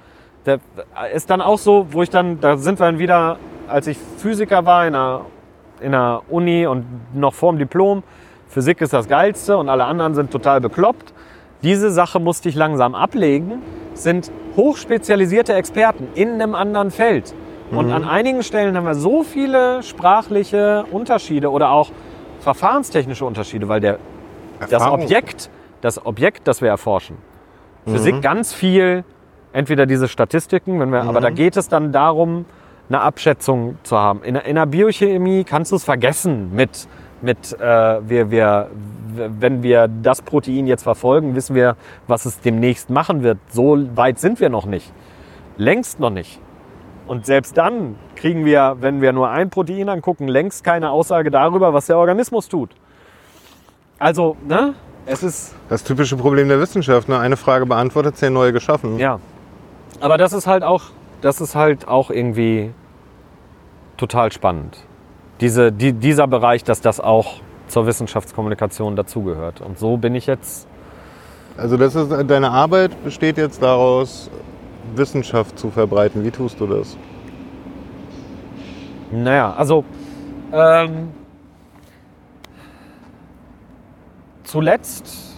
ist dann auch so, wo ich dann, da sind wir dann wieder, als ich Physiker war in einer, in einer Uni und noch vorm Diplom, Physik ist das Geilste und alle anderen sind total bekloppt. Diese Sache musste ich langsam ablegen, sind hochspezialisierte Experten in einem anderen Feld. Und an einigen Stellen haben wir so viele sprachliche Unterschiede oder auch verfahrenstechnische Unterschiede, weil der das. Objekt, das Objekt, das wir erforschen. Physik ganz viel, entweder diese Statistiken, wenn wir, aber da geht es dann darum, eine Abschätzung zu haben. In, der- in der Biochemie kannst du es vergessen mit, mit äh, wir, wir, wenn wir das Protein jetzt verfolgen, wissen wir, was es demnächst machen wird. So weit sind wir noch nicht. Längst noch nicht. Und selbst dann kriegen wir, wenn wir nur ein Protein angucken, längst keine Aussage darüber, was der Organismus tut. Also, ne? Es ist, Das typische Problem der Wissenschaft. Ne? Eine Frage beantwortet, zehn neue geschaffen. ja. Aber das ist halt auch, das ist halt auch irgendwie total spannend. Diese, die, dieser Bereich, dass das auch zur Wissenschaftskommunikation dazugehört. Und so bin ich jetzt, Also das ist, deine Arbeit besteht jetzt daraus, Wissenschaft zu verbreiten. Wie tust du das? naja, also ähm, zuletzt,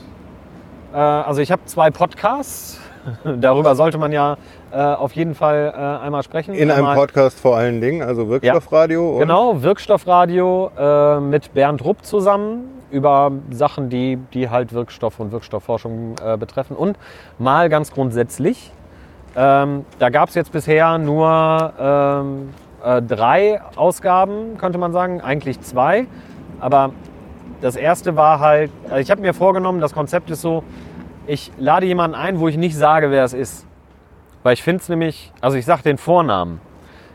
äh, also ich habe zwei Podcasts, darüber sollte man ja äh, auf jeden Fall äh, einmal sprechen. In einem Einmal- Podcast vor allen Dingen, also Wirkstoffradio. und- Genau, Wirkstoffradio äh, mit Bernd Rupp zusammen über Sachen, die, die halt Wirkstoff und Wirkstoffforschung äh, betreffen. Und mal ganz grundsätzlich, ähm, da gab es jetzt bisher nur ähm, äh, drei Ausgaben, könnte man sagen, eigentlich zwei. Aber das erste war halt, also ich habe mir vorgenommen, das Konzept ist so, ich lade jemanden ein, wo ich nicht sage, wer es ist. Weil ich finde es nämlich, also ich sage den Vornamen.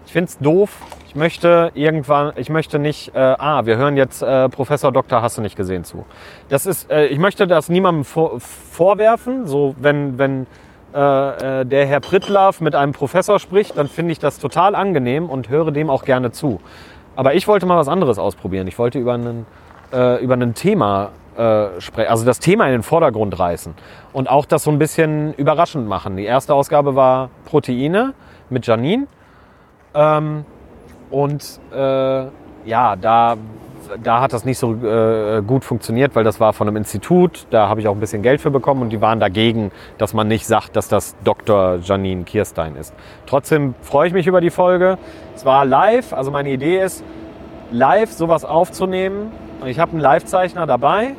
Ich finde es doof. Ich möchte irgendwann, ich möchte nicht, äh, ah, wir hören jetzt äh, Professor Dr. Hast du nicht gesehen zu. Das ist, äh, ich möchte das niemandem vor, vorwerfen. So, wenn, wenn äh, äh, der Herr Prittlaff mit einem Professor spricht, dann finde ich das total angenehm und höre dem auch gerne zu. Aber ich wollte mal was anderes ausprobieren. Ich wollte über einen, äh, über ein Thema äh, sprechen, also das Thema in den Vordergrund reißen und auch das so ein bisschen überraschend machen. Die erste Ausgabe war Proteine mit Janine. Ähm, und äh, ja, da, da hat das nicht so äh, gut funktioniert, weil das war von einem Institut. Da habe ich auch ein bisschen Geld für bekommen und die waren dagegen, dass man nicht sagt, dass das Dr. Janine Kirstein ist. Trotzdem freue ich mich über die Folge. Es war live, also meine Idee ist, live sowas aufzunehmen. Und Ich habe einen Livezeichner dabei.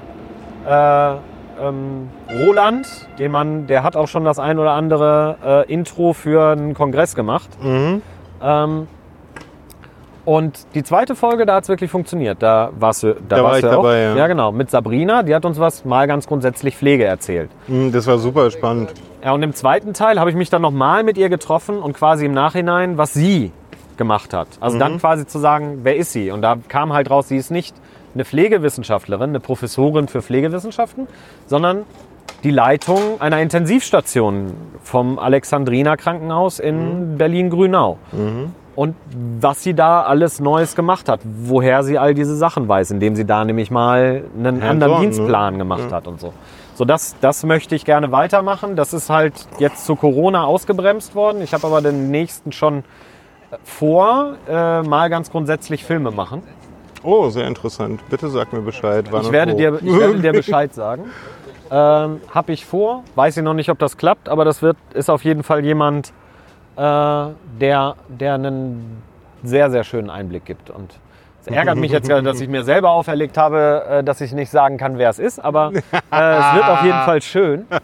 Äh, ähm, Roland, den man, der hat auch schon das ein oder andere äh, Intro für einen Kongress gemacht. Mhm. Ähm, und die zweite Folge, da hat es wirklich funktioniert. Da warst du, da Da war warst ich du auch. dabei, ja. ja, genau. Mit Sabrina, die hat uns was mal ganz grundsätzlich Pflege erzählt. Mhm, Das war super spannend. Ja, und im zweiten Teil habe ich mich dann nochmal mit ihr getroffen und quasi im Nachhinein, was sie gemacht hat. Also Mhm. dann quasi zu sagen, wer ist sie? Und da kam halt raus, sie ist nicht eine Pflegewissenschaftlerin, eine Professorin für Pflegewissenschaften, sondern die Leitung einer Intensivstation vom Alexandriner Krankenhaus in Mhm. Berlin-Grünau. Und was sie da alles Neues gemacht hat, woher sie all diese Sachen weiß, indem sie da nämlich mal einen Hands anderen on, ne? Dienstplan gemacht hat und so. So, das, das möchte ich gerne weitermachen. Das ist halt jetzt zu Corona ausgebremst worden. Ich habe aber den nächsten schon vor, äh, mal ganz grundsätzlich Filme machen. Oh, sehr interessant. Bitte sag mir Bescheid. wann Ich werde, dir, ich werde dir Bescheid sagen. Ähm, habe ich vor, weiß ich noch nicht, ob das klappt, aber das wird, ist auf jeden Fall jemand, äh, der, der einen sehr, sehr schönen Einblick gibt. Und es ärgert mich jetzt, gerade, dass ich mir selber auferlegt habe, äh, dass ich nicht sagen kann, wer es ist, aber äh, es wird auf jeden Fall schön.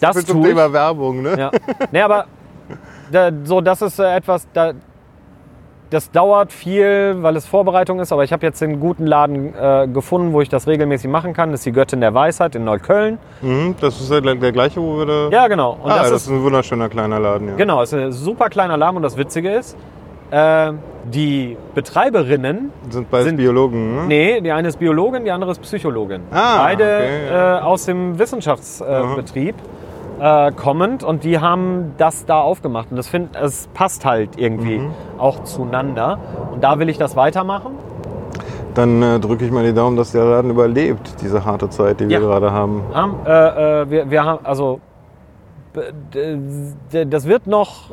Das Mit zum tue ich. Thema Werbung, ne? Ja. Nee, aber da, so, das ist äh, etwas, da, das dauert viel, weil es Vorbereitung ist, aber ich habe jetzt den guten Laden äh, gefunden, wo ich das regelmäßig machen kann. Das ist die Göttin der Weisheit in Neukölln. Mhm, das ist der, der gleiche, wo wir da... Ja, genau. Und ah, das, das, ist, ist ein wunderschöner kleiner Laden, ja. genau, ist ein super kleiner Laden und das Witzige ist, äh, die Betreiberinnen, Sind beides Sind- Biologen, ne? nee, die eine ist Biologin, die andere ist Psychologin. Ah, Beide okay, äh, aus dem Wissenschaftsbetrieb äh, kommend und die haben das da aufgemacht. Und das find, es passt halt irgendwie Mhm. auch zueinander. Und da will ich das weitermachen. Dann äh, drücke ich mal die Daumen, dass der Laden überlebt, diese harte Zeit, die wir Ja. gerade haben. Haben, äh, äh, wir, wir haben, also, das wird noch,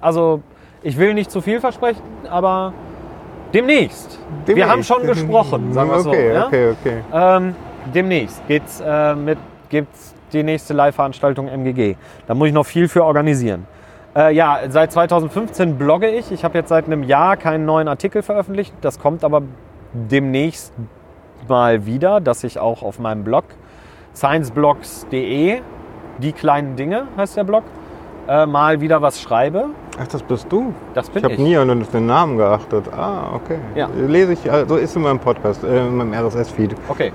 also, ich will nicht zu viel versprechen, aber demnächst. Wir Demnächst. haben schon gesprochen, sagen wir okay, so. Ja? Okay, okay. Ähm, demnächst geht's äh, mit, gibt's die nächste Live-Veranstaltung MGG. Da muss ich noch viel für organisieren. Äh, ja, seit 2015 blogge ich. Ich habe jetzt seit einem Jahr keinen neuen Artikel veröffentlicht. Das kommt aber demnächst mal wieder, dass ich auch auf meinem Blog scienceblogs.de, die kleinen Dinge heißt der Blog, äh, mal wieder was schreibe. Ach, das bist du? Das bin Ich habe ich. nie an den Namen geachtet. Ah, okay. Ja. Lese ich, also ist in meinem Podcast, äh, in meinem RSS-Feed. Okay.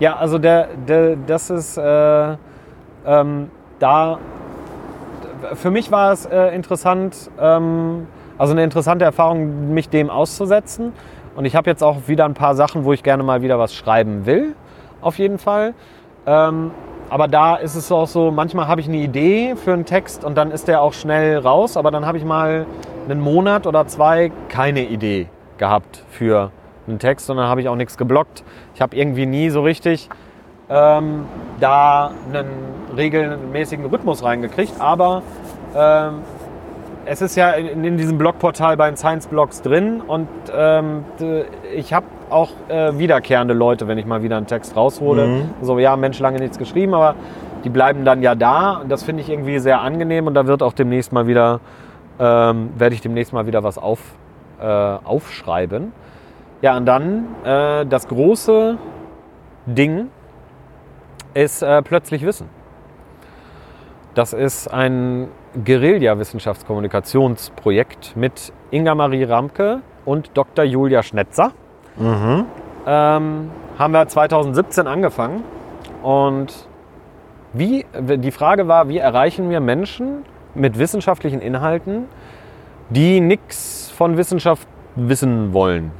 Ja, also der, der, das ist äh, ähm, da. Für mich war es äh, interessant, ähm, also eine interessante Erfahrung, mich dem auszusetzen. Und ich habe jetzt auch wieder ein paar Sachen, wo ich gerne mal wieder was schreiben will, auf jeden Fall. Ähm, aber da ist es auch so, manchmal habe ich eine Idee für einen Text und dann ist der auch schnell raus, aber dann habe ich mal einen Monat oder zwei keine Idee gehabt für einen Text und dann habe ich auch nichts geblockt. Ich habe irgendwie nie so richtig ähm, da einen regelmäßigen Rhythmus reingekriegt, aber ähm, es ist ja in, in diesem Blogportal bei den Science-Blogs drin und ähm, ich habe auch äh, wiederkehrende Leute, wenn ich mal wieder einen Text raushole. Mhm. So, ja, Mensch, lange nichts geschrieben, aber die bleiben dann ja da und das finde ich irgendwie sehr angenehm und da wird auch demnächst mal wieder, ähm, werde ich demnächst mal wieder was auf, äh, aufschreiben. Ja, und dann äh, das große Ding ist äh, plötzlich Wissen. Das ist ein Guerilla-Wissenschaftskommunikationsprojekt mit Inga Marie Ramke und Dr. Julia Schnetzer. Mhm. Ähm, haben wir 2017 angefangen. Und wie, die Frage war, wie erreichen wir Menschen mit wissenschaftlichen Inhalten, die nichts von Wissenschaft wissen wollen?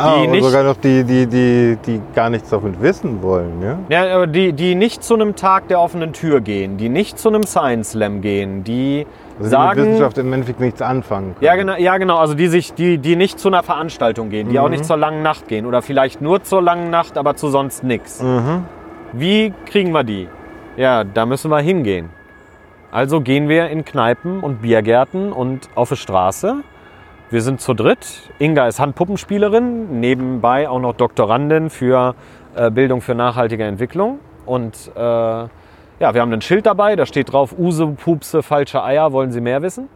Ah, Die nicht- sogar noch die, die, die, die gar nichts davon wissen wollen, ja? Ja, aber die, die nicht zu einem Tag der offenen Tür gehen, die nicht zu einem Science Slam gehen, die Also die mit sagen, Wissenschaft im Endeffekt nichts anfangen können. ja genau, ja genau, also die sich, die, die nicht zu einer Veranstaltung gehen, die auch Mhm. nicht zur langen Nacht gehen oder vielleicht nur zur langen Nacht, aber zu sonst nichts. Mhm. Wie kriegen wir die? Ja, da müssen wir hingehen. Also gehen wir in Kneipen und Biergärten und auf die Straße. Wir sind zu dritt. Inga ist Handpuppenspielerin, nebenbei auch noch Doktorandin für äh, Bildung für nachhaltige Entwicklung. Und äh, ja, wir haben ein Schild dabei, da steht drauf, Use, Pupse, falsche Eier, wollen Sie mehr wissen?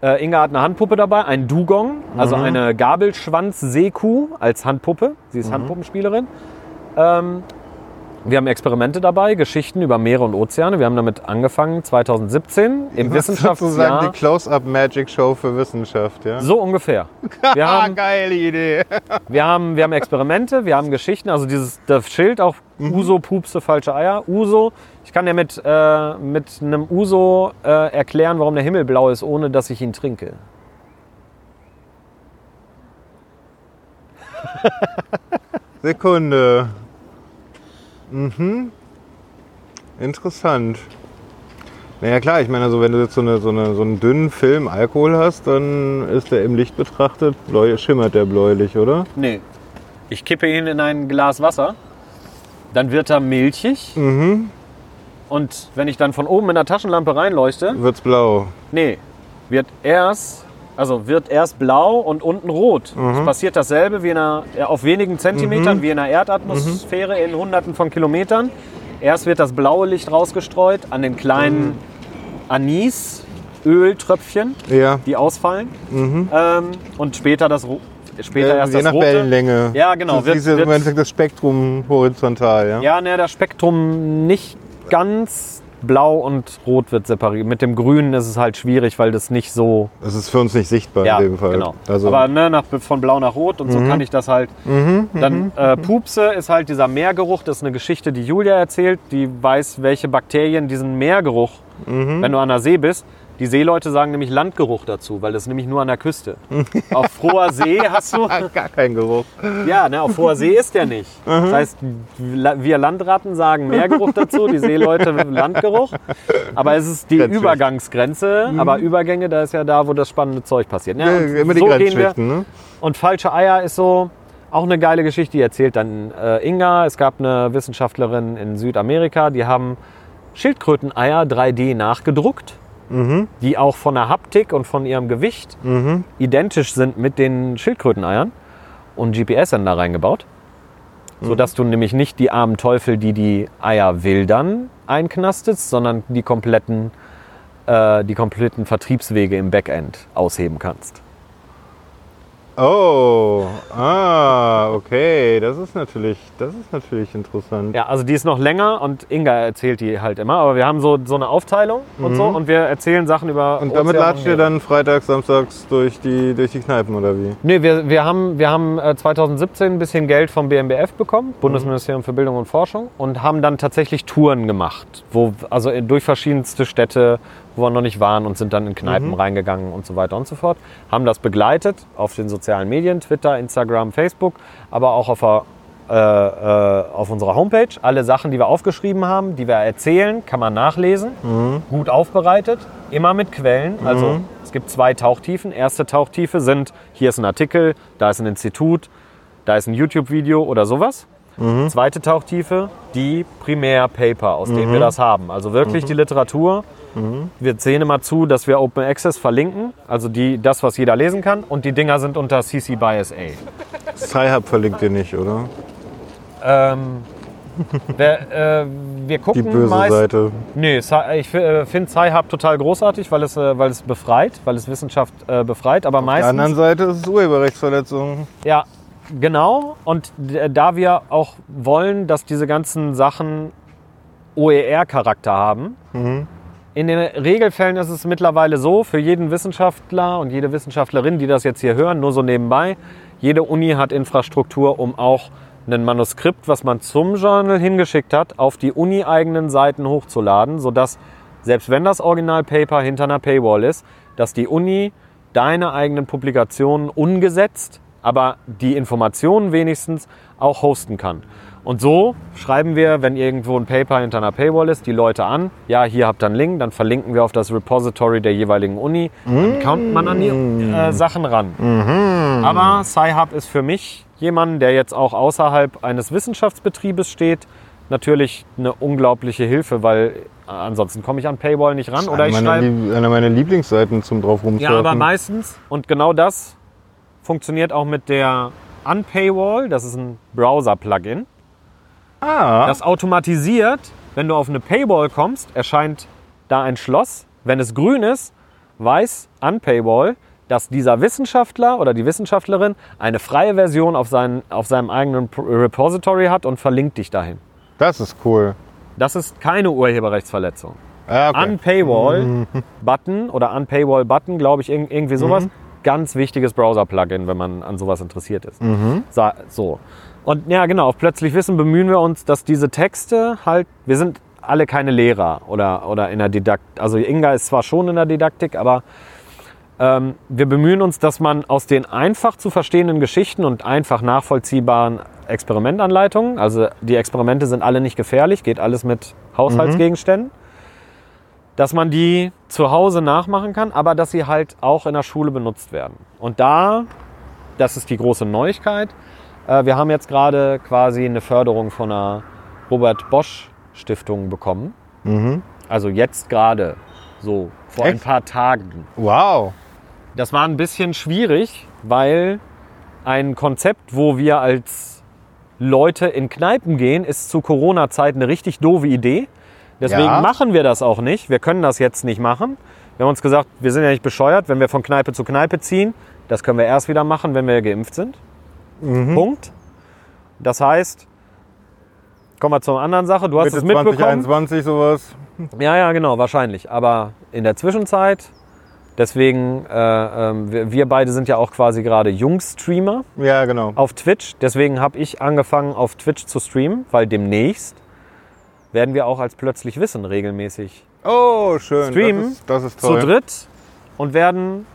Äh, Inga hat eine Handpuppe dabei, ein Dugong, also Mhm. eine Gabelschwanz-Seekuh als Handpuppe. Sie ist Mhm. Handpuppenspielerin. Ähm, wir haben Experimente dabei, Geschichten über Meere und Ozeane. Wir haben damit angefangen 2017 im Das ist sozusagen Wissenschaftsjahr. die Close-Up-Magic-Show für Wissenschaft, ja? So ungefähr. Wir haben, geile Idee. wir, haben, wir haben Experimente, wir haben Geschichten, also dieses das Schild auch Uso, Pupse, falsche Eier. Uso, ich kann dir mit, äh, mit einem Uso äh, erklären, warum der Himmel blau ist, ohne dass ich ihn trinke. Sekunde. Mhm. Interessant. Naja klar, ich meine, also wenn du jetzt so, eine, so, eine, so einen dünnen Film Alkohol hast, dann ist der im Licht betrachtet, bläu, schimmert der bläulich, oder? Nee. Ich kippe ihn in ein Glas Wasser, dann wird er milchig Mhm. und wenn ich dann von oben mit einer Taschenlampe reinleuchte, Wird's blau. Nee, wird erst, also wird erst blau und unten rot. Es passiert dasselbe wie in einer, ja, auf wenigen Zentimetern wie in einer Erdatmosphäre in hunderten von Kilometern. Erst wird das blaue Licht rausgestreut an den kleinen Anis, Öltröpfchen, Ja. die ausfallen. Ähm, und später das später Äh, erst je das nach rote. Wellenlänge. Ja, genau. Wird- siehst ja wird- im Endeffekt das Spektrum horizontal, ja? Ja, ne, das Spektrum nicht ganz blau und rot wird separiert. Mit dem Grünen ist es halt schwierig, weil das nicht so. Das ist für uns nicht sichtbar ja, in dem Fall. genau. Also, Aber ne, nach, von blau nach rot und so kann ich das halt. Dann äh, Pupse ist halt dieser Meergeruch. Das ist eine Geschichte, die Julia erzählt. Die weiß, welche Bakterien diesen Meergeruch, wenn du an der See bist. Die Seeleute sagen nämlich Landgeruch dazu, weil das ist nämlich nur an der Küste. auf froher See hast du gar kein Geruch. ja, ne, auf hoher See ist der nicht. Das heißt, wir Landratten sagen Meergeruch dazu, die Seeleute Landgeruch. Aber es ist die. Übergangsgrenze. Aber Übergänge, da ist ja da, wo das spannende Zeug passiert. Ja, Ja, und immer die so. Grenzschichten, ne? Und falsche Eier ist so auch eine geile Geschichte, die erzählt dann äh, Inga. Es gab eine Wissenschaftlerin in Südamerika, die haben Schildkröteneier 3D nachgedruckt, die auch von der Haptik und von ihrem Gewicht identisch sind mit den Schildkröteneiern und GPS-Sender reingebaut. Sodass du nämlich nicht die armen Teufel, die die Eier wildern, einknastest, sondern die kompletten, äh, die kompletten Vertriebswege im Backend ausheben kannst. Oh, ah, okay. Das ist natürlich, das ist natürlich interessant. Ja, also die ist noch länger und Inga erzählt die halt immer. Aber wir haben so, so eine Aufteilung und so und wir erzählen Sachen über. Und damit latscht ihr dann freitags, samstags durch die, durch die Kneipen oder wie? Nee, wir, wir haben, wir haben äh, 2017 ein bisschen Geld vom BMBF bekommen, Bundesministerium für Bildung und Forschung, und haben dann tatsächlich Touren gemacht, wo, also in- durch verschiedenste Städte, wo wir noch nicht waren und sind dann in Kneipen reingegangen und so weiter und so fort. Haben das begleitet auf den sozialen Medien, Twitter, Instagram, Facebook, aber auch auf, der, äh, äh, auf unserer Homepage. Alle Sachen, die wir aufgeschrieben haben, die wir erzählen, kann man nachlesen. Gut aufbereitet, immer mit Quellen. Also es gibt zwei Tauchtiefen. Erste Tauchtiefe sind, hier ist ein Artikel, da ist ein Institut, da ist ein YouTube-Video oder sowas. Zweite Tauchtiefe, die Primärpaper, aus denen wir das haben. Also wirklich die Literatur. Wir sehen immer zu, dass wir Open Access verlinken, also die, das, was jeder lesen kann. Und die Dinger sind unter CC by SA. Sci-Hub verlinkt ihr nicht, oder? Ähm, wir, äh, wir gucken Die böse meist, Seite. Nee, ich äh, finde Sci-Hub total großartig, weil es, äh, weil es befreit, weil es Wissenschaft äh, befreit. Aber Auf der anderen meistens, Seite ist es Urheberrechtsverletzung. ja, genau. Und da wir auch wollen, dass diese ganzen Sachen OER-Charakter haben, in den Regelfällen ist es mittlerweile so, für jeden Wissenschaftler und jede Wissenschaftlerin, die das jetzt hier hören, nur so nebenbei, jede Uni hat Infrastruktur, um auch ein Manuskript, was man zum Journal hingeschickt hat, auf die uni-eigenen Seiten hochzuladen, sodass selbst wenn das Originalpaper hinter einer Paywall ist, dass die Uni deine eigenen Publikationen ungesetzt, aber die Informationen wenigstens auch hosten kann. Und so schreiben wir, wenn irgendwo ein Paper hinter einer Paywall ist, die Leute an. Ja, hier habt ihr einen Link, dann verlinken wir auf das Repository der jeweiligen Uni. Dann kommt man an die äh, Sachen ran. Aber Sci-Hub ist für mich jemand, der jetzt auch außerhalb eines Wissenschaftsbetriebes steht, natürlich eine unglaubliche Hilfe, weil äh, ansonsten komme ich an Paywall nicht ran. Oder ich schreibe. Lieb- eine meiner Lieblingsseiten zum drauf Ja, rumsurfen. aber meistens, und genau das funktioniert auch mit der Unpaywall, das ist ein Browser-Plugin. Ah, Das automatisiert, wenn du auf eine Paywall kommst, erscheint da ein Schloss. Wenn es grün ist, weiß Unpaywall, dass dieser Wissenschaftler oder die Wissenschaftlerin eine freie Version auf, seinen, auf seinem eigenen Repository hat und verlinkt dich dahin. das ist cool. Das ist keine Urheberrechtsverletzung. Ah, okay. Unpaywall-Button oder Unpaywall-Button, glaube ich, irg- irgendwie sowas. Mhm. Ganz wichtiges Browser-Plugin, wenn man an sowas interessiert ist. Mhm. So. Und ja, genau, auf Plötzlich Wissen bemühen wir uns, dass diese Texte halt, wir sind alle keine Lehrer oder, oder in der Didaktik. Also Inga ist zwar schon in der Didaktik, aber ähm, wir bemühen uns, dass man aus den einfach zu verstehenden Geschichten und einfach nachvollziehbaren Experimentanleitungen, also die Experimente sind alle nicht gefährlich, geht alles mit Haushaltsgegenständen, dass man die zu Hause nachmachen kann, aber dass sie halt auch in der Schule benutzt werden. Und da, das ist die große Neuigkeit, wir haben jetzt gerade quasi eine Förderung von einer Robert Bosch Stiftung bekommen. Also jetzt gerade, so vor ein Echt? paar Tagen. Wow. Das war ein bisschen schwierig, weil ein Konzept, wo wir als Leute in Kneipen gehen, ist zu Corona-Zeiten eine richtig doofe Idee. Deswegen Ja. machen wir das auch nicht. Wir können das jetzt nicht machen. Wir haben uns gesagt, wir sind ja nicht bescheuert, wenn wir von Kneipe zu Kneipe ziehen. Das können wir erst wieder machen, wenn wir geimpft sind. Mhm. Punkt. Das heißt, kommen wir zur anderen Sache. Du hast Mitte es mitbekommen. 2021 sowas. Ja, ja, genau, wahrscheinlich. Aber in der Zwischenzeit, deswegen, äh, ähm, wir, wir beide sind ja auch quasi gerade Jungs-Streamer Ja, genau. auf Twitch. Deswegen habe ich angefangen, auf Twitch zu streamen, weil demnächst werden wir auch als Plötzlich Wissen regelmäßig Oh, schön. Streamen Das ist, das ist zu toll. dritt und werden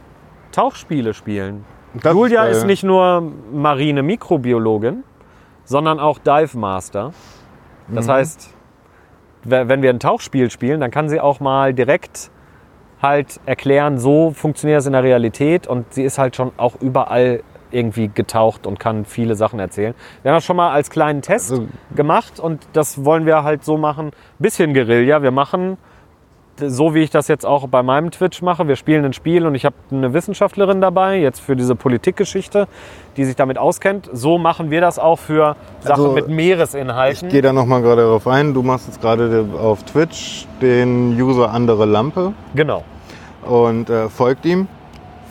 Tauchspiele spielen. Das Julia geil. ist nicht nur marine Mikrobiologin, sondern auch Dive Master. Das Mhm. heißt, we- wenn wir ein Tauchspiel spielen, dann kann sie auch mal direkt halt erklären, so funktioniert es in der Realität und sie ist halt schon auch überall irgendwie getaucht und kann viele Sachen erzählen. Wir haben das schon mal als kleinen Test Also- gemacht und das wollen wir halt so machen, bisschen Guerilla. Wir machen so wie ich das jetzt auch bei meinem Twitch mache. Wir spielen ein Spiel und ich habe eine Wissenschaftlerin dabei, jetzt für diese Politikgeschichte, die sich damit auskennt. So machen wir das auch für Sachen Also, mit Meeresinhalten. Ich gehe da noch mal gerade darauf ein. Du machst jetzt gerade auf Twitch den User andere Lampe Genau. und äh, folgt ihm.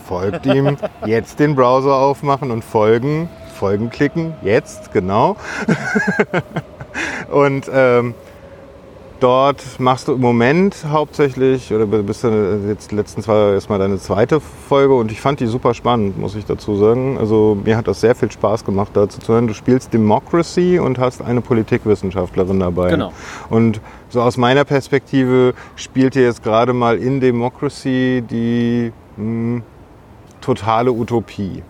Folgt ihm. Jetzt den Browser aufmachen und folgen. Folgen klicken. Jetzt, genau. und ähm, dort machst du im Moment hauptsächlich, oder bist du jetzt letztens war erstmal deine zweite Folge und ich fand die super spannend, muss ich dazu sagen. Also mir hat das sehr viel Spaß gemacht, dazu zu hören. Du spielst Democracy und hast eine Politikwissenschaftlerin dabei. Genau. Und so aus meiner Perspektive spielt ihr jetzt gerade mal in Democracy die mh, totale Utopie.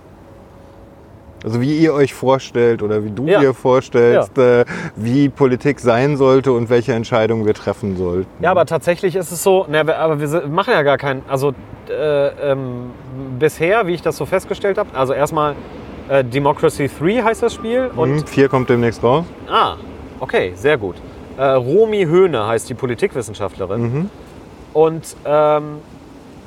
Also wie ihr euch vorstellt oder wie du Ja. dir vorstellst, äh, wie Politik sein sollte und welche Entscheidungen wir treffen sollten. Ja, aber tatsächlich ist es so, na, aber wir machen ja gar keinen, also äh, ähm, bisher, wie ich das so festgestellt habe, also erstmal äh, Democracy 3 heißt das Spiel und Mhm, vier kommt demnächst raus. Ah, okay, sehr gut. Äh, Romy Höhne heißt die Politikwissenschaftlerin. Mhm. Und ähm,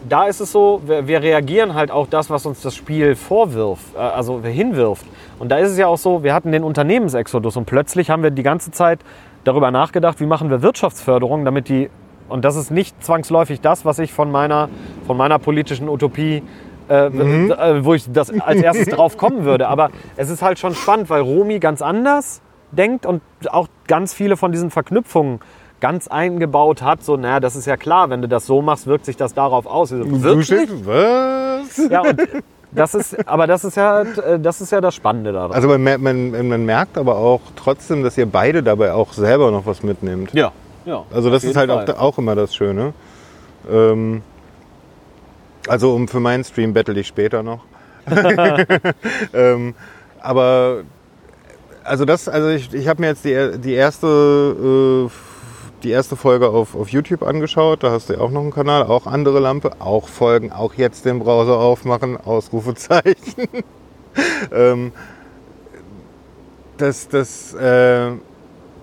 da ist es so, wir, wir reagieren halt auch das, was uns das Spiel vorwirft, äh, also hinwirft. Und da ist es ja auch so, wir hatten den Unternehmensexodus und plötzlich haben wir die ganze Zeit darüber nachgedacht, wie machen wir Wirtschaftsförderung, damit die, und das ist nicht zwangsläufig das, was ich von meiner, von meiner politischen Utopie äh, äh, wo ich das als erstes drauf kommen würde. Aber es ist halt schon spannend, weil Romy ganz anders denkt und auch ganz viele von diesen Verknüpfungen ganz eingebaut hat. So, naja, das ist ja klar, wenn du das so machst, wirkt sich das darauf aus. So, Du Wirklich? was? Ja, und das ist, aber das ist ja, äh, das ist ja das Spannende daran. Also man, man, man merkt aber auch trotzdem, dass ihr beide dabei auch selber noch was mitnehmt. ja, ja. Also das ist halt auch, auch immer das Schöne. Ähm, also um für meinen Stream battle ich später noch. ähm, aber also das, also ich, ich habe mir jetzt die, die erste äh, die erste Folge auf, auf YouTube angeschaut. Da hast du ja auch noch einen Kanal, auch andere Lampe, auch Folgen, auch jetzt den Browser aufmachen, Ausrufezeichen. ähm, dass, dass, äh,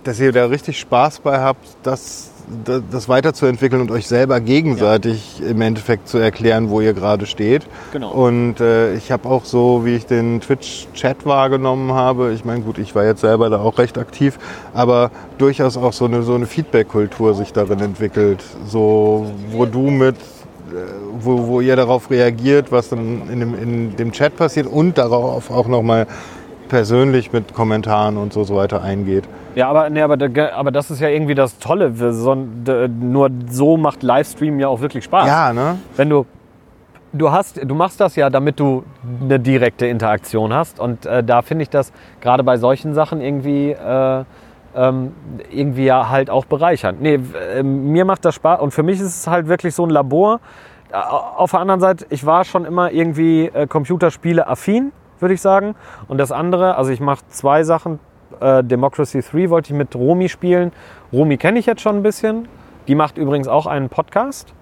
dass ihr da richtig Spaß bei habt, das, das, weiterzuentwickeln und euch selber gegenseitig im Endeffekt zu erklären, wo ihr gerade steht. Genau. Und äh, ich habe auch so, wie ich den Twitch-Chat wahrgenommen habe, ich meine, gut, ich war jetzt selber da auch recht aktiv, aber durchaus auch so eine, so eine Feedback-Kultur sich darin entwickelt, so wo du mit äh, wo, wo ihr darauf reagiert, was dann in dem, in dem Chat passiert und darauf auch nochmal persönlich mit Kommentaren und so, so weiter eingeht. Ja, aber, nee, aber, aber das ist ja irgendwie das Tolle. So, nur so macht Livestream ja auch wirklich Spaß. Ja, ne? wenn du du hast du machst das ja damit du eine direkte Interaktion hast und äh, da finde ich das gerade bei solchen Sachen irgendwie äh, ähm, irgendwie ja halt auch bereichernd. Nee, w- äh, mir macht das Spaß und für mich ist es halt wirklich so ein Labor. Äh, Auf der anderen Seite, ich war schon immer irgendwie äh, Computerspiele affin, würde ich sagen. Und das andere, also ich mache zwei Sachen. Äh, Democracy 3 wollte ich mit Romy spielen. Romy kenne ich jetzt schon ein bisschen. Die macht übrigens auch einen Podcast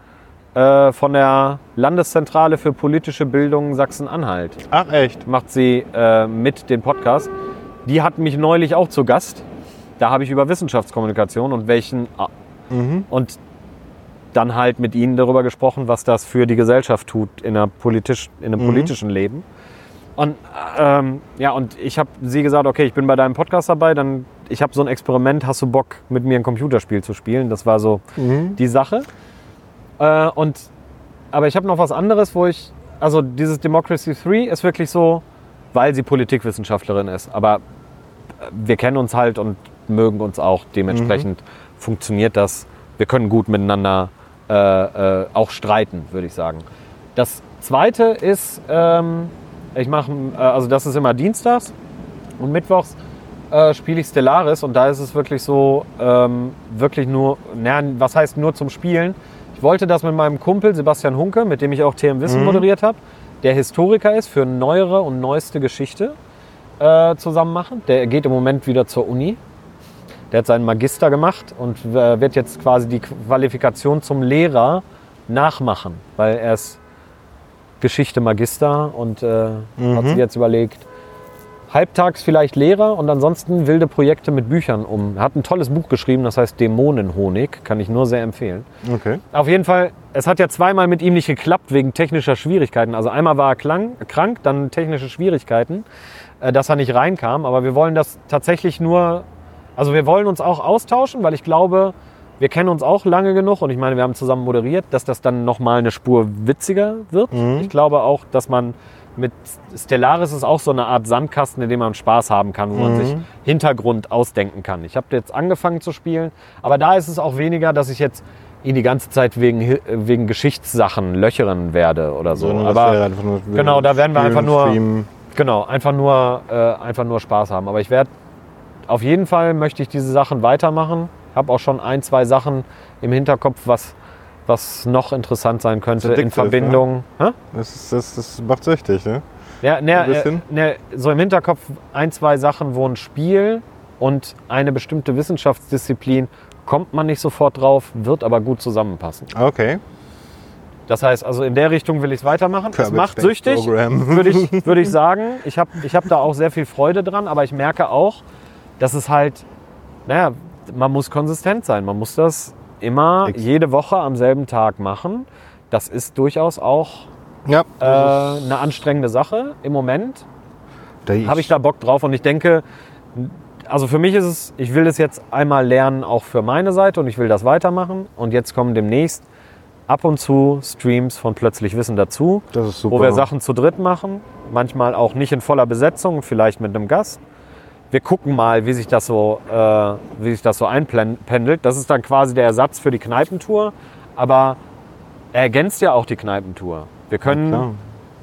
äh, von der Landeszentrale für politische Bildung Sachsen-Anhalt. Ach echt? Macht sie äh, mit den Podcast. Die hat mich neulich auch zu Gast. Da habe ich über Wissenschaftskommunikation und welchen und dann halt mit ihnen darüber gesprochen, was das für die Gesellschaft tut in, der politisch, in einem politischen Leben. Und ähm, ja, und ich habe sie gesagt, okay, ich bin bei deinem Podcast dabei, dann ich habe so ein Experiment, hast du Bock mit mir ein Computerspiel zu spielen? Das war so die Sache. Äh, und aber ich habe noch was anderes, wo ich, also dieses Democracy 3 ist wirklich so, weil sie Politikwissenschaftlerin ist. Aber äh, wir kennen uns halt und mögen uns auch. Dementsprechend funktioniert das. Wir können gut miteinander äh, äh, auch streiten, würde ich sagen. Das zweite ist, ähm, ich mache, äh, also das ist immer dienstags und mittwochs äh, spiele ich Stellaris und da ist es wirklich so, ähm, wirklich nur, na, was heißt nur zum Spielen? Ich wollte das mit meinem Kumpel Sebastian Hunke, mit dem ich auch TM Wissen moderiert habe, der Historiker ist für neuere und neueste Geschichte, äh, zusammen machen. Der geht im Moment wieder zur Uni. Der hat seinen Magister gemacht und äh, wird jetzt quasi die Qualifikation zum Lehrer nachmachen, weil er ist Geschichte Magister und äh, hat sich jetzt überlegt, halbtags vielleicht Lehrer und ansonsten wilde Projekte mit Büchern um. Er hat ein tolles Buch geschrieben, das heißt Dämonenhonig, kann ich nur sehr empfehlen. Okay. Auf jeden Fall, es hat ja zweimal mit ihm nicht geklappt wegen technischer Schwierigkeiten. Also einmal war er klang, krank, dann technische Schwierigkeiten, äh, dass er nicht reinkam. Aber wir wollen das tatsächlich nur, also wir wollen uns auch austauschen, weil ich glaube, wir kennen uns auch lange genug und ich meine, wir haben zusammen moderiert, dass das dann nochmal eine Spur witziger wird. Ich glaube auch, dass man mit Stellaris ist auch so eine Art Sandkasten, in dem man Spaß haben kann, wo man sich Hintergrund ausdenken kann. Ich habe jetzt angefangen zu spielen, aber da ist es auch weniger, dass ich jetzt ihn die ganze Zeit wegen, wegen Geschichtssachen löchern werde oder so. Sondern das aber wäre einfach nur genau, da werden wir einfach nur, streamen. genau, einfach nur, äh, einfach nur Spaß haben. Aber ich werde, auf jeden Fall möchte ich diese Sachen weitermachen. Habe auch schon ein, zwei Sachen im Hinterkopf, was, was noch interessant sein könnte in addictive, Verbindung. Hä? Das, ist, das, das macht süchtig, ne? Ja, ne, Ein bisschen? äh, ne, so im Hinterkopf ein, zwei Sachen, wo ein Spiel und eine bestimmte Wissenschaftsdisziplin kommt man nicht sofort drauf, wird aber gut zusammenpassen. Okay. Das heißt, also in der Richtung will ich es weitermachen. Es Garbage macht Paint süchtig, würde ich, würde ich sagen. Ich habe ich hab da auch sehr viel Freude dran, aber ich merke auch, dass es halt, naja, man muss konsistent sein. Man muss das immer Ex- jede Woche am selben Tag machen. Das ist durchaus auch Ja. äh, eine anstrengende Sache im Moment. habe ich da Bock drauf und ich denke, also für mich ist es, ich will das jetzt einmal lernen, auch für meine Seite und ich will das weitermachen. Und jetzt kommen demnächst ab und zu Streams von Plötzlich Wissen dazu, wo wir Sachen zu dritt machen, manchmal auch nicht in voller Besetzung, vielleicht mit einem Gast. Wir gucken mal, wie sich das so, äh, wie sich das so einpendelt. Das ist dann quasi der Ersatz für die Kneipentour, aber er ergänzt ja auch die Kneipentour. Wir können Klar.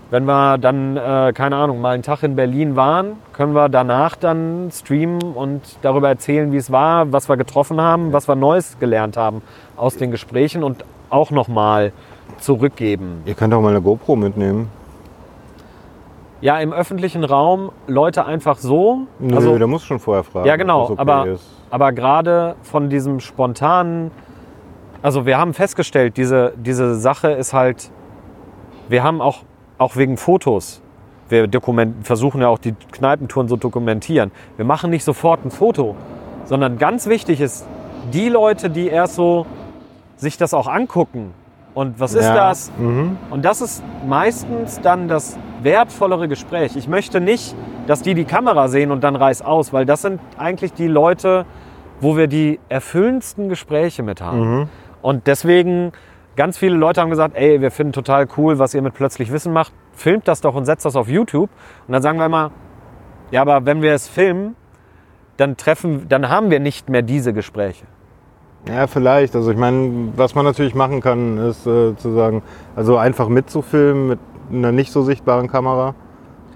wenn wir dann, äh, keine Ahnung, mal einen Tag in Berlin waren, können wir danach dann streamen und darüber erzählen, wie es war, was wir getroffen haben, was wir Neues gelernt haben aus den Gesprächen und auch nochmal zurückgeben. Ihr könnt auch mal eine GoPro mitnehmen. Ja, im öffentlichen Raum Leute einfach so. Nö, also, musst du schon vorher fragen. ja, genau, okay aber, ist. aber gerade von diesem spontanen, also wir haben festgestellt, diese, diese Sache ist halt, wir haben auch, auch wegen Fotos, wir dokument, versuchen ja auch die Kneipentouren so dokumentieren. Wir machen nicht sofort ein Foto, sondern ganz wichtig ist, die Leute, die erst so sich das auch angucken und was ist Ja, das? Mhm. Und das ist meistens dann das wertvollere Gespräch. Ich möchte nicht, dass die die Kamera sehen und dann reiß aus, weil das sind eigentlich die Leute, wo wir die erfüllendsten Gespräche mit haben. Und deswegen, ganz viele Leute haben gesagt, ey, wir finden total cool, was ihr mit Plötzlich Wissen macht. Filmt das doch und setzt das auf YouTube. Und dann sagen wir immer, ja, aber wenn wir es filmen, dann treffen, dann haben wir nicht mehr diese Gespräche. Ja, vielleicht. Also ich meine, was man natürlich machen kann, ist äh, zu sagen, also einfach mitzufilmen mit einer nicht so sichtbaren Kamera.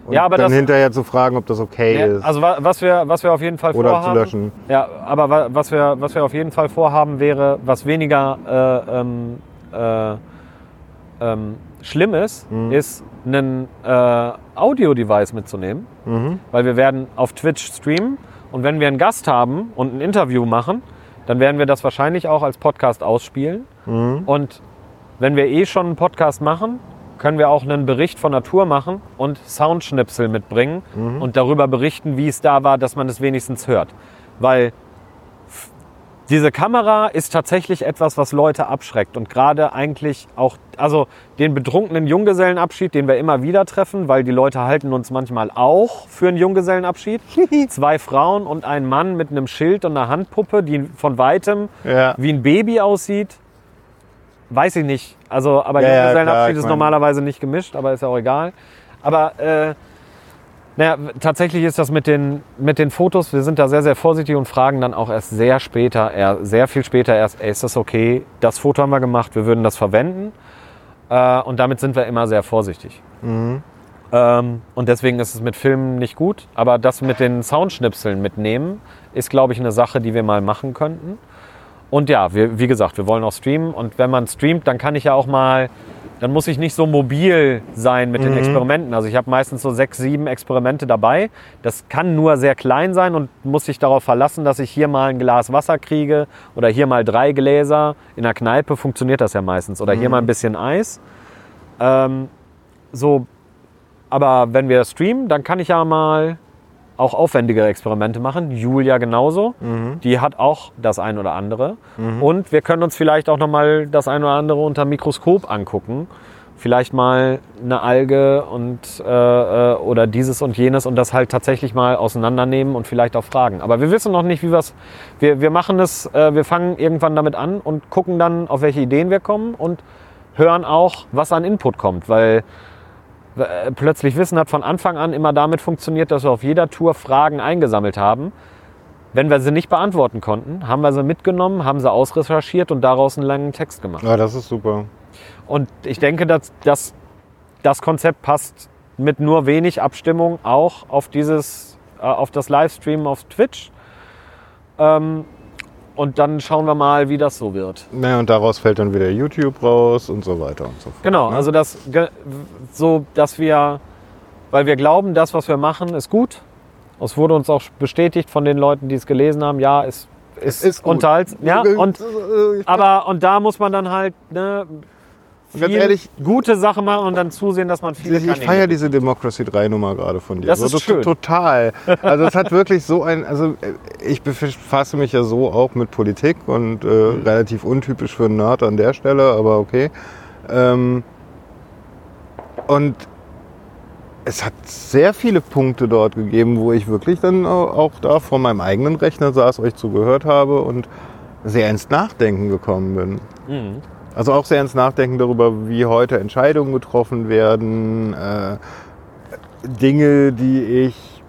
Und Ja, aber dann das- hinterher zu fragen, ob das okay Ja, ist. also wa- was wir, was wir auf jeden Fall Oder zu vorhaben, löschen. Ja, aber wa- was wir, was wir auf jeden Fall vorhaben wäre, was weniger äh, ähm, äh, ähm, schlimm ist, Mhm. ist ein äh, Audio-Device mitzunehmen, Mhm. weil wir werden auf Twitch streamen und wenn wir einen Gast haben und ein Interview machen, dann werden wir das wahrscheinlich auch als Podcast ausspielen. Mhm. Und wenn wir eh schon einen Podcast machen, können wir auch einen Bericht von Natur machen und Soundschnipsel mitbringen und darüber berichten, wie es da war, dass man es wenigstens hört. Weil diese Kamera ist tatsächlich etwas, was Leute abschreckt und gerade eigentlich auch, also den betrunkenen Junggesellenabschied, den wir immer wieder treffen, weil die Leute halten uns manchmal auch für einen Junggesellenabschied. Zwei Frauen und ein Mann mit einem Schild und einer Handpuppe, die von weitem Ja. wie ein Baby aussieht. Weiß ich nicht. Also, aber Ja, ja, Junggesellenabschied klar, ist normalerweise nicht gemischt, aber ist ja auch egal. Aber äh, naja, tatsächlich ist das mit den, mit den Fotos, wir sind da sehr, sehr vorsichtig und fragen dann auch erst sehr später, eher, sehr viel später erst, ey, ist das okay? Das Foto haben wir gemacht, wir würden das verwenden. Äh, und damit sind wir immer sehr vorsichtig. Ähm, und deswegen ist es mit Filmen nicht gut. Aber das mit den Soundschnipseln mitnehmen, ist, glaube ich, eine Sache, die wir mal machen könnten. Und ja, wir, wie gesagt, wir wollen auch streamen. Und wenn man streamt, dann kann ich ja auch mal, dann muss ich nicht so mobil sein mit den Experimenten. Also ich habe meistens so sechs, sieben Experimente dabei. Das kann nur sehr klein sein und muss sich darauf verlassen, dass ich hier mal ein Glas Wasser kriege oder hier mal drei Gläser. In der Kneipe funktioniert das ja meistens. Oder hier mal ein bisschen Eis. Ähm, so, aber wenn wir streamen, dann kann ich ja mal auch aufwendigere Experimente machen. Julia genauso. Die hat auch das ein oder andere. Und wir können uns vielleicht auch noch mal das ein oder andere unter Mikroskop angucken. Vielleicht mal eine Alge und äh, äh, oder dieses und jenes und das halt tatsächlich mal auseinandernehmen und vielleicht auch fragen. Aber wir wissen noch nicht, wie wir's. Wir, wir machen es, äh, wir fangen irgendwann damit an und gucken dann, auf welche Ideen wir kommen und hören auch, was an Input kommt, weil plötzlich Wissen hat von Anfang an immer damit funktioniert, dass wir auf jeder Tour Fragen eingesammelt haben. Wenn wir sie nicht beantworten konnten, haben wir sie mitgenommen, haben sie ausrecherchiert und daraus einen langen Text gemacht. Ja, das ist super. Und ich denke, dass, dass das Konzept passt mit nur wenig Abstimmung auch auf dieses, äh, auf das Livestream auf Twitch. Ähm, und dann schauen wir mal, wie das so wird. Naja, und daraus fällt dann wieder YouTube raus und so weiter und so fort. Genau, ne? also das so, dass wir, weil wir glauben, das, was wir machen, ist gut. Es wurde uns auch bestätigt von den Leuten, die es gelesen haben. Ja, es ist, ist gut. unterhalts- Ja, und aber und da muss man dann halt ne, Ganz viel ehrlich- gute Sachen machen und dann zusehen, dass man viele Ich, ich feiere diese Democracy 3 Nummer gerade von dir. Das so, ist schön. Total. Also es hat wirklich so ein, also äh, ich befasse mich ja so auch mit Politik und äh, Mhm. relativ untypisch für einen Nerd an der Stelle, aber okay. Ähm, und es hat sehr viele Punkte dort gegeben, wo ich wirklich dann au- auch da vor meinem eigenen Rechner saß, euch zugehört habe und sehr ins Nachdenken gekommen bin. Mhm. Also auch sehr ins Nachdenken darüber, wie heute Entscheidungen getroffen werden, äh, Dinge, die ich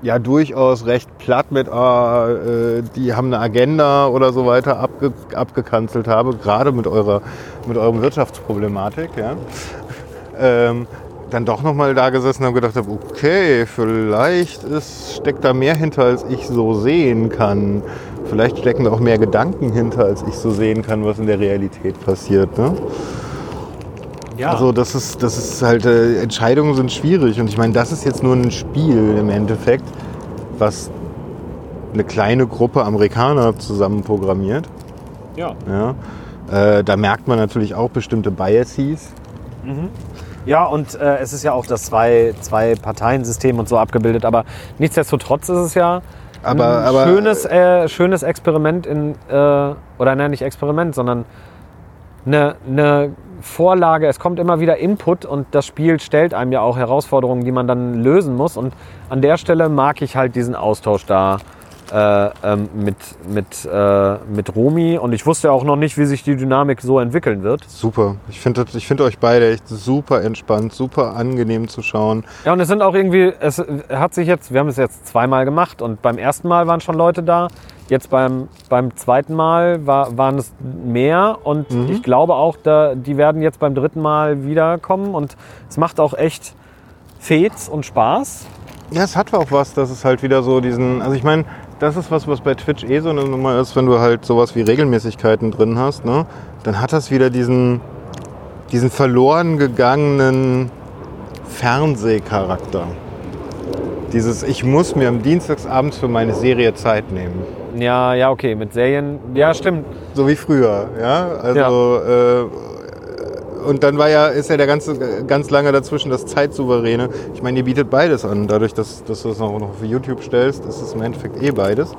ja durchaus recht platt mit, ah, äh, die haben eine Agenda oder so weiter abge abgekanzelt habe, gerade mit eurer mit eurer Wirtschaftsproblematik, ja. Ähm, dann doch nochmal da gesessen und gedacht habe, okay, vielleicht ist, steckt da mehr hinter, als ich so sehen kann. Vielleicht stecken da auch mehr Gedanken hinter, als ich so sehen kann, was in der Realität passiert. Ne? Ja. Also das ist, das ist halt, äh, Entscheidungen sind schwierig. Und ich meine, das ist jetzt nur ein Spiel im Endeffekt, was eine kleine Gruppe Amerikaner zusammen programmiert. ja. Ja? Äh, da merkt man natürlich auch bestimmte Biases. Ja, und äh, es ist ja auch das zwei, zwei Parteiensystem und so abgebildet, aber nichtsdestotrotz ist es ja Aber- ein aber- schönes, äh, schönes Experiment in, äh, oder nein, nicht Experiment, sondern eine, eine Vorlage. Es kommt immer wieder Input und das Spiel stellt einem ja auch Herausforderungen, die man dann lösen muss. Und an der Stelle mag ich halt diesen Austausch da äh, ähm, mit, mit, äh, mit Romi. Und ich wusste auch noch nicht, wie sich die Dynamik so entwickeln wird. Super. Ich finde ich find euch beide echt super entspannt, super angenehm zu schauen. Ja, und es sind auch irgendwie, es hat sich jetzt, wir haben es jetzt zweimal gemacht und beim ersten Mal waren schon Leute da. Jetzt beim, beim zweiten Mal war, waren es mehr und ich glaube auch, da, die werden jetzt beim dritten Mal wiederkommen und es macht auch echt Fets und Spaß. Ja, es hat auch was, dass es halt wieder so diesen, also ich meine, das ist was, was bei Twitch eh so eine Nummer ist, wenn du halt sowas wie Regelmäßigkeiten drin hast, ne? Dann hat das wieder diesen, diesen verloren gegangenen Fernsehcharakter. Dieses, ich muss mir am Dienstagsabends für meine Serie Zeit nehmen. Ja, ja, okay, mit Serien, ja, stimmt. So wie früher, ja. Also Äh, und dann war ja, ist ja der ganze ganz lange dazwischen das Zeitsouveräne. Ich meine, ihr bietet beides an. Dadurch, dass, dass du es auch noch für YouTube stellst, ist es im Endeffekt eh beides.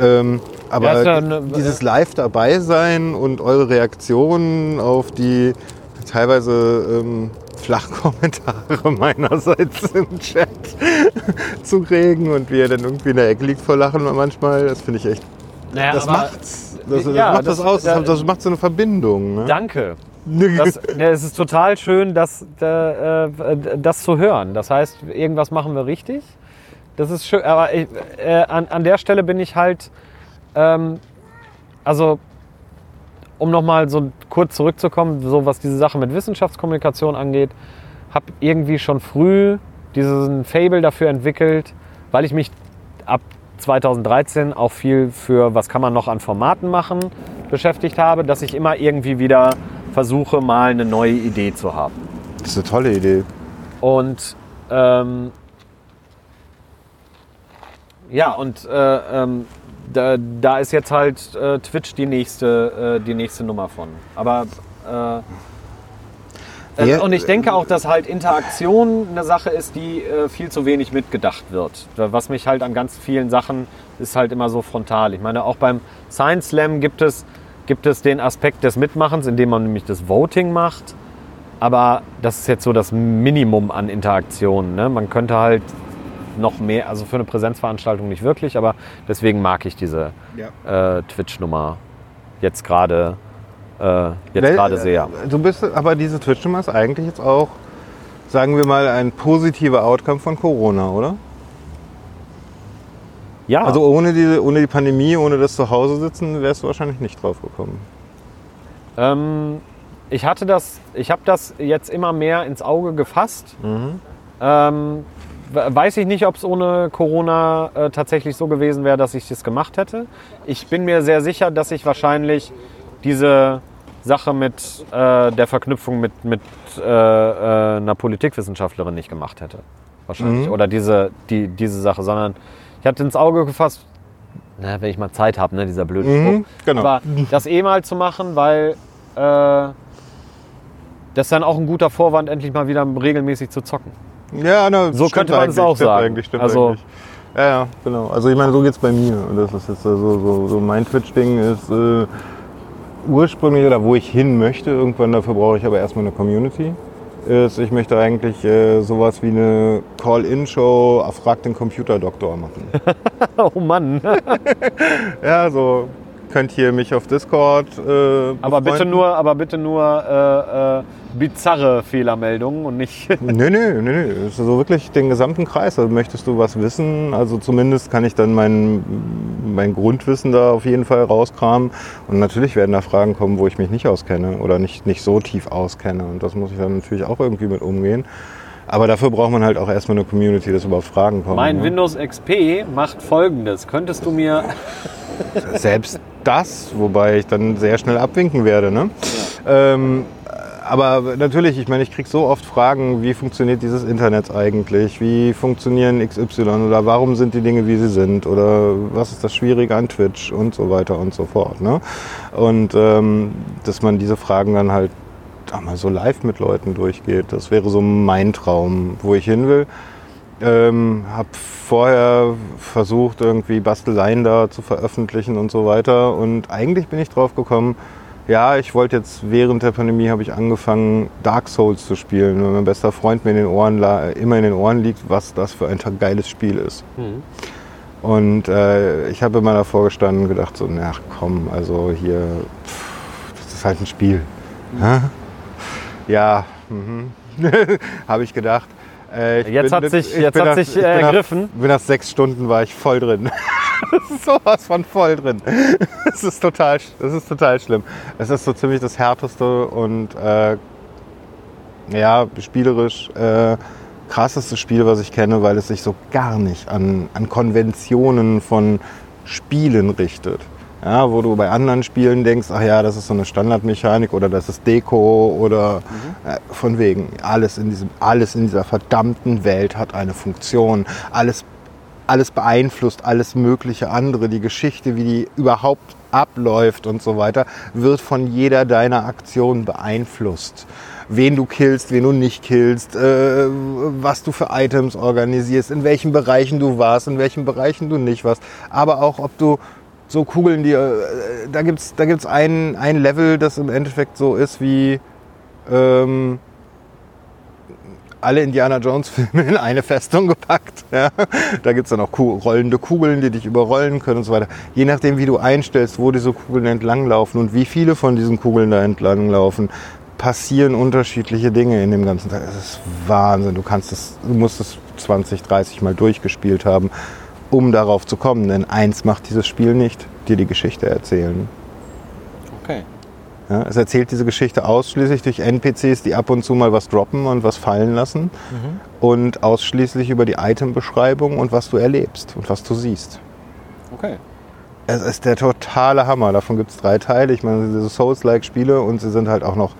Ähm, aber Ja, eine- dieses Live dabei sein und eure Reaktionen auf die teilweise ähm, Flachkommentare meinerseits im Chat zu regen und wie er dann irgendwie in der Ecke liegt vor Lachen manchmal, das finde ich echt Naja, das macht's. Das, das ja, macht das, das- aus, das, da- das macht so eine Verbindung. Ne? Danke. Das, es ist total schön, das, äh, das zu hören. Das heißt, irgendwas machen wir richtig. Das ist schön. Aber ich, äh, an, an der Stelle bin ich halt, ähm, also um nochmal so kurz zurückzukommen, so was diese Sache mit Wissenschaftskommunikation angeht, habe irgendwie schon früh diesen Fable dafür entwickelt, weil ich mich ab 2013 auch viel für was kann man noch an Formaten machen beschäftigt habe, dass ich immer irgendwie wieder versuche, mal eine neue Idee zu haben. Das ist eine tolle Idee. Und ähm, ja, und äh, ähm, da, da ist jetzt halt äh, Twitch die nächste, äh, die nächste Nummer von. Aber äh, äh, und ich denke auch, dass halt Interaktion eine Sache ist, die äh, viel zu wenig mitgedacht wird. Was mich halt an ganz vielen Sachen ist halt immer so frontal. Ich meine, auch beim Science Slam gibt es, gibt es den Aspekt des Mitmachens, indem man nämlich das Voting macht. Aber das ist jetzt so das Minimum an Interaktion. Ne? Man könnte halt noch mehr, also für eine Präsenzveranstaltung nicht wirklich, aber deswegen mag ich diese Ja. äh, Twitch-Nummer jetzt gerade äh, jetzt gerade sehr. Du bist, aber diese Twitch-Nummer ist eigentlich jetzt auch, sagen wir mal, ein positiver Outcome von Corona, oder? Ja, Also ohne die, ohne die Pandemie, ohne das Zuhause sitzen, wärst du wahrscheinlich nicht drauf gekommen. Ähm, ich hatte das, ich habe das jetzt immer mehr ins Auge gefasst. Ähm, we- weiß ich nicht, ob es ohne Corona äh, tatsächlich so gewesen wäre, dass ich das gemacht hätte. Ich bin mir sehr sicher, dass ich wahrscheinlich diese Sache mit äh, der Verknüpfung mit, mit äh, äh, einer Politikwissenschaftlerin nicht gemacht hätte. Wahrscheinlich. Oder diese, die, diese Sache, sondern ich hatte ins Auge gefasst, na, wenn ich mal Zeit habe, ne, dieser blöde Spruch. Mhm, genau. Aber das eh mal zu machen, weil äh, das ist dann auch ein guter Vorwand, endlich mal wieder regelmäßig zu zocken. Ja, na, So könnte man es auch sagen. Eigentlich, stimmt Also- eigentlich. Ja, ja, genau. Also ich meine, so geht's bei mir. Und das ist jetzt so, so, so mein Twitch-Ding ist äh, ursprünglich oder wo ich hin möchte. Irgendwann dafür brauche ich aber erstmal eine Community. Ist, ich möchte eigentlich äh, sowas wie eine Call-In-Show, frag den Computerdoktor machen. oh Mann. ja, so könnt ihr mich auf Discord. Äh, Aber bitte nur, aber bitte nur äh, äh, bizarre Fehlermeldungen und nicht. Nee, nee, nee, nee. Es ist so wirklich den gesamten Kreis. Also möchtest du was wissen? Also zumindest kann ich dann mein, mein Grundwissen da auf jeden Fall rauskramen. Und natürlich werden da Fragen kommen, wo ich mich nicht auskenne oder nicht, nicht so tief auskenne. Und das muss ich dann natürlich auch irgendwie mit umgehen. Aber dafür braucht man halt auch erstmal eine Community, dass überhaupt Fragen kommen. mein ne? Windows XP macht folgendes. Könntest du mir. Selbst das, wobei ich dann sehr schnell abwinken werde. Ne? Ähm, aber natürlich, ich meine, ich kriege so oft Fragen, wie funktioniert dieses Internet eigentlich? Wie funktionieren XY oder warum sind die Dinge, wie sie sind? Oder was ist das Schwierige an Twitch und so weiter und so fort. Ne? Und ähm, dass man diese Fragen dann halt auch mal so live mit Leuten durchgeht, das wäre so mein Traum, wo ich hin will. Ähm, habe vorher versucht, irgendwie Basteleien da zu veröffentlichen und so weiter. Und eigentlich bin ich drauf gekommen, ja, ich wollte jetzt während der Pandemie habe ich angefangen, Dark Souls zu spielen, weil mein bester Freund mir in den Ohren immer in den Ohren liegt, was das für ein geiles Spiel ist. Und äh, ich habe immer davor gestanden und gedacht, so, na komm, also hier, pff, das ist halt ein Spiel. Hä? Ja, mhm. habe ich gedacht. Äh, Jetzt hat sich- ich jetzt bin hat nach- sich, ich äh, bin nach- ergriffen. Bin nach sechs Stunden war ich voll drin. Das ist sowas von voll drin. Das ist total, das ist total schlimm. Es ist so ziemlich das härteste und äh, ja, spielerisch äh, krasseste Spiel, was ich kenne, weil es sich so gar nicht an, an Konventionen von Spielen richtet. Ja, wo du bei anderen Spielen denkst, ach ja, das ist so eine Standardmechanik oder das ist Deko oder äh, von wegen alles in diesem alles in dieser verdammten Welt hat eine Funktion. Alles alles beeinflusst, alles mögliche andere, die Geschichte, wie die überhaupt abläuft und so weiter, wird von jeder deiner Aktionen beeinflusst. Wen du killst, wen du nicht killst, äh, was du für Items organisierst, in welchen Bereichen du warst, in welchen Bereichen du nicht warst, aber auch ob du so Kugeln, die, äh, da gibt's da gibt's ein, ein Level, das im Endeffekt so ist wie, ähm, alle Indiana Jones-Filme in eine Festung gepackt. Ja. Da gibt es dann auch Ku- rollende Kugeln, die dich überrollen können und so weiter. Je nachdem, wie du einstellst, wo diese Kugeln entlanglaufen und wie viele von diesen Kugeln da entlanglaufen, passieren unterschiedliche Dinge in dem ganzen Tag. Das ist Wahnsinn. Du kannst es, du musst es 20, 30 Mal durchgespielt haben, um darauf zu kommen. Denn eins macht dieses Spiel nicht, dir die Geschichte erzählen. Okay. Ja, es erzählt diese Geschichte ausschließlich durch NPCs, die ab und zu mal was droppen und was fallen lassen. Und ausschließlich über die Itembeschreibung und was du erlebst und was du siehst. Okay. Es ist der totale Hammer. Davon gibt es drei Teile. Ich meine, diese Souls-like-Spiele und sie sind halt auch noch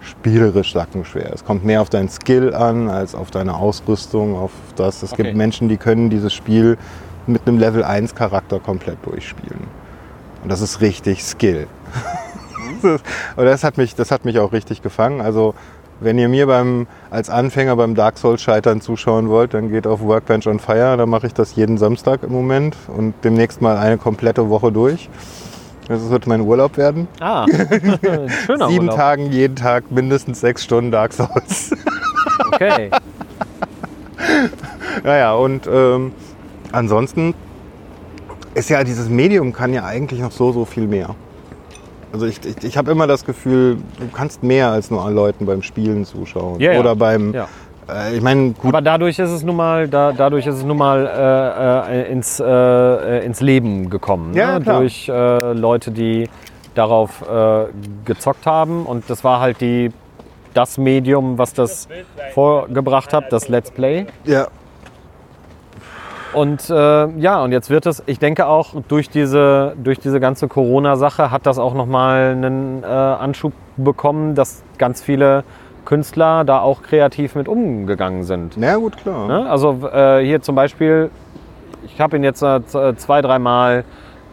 spielerisch sackenschwer. Es kommt mehr auf deinen Skill an als auf deine Ausrüstung, auf das. Es Okay. gibt Menschen, die können dieses Spiel mit einem Level 1 Charakter komplett durchspielen. Und das ist richtig Skill. Und das hat, mich, das hat mich auch richtig gefangen. Also wenn ihr mir beim, als Anfänger beim Dark Souls Scheitern zuschauen wollt, dann geht auf Workbench on Fire. Da mache ich das jeden Samstag im Moment und demnächst mal eine komplette Woche durch. Das wird mein Urlaub werden. Ah, schöner Sieben Urlaub. Tagen, jeden Tag mindestens sechs Stunden Dark Souls. Okay. naja, und ähm, ansonsten ist ja dieses Medium kann ja eigentlich noch so, so viel mehr. Also ich, ich, ich habe immer das Gefühl, du kannst mehr als nur an Leuten beim Spielen zuschauen. Ja, ja. Oder beim, Ja. äh, ich meine, gut, Aber dadurch ist es nun mal, da, dadurch ist es nun mal äh, äh, ins, äh, ins Leben gekommen. Ja, ne? klar. Durch äh, Leute, die darauf äh, gezockt haben. Und das war halt die, das Medium, was das vorgebracht hat, das Let's Play. ja, Und äh, ja, und jetzt wird es, ich denke auch durch diese, durch diese ganze Corona-Sache hat das auch nochmal einen äh, Anschub bekommen, dass ganz viele Künstler da auch kreativ mit umgegangen sind. na gut, klar. Ne? Also äh, hier zum Beispiel, ich habe ihn jetzt äh, z- zwei, dreimal,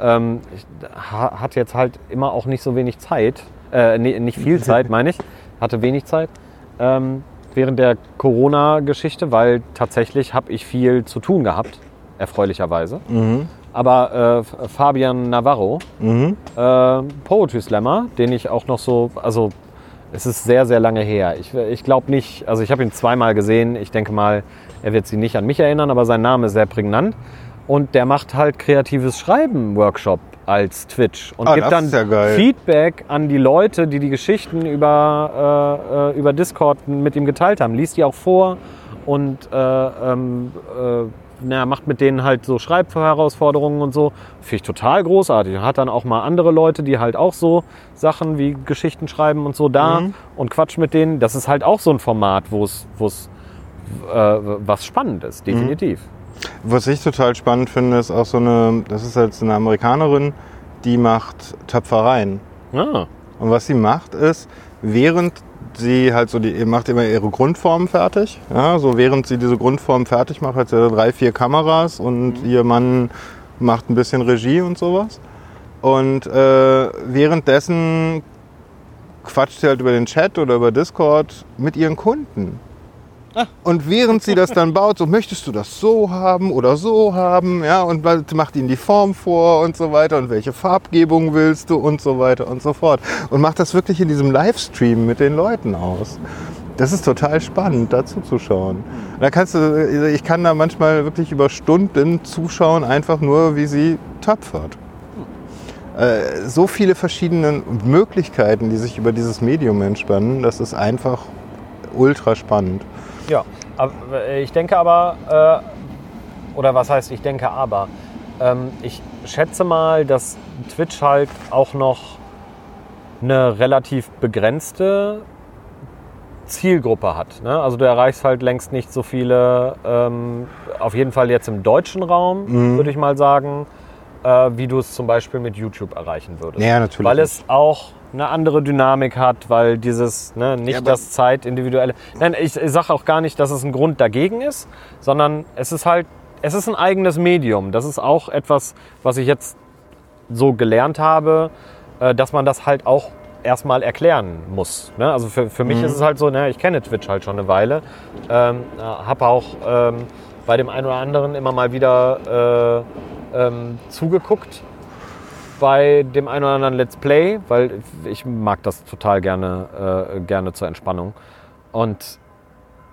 ähm, ich, ha, hat jetzt halt immer auch nicht so wenig Zeit, äh, nee, nicht viel Zeit meine ich, hatte wenig Zeit ähm, während der Corona-Geschichte, weil tatsächlich habe ich viel zu tun gehabt, erfreulicherweise. Mhm. Aber äh, Fabian Navarro, Mhm. äh, Poetry Slammer, den ich auch noch so, also es ist sehr, sehr lange her. Ich, ich glaube nicht, also ich habe ihn zweimal gesehen. Ich denke mal, er wird sich nicht an mich erinnern, aber sein Name ist sehr prägnant. Und der macht halt kreatives Schreiben Workshop als Twitch und Ah, gibt dann ja. Feedback an die Leute, die die Geschichten über, äh, äh, über Discord mit ihm geteilt haben. Liest die auch vor und äh, ähm, äh, na, macht mit denen halt so Schreibherausforderungen und so. Finde ich total großartig. Hat dann auch mal andere Leute, die halt auch so Sachen wie Geschichten schreiben und so da Mhm. und quatscht mit denen. Das ist halt auch so ein Format, wo es äh, was spannend ist, definitiv. Was ich total spannend finde, ist auch so eine, das ist halt so eine Amerikanerin, die macht Töpfereien. Ah, Und was sie macht ist, während sie halt so die macht immer ihre Grundform fertig. Ja, so während sie diese Grundform fertig macht, hat sie drei, vier Kameras und ihr Mann macht ein bisschen Regie und sowas. Und äh, währenddessen quatscht sie halt über den Chat oder über Discord mit ihren Kunden. Und während sie das dann baut, so möchtest du das so haben oder so haben, ja, und macht ihnen die Form vor und so weiter und welche Farbgebung willst du und so weiter und so fort. Und macht das wirklich in diesem Livestream mit den Leuten aus. Das ist total spannend, dazu zu schauen. Da kannst du, ich kann da manchmal wirklich über Stunden zuschauen, einfach nur, wie sie töpfert. Äh, So viele verschiedene Möglichkeiten, die sich über dieses Medium entspannen, das ist einfach ultra spannend. Ja, äh, ich denke aber, äh, oder was heißt ich denke aber, ähm, ich schätze mal, dass Twitch halt auch noch eine relativ begrenzte Zielgruppe hat. Ne? Also du erreichst halt längst nicht so viele, ähm, auf jeden Fall jetzt im deutschen Raum, Mhm. würde ich mal sagen, äh, wie du es zum Beispiel mit YouTube erreichen würdest. Ja, natürlich Weil es auch eine andere Dynamik hat, weil dieses, ne, nicht Ja, das Zeitindividuelle. Nein, ich, ich sage auch gar nicht, dass es ein Grund dagegen ist, sondern es ist halt, es ist ein eigenes Medium. Das ist auch etwas, was ich jetzt so gelernt habe, äh, dass man das halt auch erstmal erklären muss. Ne? Also für, für mich ist es halt so, ne, ich kenne Twitch halt schon eine Weile, ähm, habe auch ähm, bei dem einen oder anderen immer mal wieder äh, ähm, zugeguckt bei dem einen oder anderen Let's Play, weil ich mag das total gerne, äh, gerne zur Entspannung. Und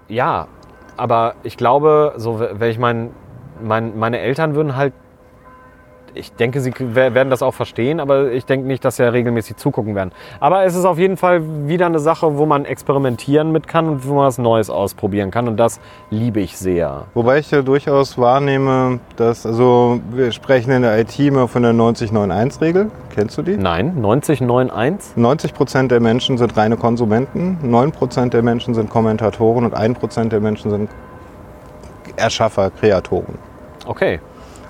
ja, aber ich glaube, so, wenn ich mein, mein, meine Eltern würden halt ich denke, sie werden das auch verstehen, aber ich denke nicht, dass sie ja regelmäßig zugucken werden. Aber es ist auf jeden Fall wieder eine Sache, wo man experimentieren mit kann und wo man was Neues ausprobieren kann. Und das liebe ich sehr. Wobei ich ja durchaus wahrnehme, dass, also wir sprechen in der IT immer von der 90-9-1-Regel. Kennst du die? Nein, 90-9-1? 90 Prozent der Menschen sind reine Konsumenten, 9 Prozent der Menschen sind Kommentatoren und 1 Prozent der Menschen sind Erschaffer, Kreatoren. Okay.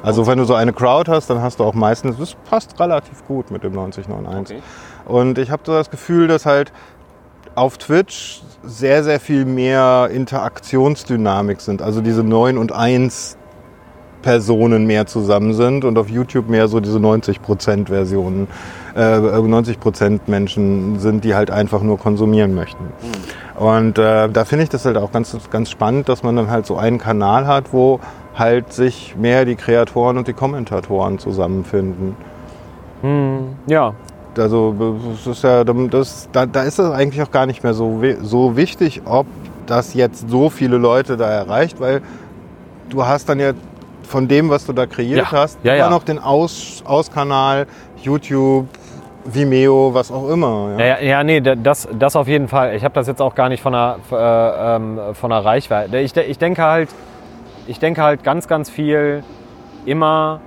Also wenn du so eine Crowd hast, dann hast du auch meistens, das passt relativ gut mit dem 9091. Okay. Und ich habe so das Gefühl, dass halt auf Twitch sehr, sehr viel mehr Interaktionsdynamik sind. Also diese 9 und 1 Personen mehr zusammen sind und auf YouTube mehr so diese 90% Versionen, äh, 90% Menschen sind, die halt einfach nur konsumieren möchten. Mhm. Und äh, da finde ich das halt auch ganz, ganz spannend, dass man dann halt so einen Kanal hat, wo halt sich mehr die Kreatoren und die Kommentatoren zusammenfinden. Hm, ja. Also das ist ja, das, da, da ist es eigentlich auch gar nicht mehr so, so wichtig, ob das jetzt so viele Leute da erreicht, weil du hast dann ja von dem, was du da kreiert ja. hast, ja, immer ja. noch den Aus, Auskanal, YouTube, Vimeo, was auch immer. Ja, ja, ja nee, das, das auf jeden Fall. Ich habe das jetzt auch gar nicht von der, äh, ähm, von der Reichweite. Ich, ich denke halt, ich denke halt ganz, ganz viel immer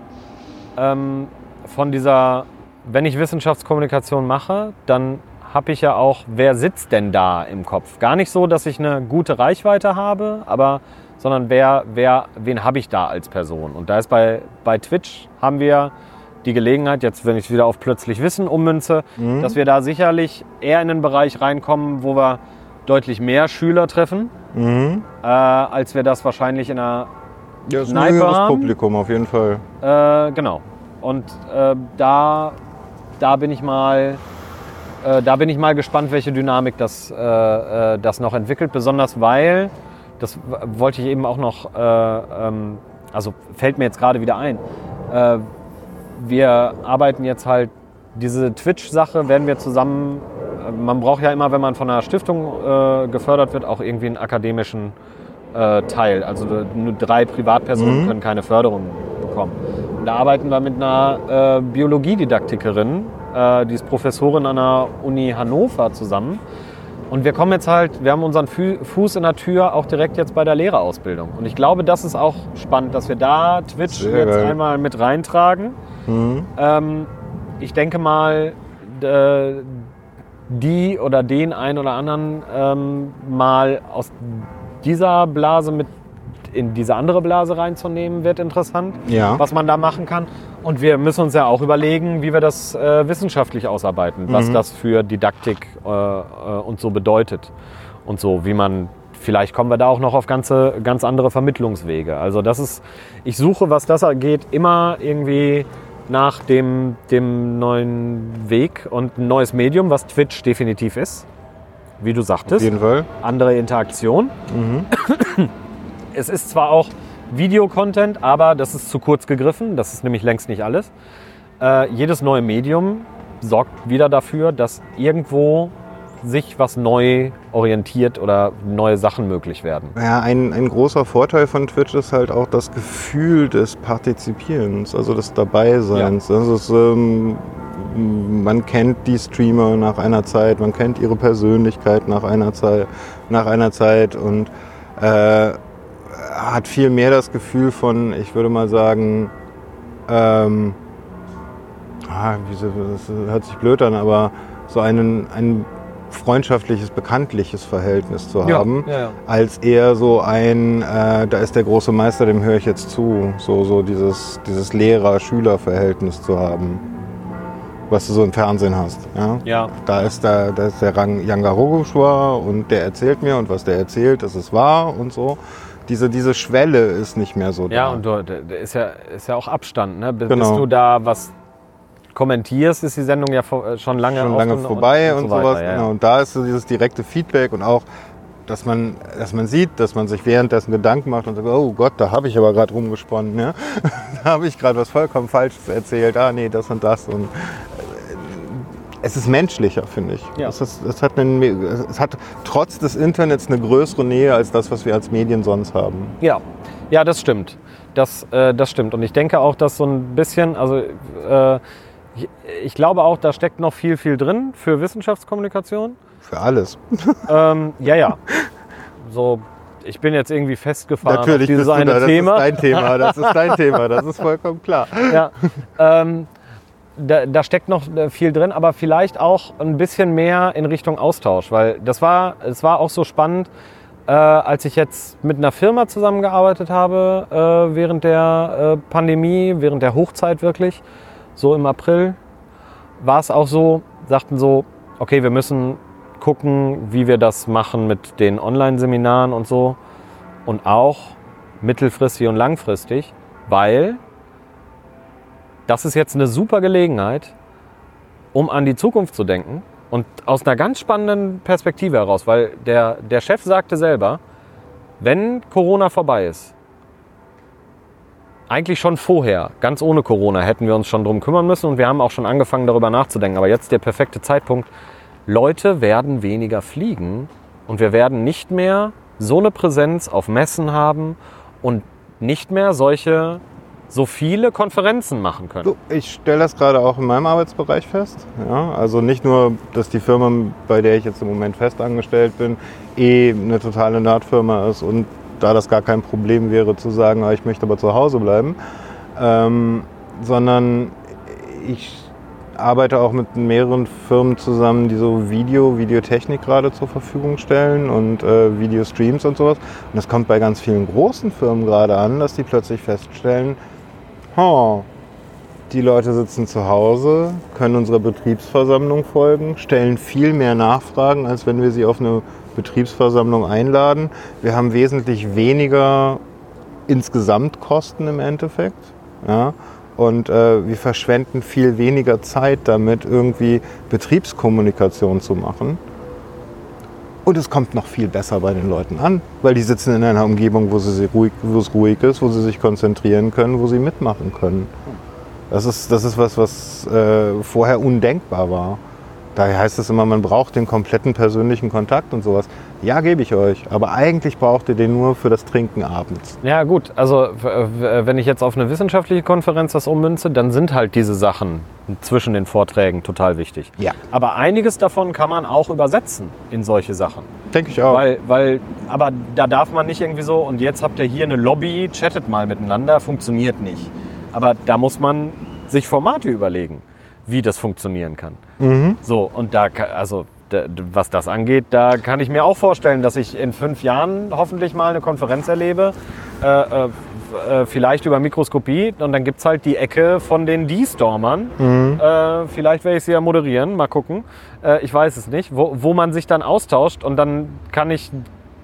ähm, von dieser, wenn ich Wissenschaftskommunikation mache, dann habe ich ja auch, wer sitzt denn da im Kopf? Gar nicht so, dass ich eine gute Reichweite habe, aber sondern wer, wer, wen habe ich da als Person? Und da ist bei, bei Twitch haben wir die Gelegenheit, jetzt wenn ich es wieder auf plötzlich Wissen ummünze, mhm. dass wir da sicherlich eher in den Bereich reinkommen, wo wir deutlich mehr Schüler treffen, mhm. äh, als wir das wahrscheinlich in einer ja, ist ein höheres Publikum auf jeden Fall. Äh, genau. Und äh, da, da bin ich mal, äh, da bin ich mal gespannt, welche Dynamik das, äh, äh, das noch entwickelt. Besonders weil, das wollte ich eben auch noch, ähm, also fällt mir jetzt gerade wieder ein. wir arbeiten jetzt halt diese Twitch-Sache werden wir zusammen man braucht ja immer, wenn man von einer Stiftung äh, gefördert wird, auch irgendwie einen akademischen äh, Teil. Also nur drei Privatpersonen mhm. können keine Förderung bekommen. Und da arbeiten wir mit einer äh, Biologiedidaktikerin, äh, die ist Professorin an der Uni Hannover zusammen. Und wir kommen jetzt halt, wir haben unseren Fuß in der Tür auch direkt jetzt bei der Lehrerausbildung. Und ich glaube, das ist auch spannend, dass wir da Twitch Sehr jetzt geil. einmal mit reintragen. Mhm. Ähm, ich denke mal, die oder den einen oder anderen ähm, mal aus dieser Blase mit in diese andere Blase reinzunehmen, wird interessant, ja. was man da machen kann. Und wir müssen uns ja auch überlegen, wie wir das äh, wissenschaftlich ausarbeiten, was mhm. das für Didaktik äh, äh, und so bedeutet. Und so, wie man, vielleicht kommen wir da auch noch auf ganze, ganz andere Vermittlungswege. Also das ist, ich suche, was das angeht, immer irgendwie nach dem, dem neuen Weg und ein neues Medium, was Twitch definitiv ist. Wie du sagtest. Auf jeden Fall. Andere Interaktion. Mhm. Es ist zwar auch Videocontent, aber das ist zu kurz gegriffen. Das ist nämlich längst nicht alles. Äh, jedes neue Medium sorgt wieder dafür, dass irgendwo sich was neu orientiert oder neue Sachen möglich werden. Ja, ein, ein großer Vorteil von Twitch ist halt auch das Gefühl des Partizipierens, also des Dabeiseins. Ja. Also es, ähm, man kennt die Streamer nach einer Zeit, man kennt ihre Persönlichkeit nach einer Zeit, nach einer Zeit und äh, hat viel mehr das Gefühl von, ich würde mal sagen, ähm, ah, das hört sich blöd an, aber so einen, einen freundschaftliches, bekanntliches Verhältnis zu haben, ja, ja, ja. als eher so ein, äh, da ist der große Meister, dem höre ich jetzt zu, so, so dieses, dieses Lehrer-Schüler-Verhältnis zu haben, was du so im Fernsehen hast. Ja? ja. Da ist der, da ist der Rang Yangarogushua und der erzählt mir und was der erzählt, ist wahr und so. Diese, diese Schwelle ist nicht mehr so da. Ja, und du, ist ja, ist ja auch Abstand. Ne? Bis, genau. du da was kommentierst, ist die Sendung ja äh, schon lange, schon lange vorbei und, und, und so sowas. Ja, genau. Und da ist so dieses direkte Feedback und auch, dass man, dass man sieht, dass man sich währenddessen Gedanken macht und sagt, oh Gott, da habe ich aber gerade rumgesponnen. Ja? da habe ich gerade was vollkommen Falsches erzählt. Ah, nee, das und das. Und es ist menschlicher, finde ich. Ja. Es, ist, es, hat einen, es hat trotz des Internets eine größere Nähe als das, was wir als Medien sonst haben. Ja, ja, das stimmt. Das, äh, das stimmt. Und ich denke auch, dass so ein bisschen, also äh, ich, ich glaube auch, da steckt noch viel, viel drin für Wissenschaftskommunikation. Für alles. Ähm, ja, ja. So, ich bin jetzt irgendwie festgefahren Natürlich auf dieses bist eine da. Das Thema. ist dein Thema. Das ist dein Thema. Das ist vollkommen klar. ja. ähm, da, da steckt noch äh, viel drin, aber vielleicht auch ein bisschen mehr in Richtung Austausch, weil das war, es war auch so spannend, äh, als ich jetzt mit einer Firma zusammengearbeitet habe äh, während der äh, Pandemie, während der Hochzeit wirklich, so im April, war es auch so, sagten so, okay, wir müssen gucken, wie wir das machen mit den Online-Seminaren und so. Und auch mittelfristig und langfristig, weil das ist jetzt eine super Gelegenheit, um an die Zukunft zu denken. Und aus einer ganz spannenden Perspektive heraus, weil der, der Chef sagte selber, wenn Corona vorbei ist, eigentlich schon vorher, ganz ohne Corona, hätten wir uns schon drum kümmern müssen und wir haben auch schon angefangen darüber nachzudenken. Aber jetzt der perfekte Zeitpunkt. Leute werden weniger fliegen und wir werden nicht mehr so eine Präsenz auf Messen haben und nicht mehr solche so viele Konferenzen machen können. Du, ich stelle das gerade auch in meinem Arbeitsbereich fest. Ja, also nicht nur, dass die Firma, bei der ich jetzt im Moment fest angestellt bin, eh eine totale Nerdfirma ist und da das gar kein Problem wäre zu sagen, ah, ich möchte aber zu Hause bleiben, ähm, sondern ich arbeite auch mit mehreren Firmen zusammen, die so Video, Videotechnik gerade zur Verfügung stellen und äh, Videostreams und sowas. Und das kommt bei ganz vielen großen Firmen gerade an, dass die plötzlich feststellen, oh, die Leute sitzen zu Hause, können unserer Betriebsversammlung folgen, stellen viel mehr Nachfragen, als wenn wir sie auf eine Betriebsversammlung einladen. Wir haben wesentlich weniger insgesamt Kosten im Endeffekt. Ja? Und äh, wir verschwenden viel weniger Zeit damit, irgendwie Betriebskommunikation zu machen. Und es kommt noch viel besser bei den Leuten an, weil die sitzen in einer Umgebung, wo, sie ruhig, wo es ruhig ist, wo sie sich konzentrieren können, wo sie mitmachen können. Das ist, das ist was, was äh, vorher undenkbar war. Daher heißt es immer, man braucht den kompletten persönlichen Kontakt und sowas. Ja, gebe ich euch. Aber eigentlich braucht ihr den nur für das Trinken abends. Ja gut, also wenn ich jetzt auf eine wissenschaftliche Konferenz das ummünze, dann sind halt diese Sachen zwischen den Vorträgen total wichtig. Ja. Aber einiges davon kann man auch übersetzen in solche Sachen. Denke ich auch. Weil, weil, aber da darf man nicht irgendwie so, und jetzt habt ihr hier eine Lobby, chattet mal miteinander, funktioniert nicht. Aber da muss man sich Formate überlegen, wie das funktionieren kann. So, und da, also was das angeht, da kann ich mir auch vorstellen, dass ich in fünf Jahren hoffentlich mal eine Konferenz erlebe, äh, äh, äh, vielleicht über Mikroskopie, und dann gibt es halt die Ecke von den D-Stormern. Äh, vielleicht werde ich sie ja moderieren, mal gucken. Äh, ich weiß es nicht, wo, wo man sich dann austauscht und dann kann ich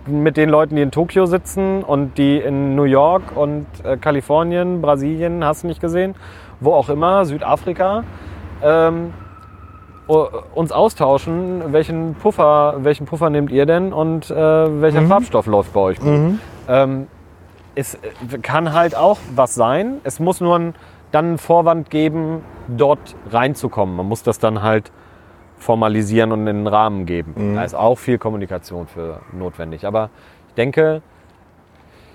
mit den Leuten, die in Tokio sitzen und die in New York und äh, Kalifornien, Brasilien, hast du nicht gesehen, wo auch immer, Südafrika, ähm, uns austauschen, welchen Puffer, welchen Puffer nehmt ihr denn und äh, welcher Farbstoff läuft bei euch gut. Ähm, es äh, kann halt auch was sein. Es muss nur ein, dann einen Vorwand geben, dort reinzukommen. Man muss das dann halt formalisieren und in den Rahmen geben. Da ist auch viel Kommunikation für notwendig. Aber ich denke,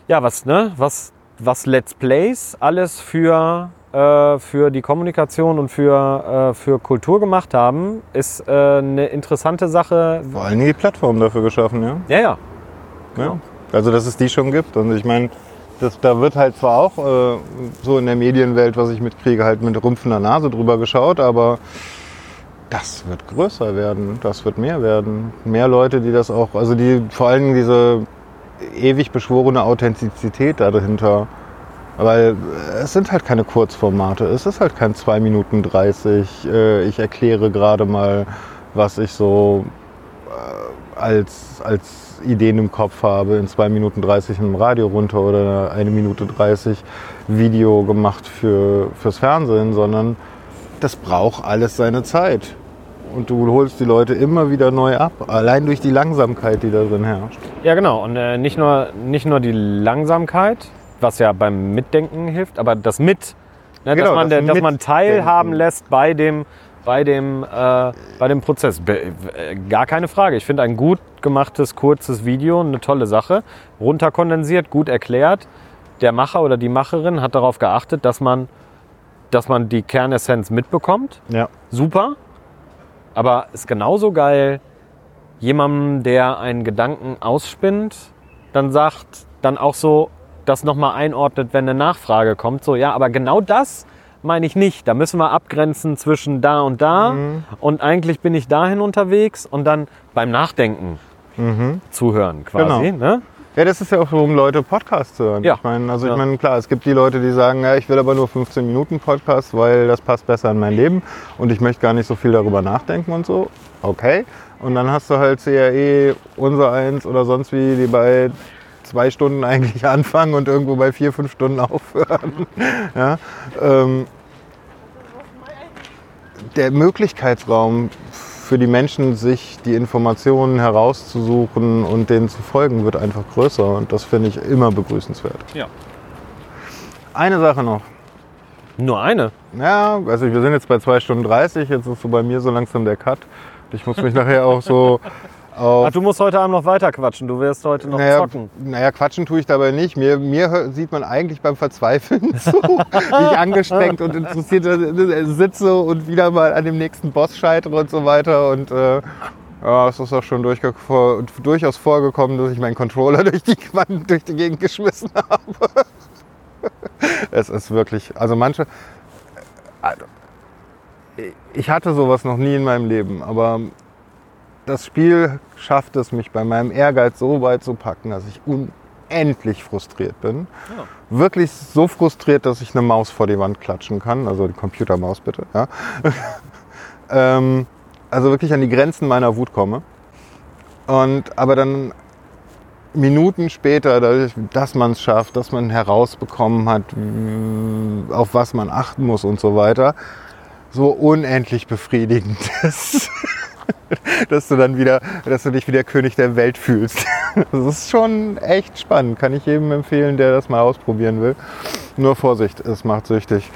ja, was, ne, was, was Let's Plays alles für, äh, für die Kommunikation und für, äh, für Kultur gemacht haben, ist äh, eine interessante Sache. Vor allen Dingen die Plattform dafür geschaffen, ja. Ja, ja. ja. Also, dass es die schon gibt. Und ich meine, das, da wird halt zwar auch äh, so in der Medienwelt, was ich mitkriege, halt mit rümpfender Nase drüber geschaut, aber das wird größer werden, das wird mehr werden. Mehr Leute, die das auch, also die vor allem diese ewig beschworene Authentizität da dahinter. Weil es sind halt keine Kurzformate, es ist halt kein 2 Minuten 30. Äh, ich erkläre gerade mal, was ich so äh, als, als Ideen im Kopf habe, in 2 Minuten 30 im Radio runter oder eine Minute 30 Video gemacht für, fürs Fernsehen, sondern das braucht alles seine Zeit. Und du holst die Leute immer wieder neu ab, allein durch die Langsamkeit, die da drin herrscht. Ja, genau. Und äh, nicht, nur, nicht nur die Langsamkeit, was ja beim Mitdenken hilft, aber das Mit. Ne, Genau, dass, man, das dass man teilhaben lässt bei dem, bei dem, äh, bei dem Prozess. Be äh, gar keine Frage. Ich finde ein gut gemachtes, kurzes Video eine tolle Sache. Runterkondensiert, gut erklärt. Der Macher oder die Macherin hat darauf geachtet, dass man, dass man die Kernessenz mitbekommt. Ja. Super. Aber ist genauso geil, jemandem, der einen Gedanken ausspinnt, dann sagt, dann auch so das nochmal einordnet, wenn eine Nachfrage kommt. So, ja, aber genau das meine ich nicht. Da müssen wir abgrenzen zwischen da und da. Und eigentlich bin ich dahin unterwegs und dann beim Nachdenken zuhören quasi. Genau. Ne? Ja, das ist ja auch, warum Leute Podcasts hören. Ja. Ich meine, also ich Ja. meine, klar, es gibt die Leute, die sagen, ja, ich will aber nur 15 Minuten Podcast, weil das passt besser in mein Leben und ich möchte gar nicht so viel darüber nachdenken und so. Okay. Und dann hast du halt CRE, unser eins oder sonst wie, die bei zwei Stunden eigentlich anfangen und irgendwo bei vier, fünf Stunden aufhören. ja, ähm, der Möglichkeitsraum für die Menschen, sich die Informationen herauszusuchen und denen zu folgen, wird einfach größer. Und das finde ich immer begrüßenswert. Ja. Eine Sache noch. Nur eine. Ja, also wir sind jetzt bei 2 Stunden 30, jetzt ist so bei mir so langsam der Cut. Ich muss mich nachher auch so Ach, du musst heute Abend noch weiter quatschen. Du wirst heute noch naja, zocken. naja, quatschen tue ich dabei nicht. Mir, mir sieht man eigentlich beim Verzweifeln so, wie ich angestrengt und interessiert äh, sitze und wieder mal an dem nächsten Boss scheitere und so weiter. Und äh, ja, es ist auch schon vor, durchaus vorgekommen, dass ich meinen Controller durch die, Wand- durch die Gegend geschmissen habe. es ist wirklich, also manche, also, ich hatte sowas noch nie in meinem Leben, aber das Spiel schafft es, mich bei meinem Ehrgeiz so weit zu packen, dass ich unendlich frustriert bin. Ja. Wirklich so frustriert, dass ich eine Maus vor die Wand klatschen kann. Also die Computermaus bitte. Ja. ähm, also wirklich an die Grenzen meiner Wut komme. Und aber dann Minuten später, dadurch, dass man es schafft, dass man herausbekommen hat, w- auf was man achten muss und so weiter, so unendlich befriedigend ist, dass du dann wieder, dass du dich wie der König der Welt fühlst. Das ist schon echt spannend. Kann ich jedem empfehlen, der das mal ausprobieren will. Nur Vorsicht, es macht süchtig.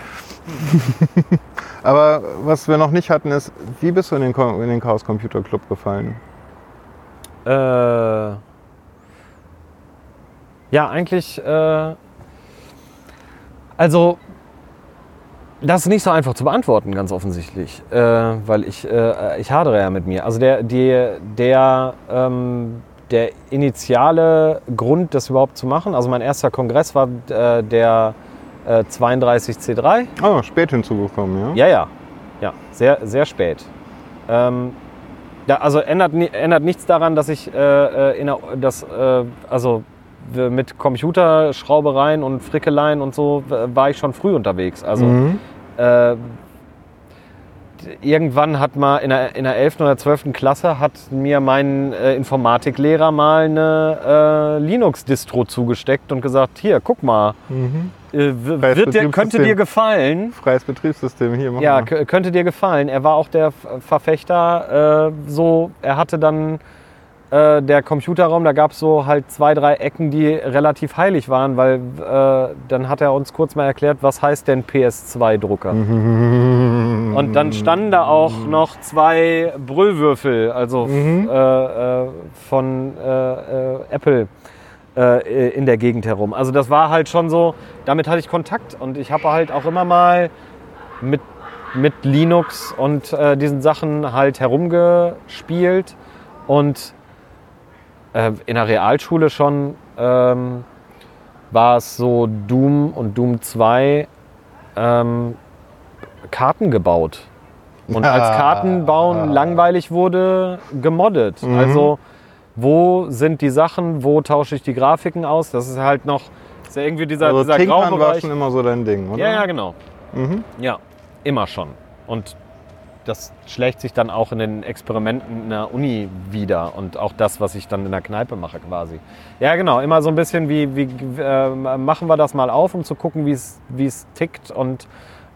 Aber was wir noch nicht hatten, ist, wie bist du in den, in den Chaos Computer Club gefallen? Äh, ja, eigentlich. Äh, also, das ist nicht so einfach zu beantworten, ganz offensichtlich, äh, weil ich, äh, ich hadere ja mit mir. Also der, die, der, ähm, der initiale Grund, das überhaupt zu machen, also mein erster Kongress war äh, der äh, 32C3. Oh, spät hinzugekommen, ja? Ja, ja, ja, sehr, sehr spät. Ähm, ja, also ändert, ändert nichts daran, dass ich äh, äh, in der, das, äh, also mit Computerschraubereien und Frickeleien und so war ich schon früh unterwegs. Also Mhm. äh, irgendwann hat mal in der, in der 11. oder 12. Klasse hat mir mein äh, Informatiklehrer mal eine äh, Linux-Distro zugesteckt und gesagt, hier, guck mal, Mhm. äh, wird dir, könnte dir gefallen. Freies Betriebssystem hier. Ja, könnte dir gefallen. Er war auch der Verfechter, äh, so, er hatte dann äh, der Computerraum, da gab es so halt zwei, drei Ecken, die relativ heilig waren, weil äh, dann hat er uns kurz mal erklärt, was heißt denn PS2-Drucker. Und dann standen da auch noch zwei Brüllwürfel, also Mhm. äh, äh, von äh, Apple in der Gegend herum. Also das war halt schon so, damit hatte ich Kontakt und ich habe halt auch immer mal mit, mit Linux und äh, diesen Sachen halt herumgespielt und äh, in der Realschule schon ähm, war es so Doom und Doom 2 ähm, Karten gebaut. Und als Ah. Kartenbauen langweilig wurde, gemoddet. Mhm. Also wo sind die Sachen, wo tausche ich die Grafiken aus? Das ist halt noch ist ja irgendwie dieser, Also dieser Tinkern war Graubereich. schon immer so dein Ding, oder? Ja, ja, genau. Mhm. Ja, immer schon. Und das schlägt sich dann auch in den Experimenten in der Uni wieder und auch das, was ich dann in der Kneipe mache quasi. Ja, genau, immer so ein bisschen wie, wie äh, machen wir das mal auf, um zu gucken, wie es tickt und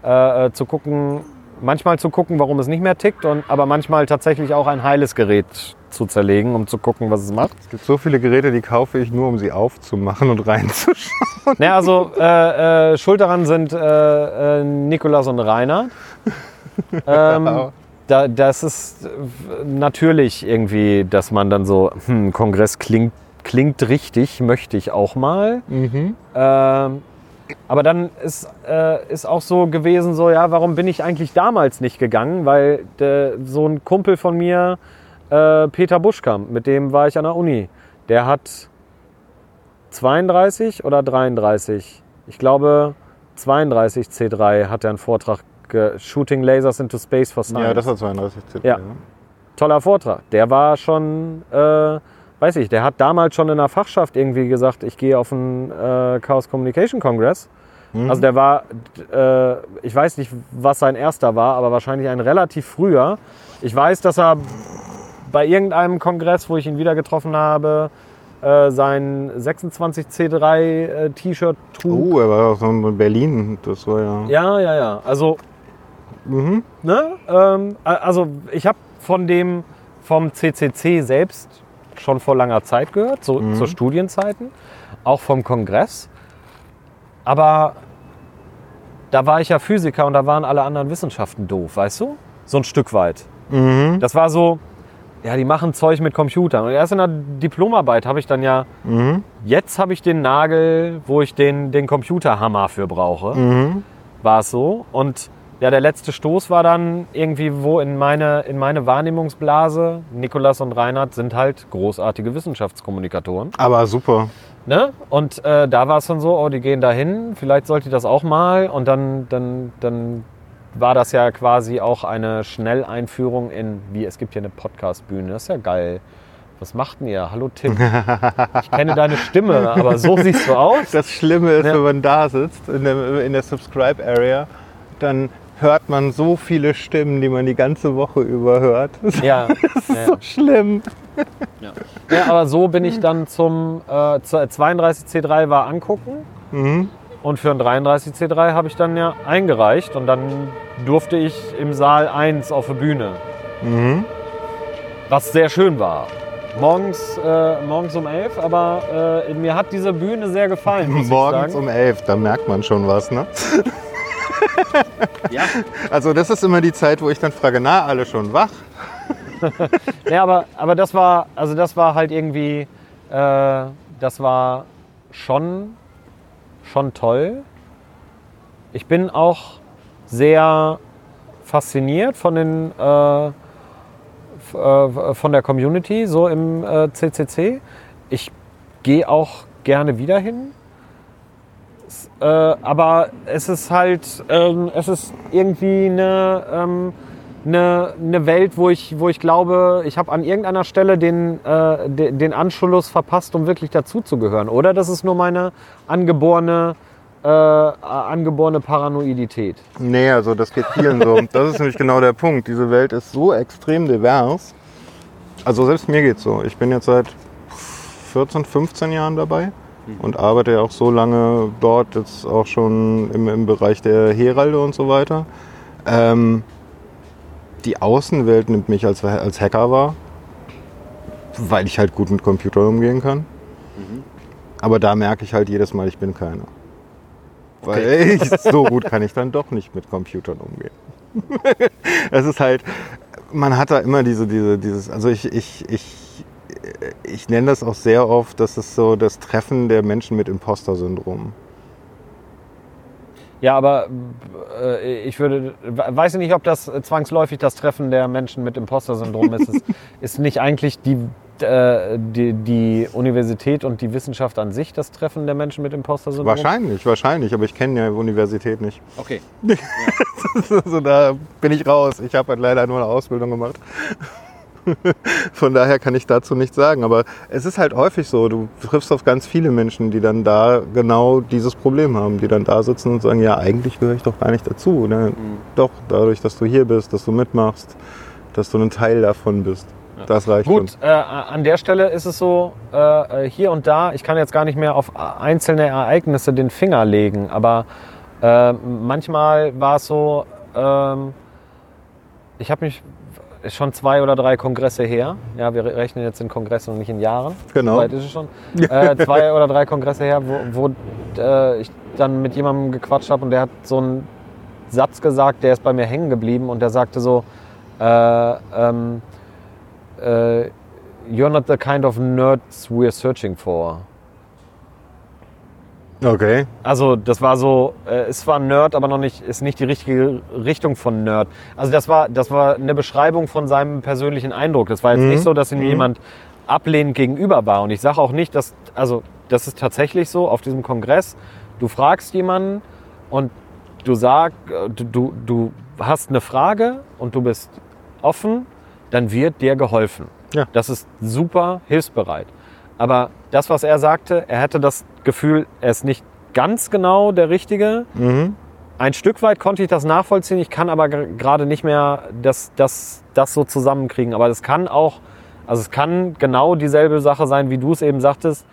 äh, zu gucken, manchmal zu gucken, warum es nicht mehr tickt, und, aber manchmal tatsächlich auch ein heiles Gerät zu zerlegen, um zu gucken, was es macht. Es gibt so viele Geräte, die kaufe ich nur, um sie aufzumachen und reinzuschauen. Ne, also äh, äh, schuld daran sind äh, äh, Nikolas und Rainer. Ähm, da, das ist äh, natürlich irgendwie, dass man dann so, hm, Kongress klingt, klingt richtig, möchte ich auch mal. Mhm. Ähm, aber dann ist, äh, ist auch so gewesen, so, ja, warum bin ich eigentlich damals nicht gegangen? Weil der, so ein Kumpel von mir, äh, Peter Buschkamp, mit dem war ich an der Uni, der hat 32 oder 33, ich glaube 32 C3 hat er einen Vortrag, Shooting Lasers into Space for Science. Ja, das war 32 CP. Ja. toller Vortrag. Der war schon, äh, weiß ich, der hat damals schon in der Fachschaft irgendwie gesagt, ich gehe auf einen äh, Chaos Communication Congress. Mhm. Also der war, äh, ich weiß nicht, was sein erster war, aber wahrscheinlich ein relativ früher. Ich weiß, dass er bei irgendeinem Kongress, wo ich ihn wieder getroffen habe, äh, sein 26C3 äh, T-Shirt trug. Oh, er war auch so in Berlin. Das war ja. Ja, ja, ja. Also Mhm. Ne? Ähm, also ich habe von dem vom CCC selbst schon vor langer Zeit gehört, so zu Studienzeiten, auch vom Kongress. Aber da war ich ja Physiker und da waren alle anderen Wissenschaften doof, weißt du? So ein Stück weit. Mhm. Das war so, ja, die machen Zeug mit Computern. Und erst in der Diplomarbeit habe ich dann ja, Mhm. jetzt habe ich den Nagel, wo ich den, den Computerhammer für brauche Mhm. war es so. Und ja, der letzte Stoß war dann irgendwie, wo in meine, in meine Wahrnehmungsblase, Nikolas und Reinhard sind halt großartige Wissenschaftskommunikatoren. Aber super. Ne? Und äh, da war es dann so, oh, die gehen da hin, vielleicht sollte ich das auch mal. Und dann, dann, dann war das ja quasi auch eine Schnelleinführung in, wie es gibt hier eine Podcastbühne, das ist ja geil. Was macht denn ihr? Hallo Tim. Ich kenne deine Stimme, aber so siehst du aus. Das Schlimme ist, Ja. wenn man da sitzt in der, in der Subscribe-Area, dann hört man so viele Stimmen, die man die ganze Woche über hört. Das ist Ja, ja. so schlimm. Ja, aber so bin ich dann zum äh, 32C3 war angucken Mhm. und für ein 33C3 habe ich dann ja eingereicht und dann durfte ich im Saal 1 auf der Bühne, Mhm. was sehr schön war. Morgens, äh, morgens um 11, aber äh, mir hat diese Bühne sehr gefallen. Muss Morgens ich sagen. um elf, da merkt man schon was, ne? Ja. Also das ist immer die Zeit, wo ich dann frage, na, alle schon wach? Ja, aber, aber das war, also das war halt irgendwie, äh, das war schon, schon toll. Ich bin auch sehr fasziniert von den, äh, äh, von der Community so im äh, CCC. Ich gehe auch gerne wieder hin. Äh, aber es ist halt, ähm, es ist irgendwie eine, ähm, eine, eine Welt, wo ich, wo ich glaube, ich habe an irgendeiner Stelle den, äh, de, den Anschluss verpasst, um wirklich dazuzugehören. Oder das ist nur meine angeborene, äh, angeborene Paranoidität. Nee, also das geht vielen so. Das ist nämlich genau der Punkt. Diese Welt ist so extrem divers. Also selbst mir geht's so. Ich bin jetzt seit 14, 15 Jahren dabei und arbeite ja auch so lange dort, jetzt auch schon im, im Bereich der Heralde und so weiter. Ähm, die Außenwelt nimmt mich als, als Hacker wahr, weil ich halt gut mit Computern umgehen kann. Aber da merke ich halt jedes Mal, ich bin keiner. Weil ich, so gut kann ich dann doch nicht mit Computern umgehen. es ist halt, man hat da immer diese, diese, dieses, also ich, ich, ich, ich nenne das auch sehr oft, das ist so das Treffen der Menschen mit Imposter-Syndrom. Ja, aber äh, ich würde, weiß ich nicht, ob das zwangsläufig das Treffen der Menschen mit Imposter-Syndrom ist. Es ist nicht eigentlich die, äh, die, die Universität und die Wissenschaft an sich das Treffen der Menschen mit Imposter-Syndrom? Wahrscheinlich, wahrscheinlich, aber ich kenne ja die Universität nicht. Okay. also da bin ich raus. Ich habe halt leider nur eine Ausbildung gemacht. Von daher kann ich dazu nichts sagen. Aber es ist halt häufig so, du triffst auf ganz viele Menschen, die dann da genau dieses Problem haben, die dann da sitzen und sagen, ja, eigentlich gehöre ich doch gar nicht dazu. Ne? Doch, dadurch, dass du hier bist, dass du mitmachst, dass du ein Teil davon bist. Das reicht Gut, äh, an der Stelle ist es so, äh, hier und da, ich kann jetzt gar nicht mehr auf einzelne Ereignisse den Finger legen, aber äh, manchmal war es so, ähm, ich habe mich ist schon zwei oder drei Kongresse her. Ja, wir rechnen jetzt in Kongressen und nicht in Jahren. Genau. So weit ist es schon. Äh, zwei oder drei Kongresse her, wo, wo äh, ich dann mit jemandem gequatscht habe und der hat so einen Satz gesagt, der ist bei mir hängen geblieben und der sagte so, äh, ähm, äh, You're not the kind of nerds we're searching for. Okay. Also das war so, äh, es war Nerd, aber noch nicht, ist nicht die richtige Richtung von Nerd. Also das war, das war eine Beschreibung von seinem persönlichen Eindruck. Das war jetzt nicht so, dass ihm jemand ablehnend gegenüber war. Und ich sage auch nicht, dass, also das ist tatsächlich so auf diesem Kongress. Du fragst jemanden und du sagst, du, du, du hast eine Frage und du bist offen, dann wird dir geholfen. Ja. Das ist super hilfsbereit. Aber das, was er sagte, er hätte das Gefühl, er ist nicht ganz genau der Richtige. Ein Stück weit konnte ich das nachvollziehen. Ich kann aber gerade nicht mehr das, das, das so zusammenkriegen. Aber das kann auch, also es kann genau dieselbe Sache sein, wie du es eben sagtest.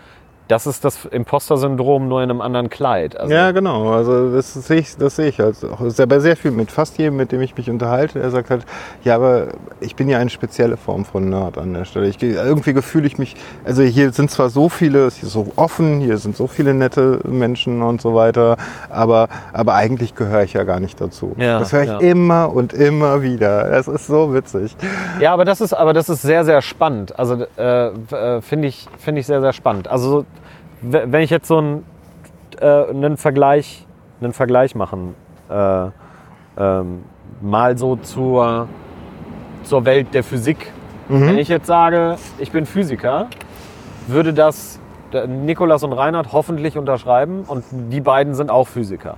Das ist das Imposter-Syndrom nur in einem anderen Kleid. Also, Ja, genau. Also das sehe ich, das sehe ich halt auch. Das ist sehr viel mit fast jedem, mit dem ich mich unterhalte. Er sagt halt, ja, aber ich bin ja eine spezielle Form von Nerd an der Stelle. Ich, irgendwie gefühle ich mich, also hier sind zwar so viele, es ist so offen, hier sind so viele nette Menschen und so weiter, aber, aber eigentlich gehöre ich ja gar nicht dazu. Ja, das höre ich ja. immer und immer wieder. Das ist so witzig. Ja, aber das ist, aber das ist sehr, sehr spannend. Also äh, äh, finde ich, finde ich sehr, sehr spannend. Also wenn ich jetzt so einen, äh, einen Vergleich, einen Vergleich machen, äh, ähm, mal so zur, zur Welt der Physik. Wenn ich jetzt sage, ich bin Physiker, würde das Nikolas und Reinhard hoffentlich unterschreiben und die beiden sind auch Physiker.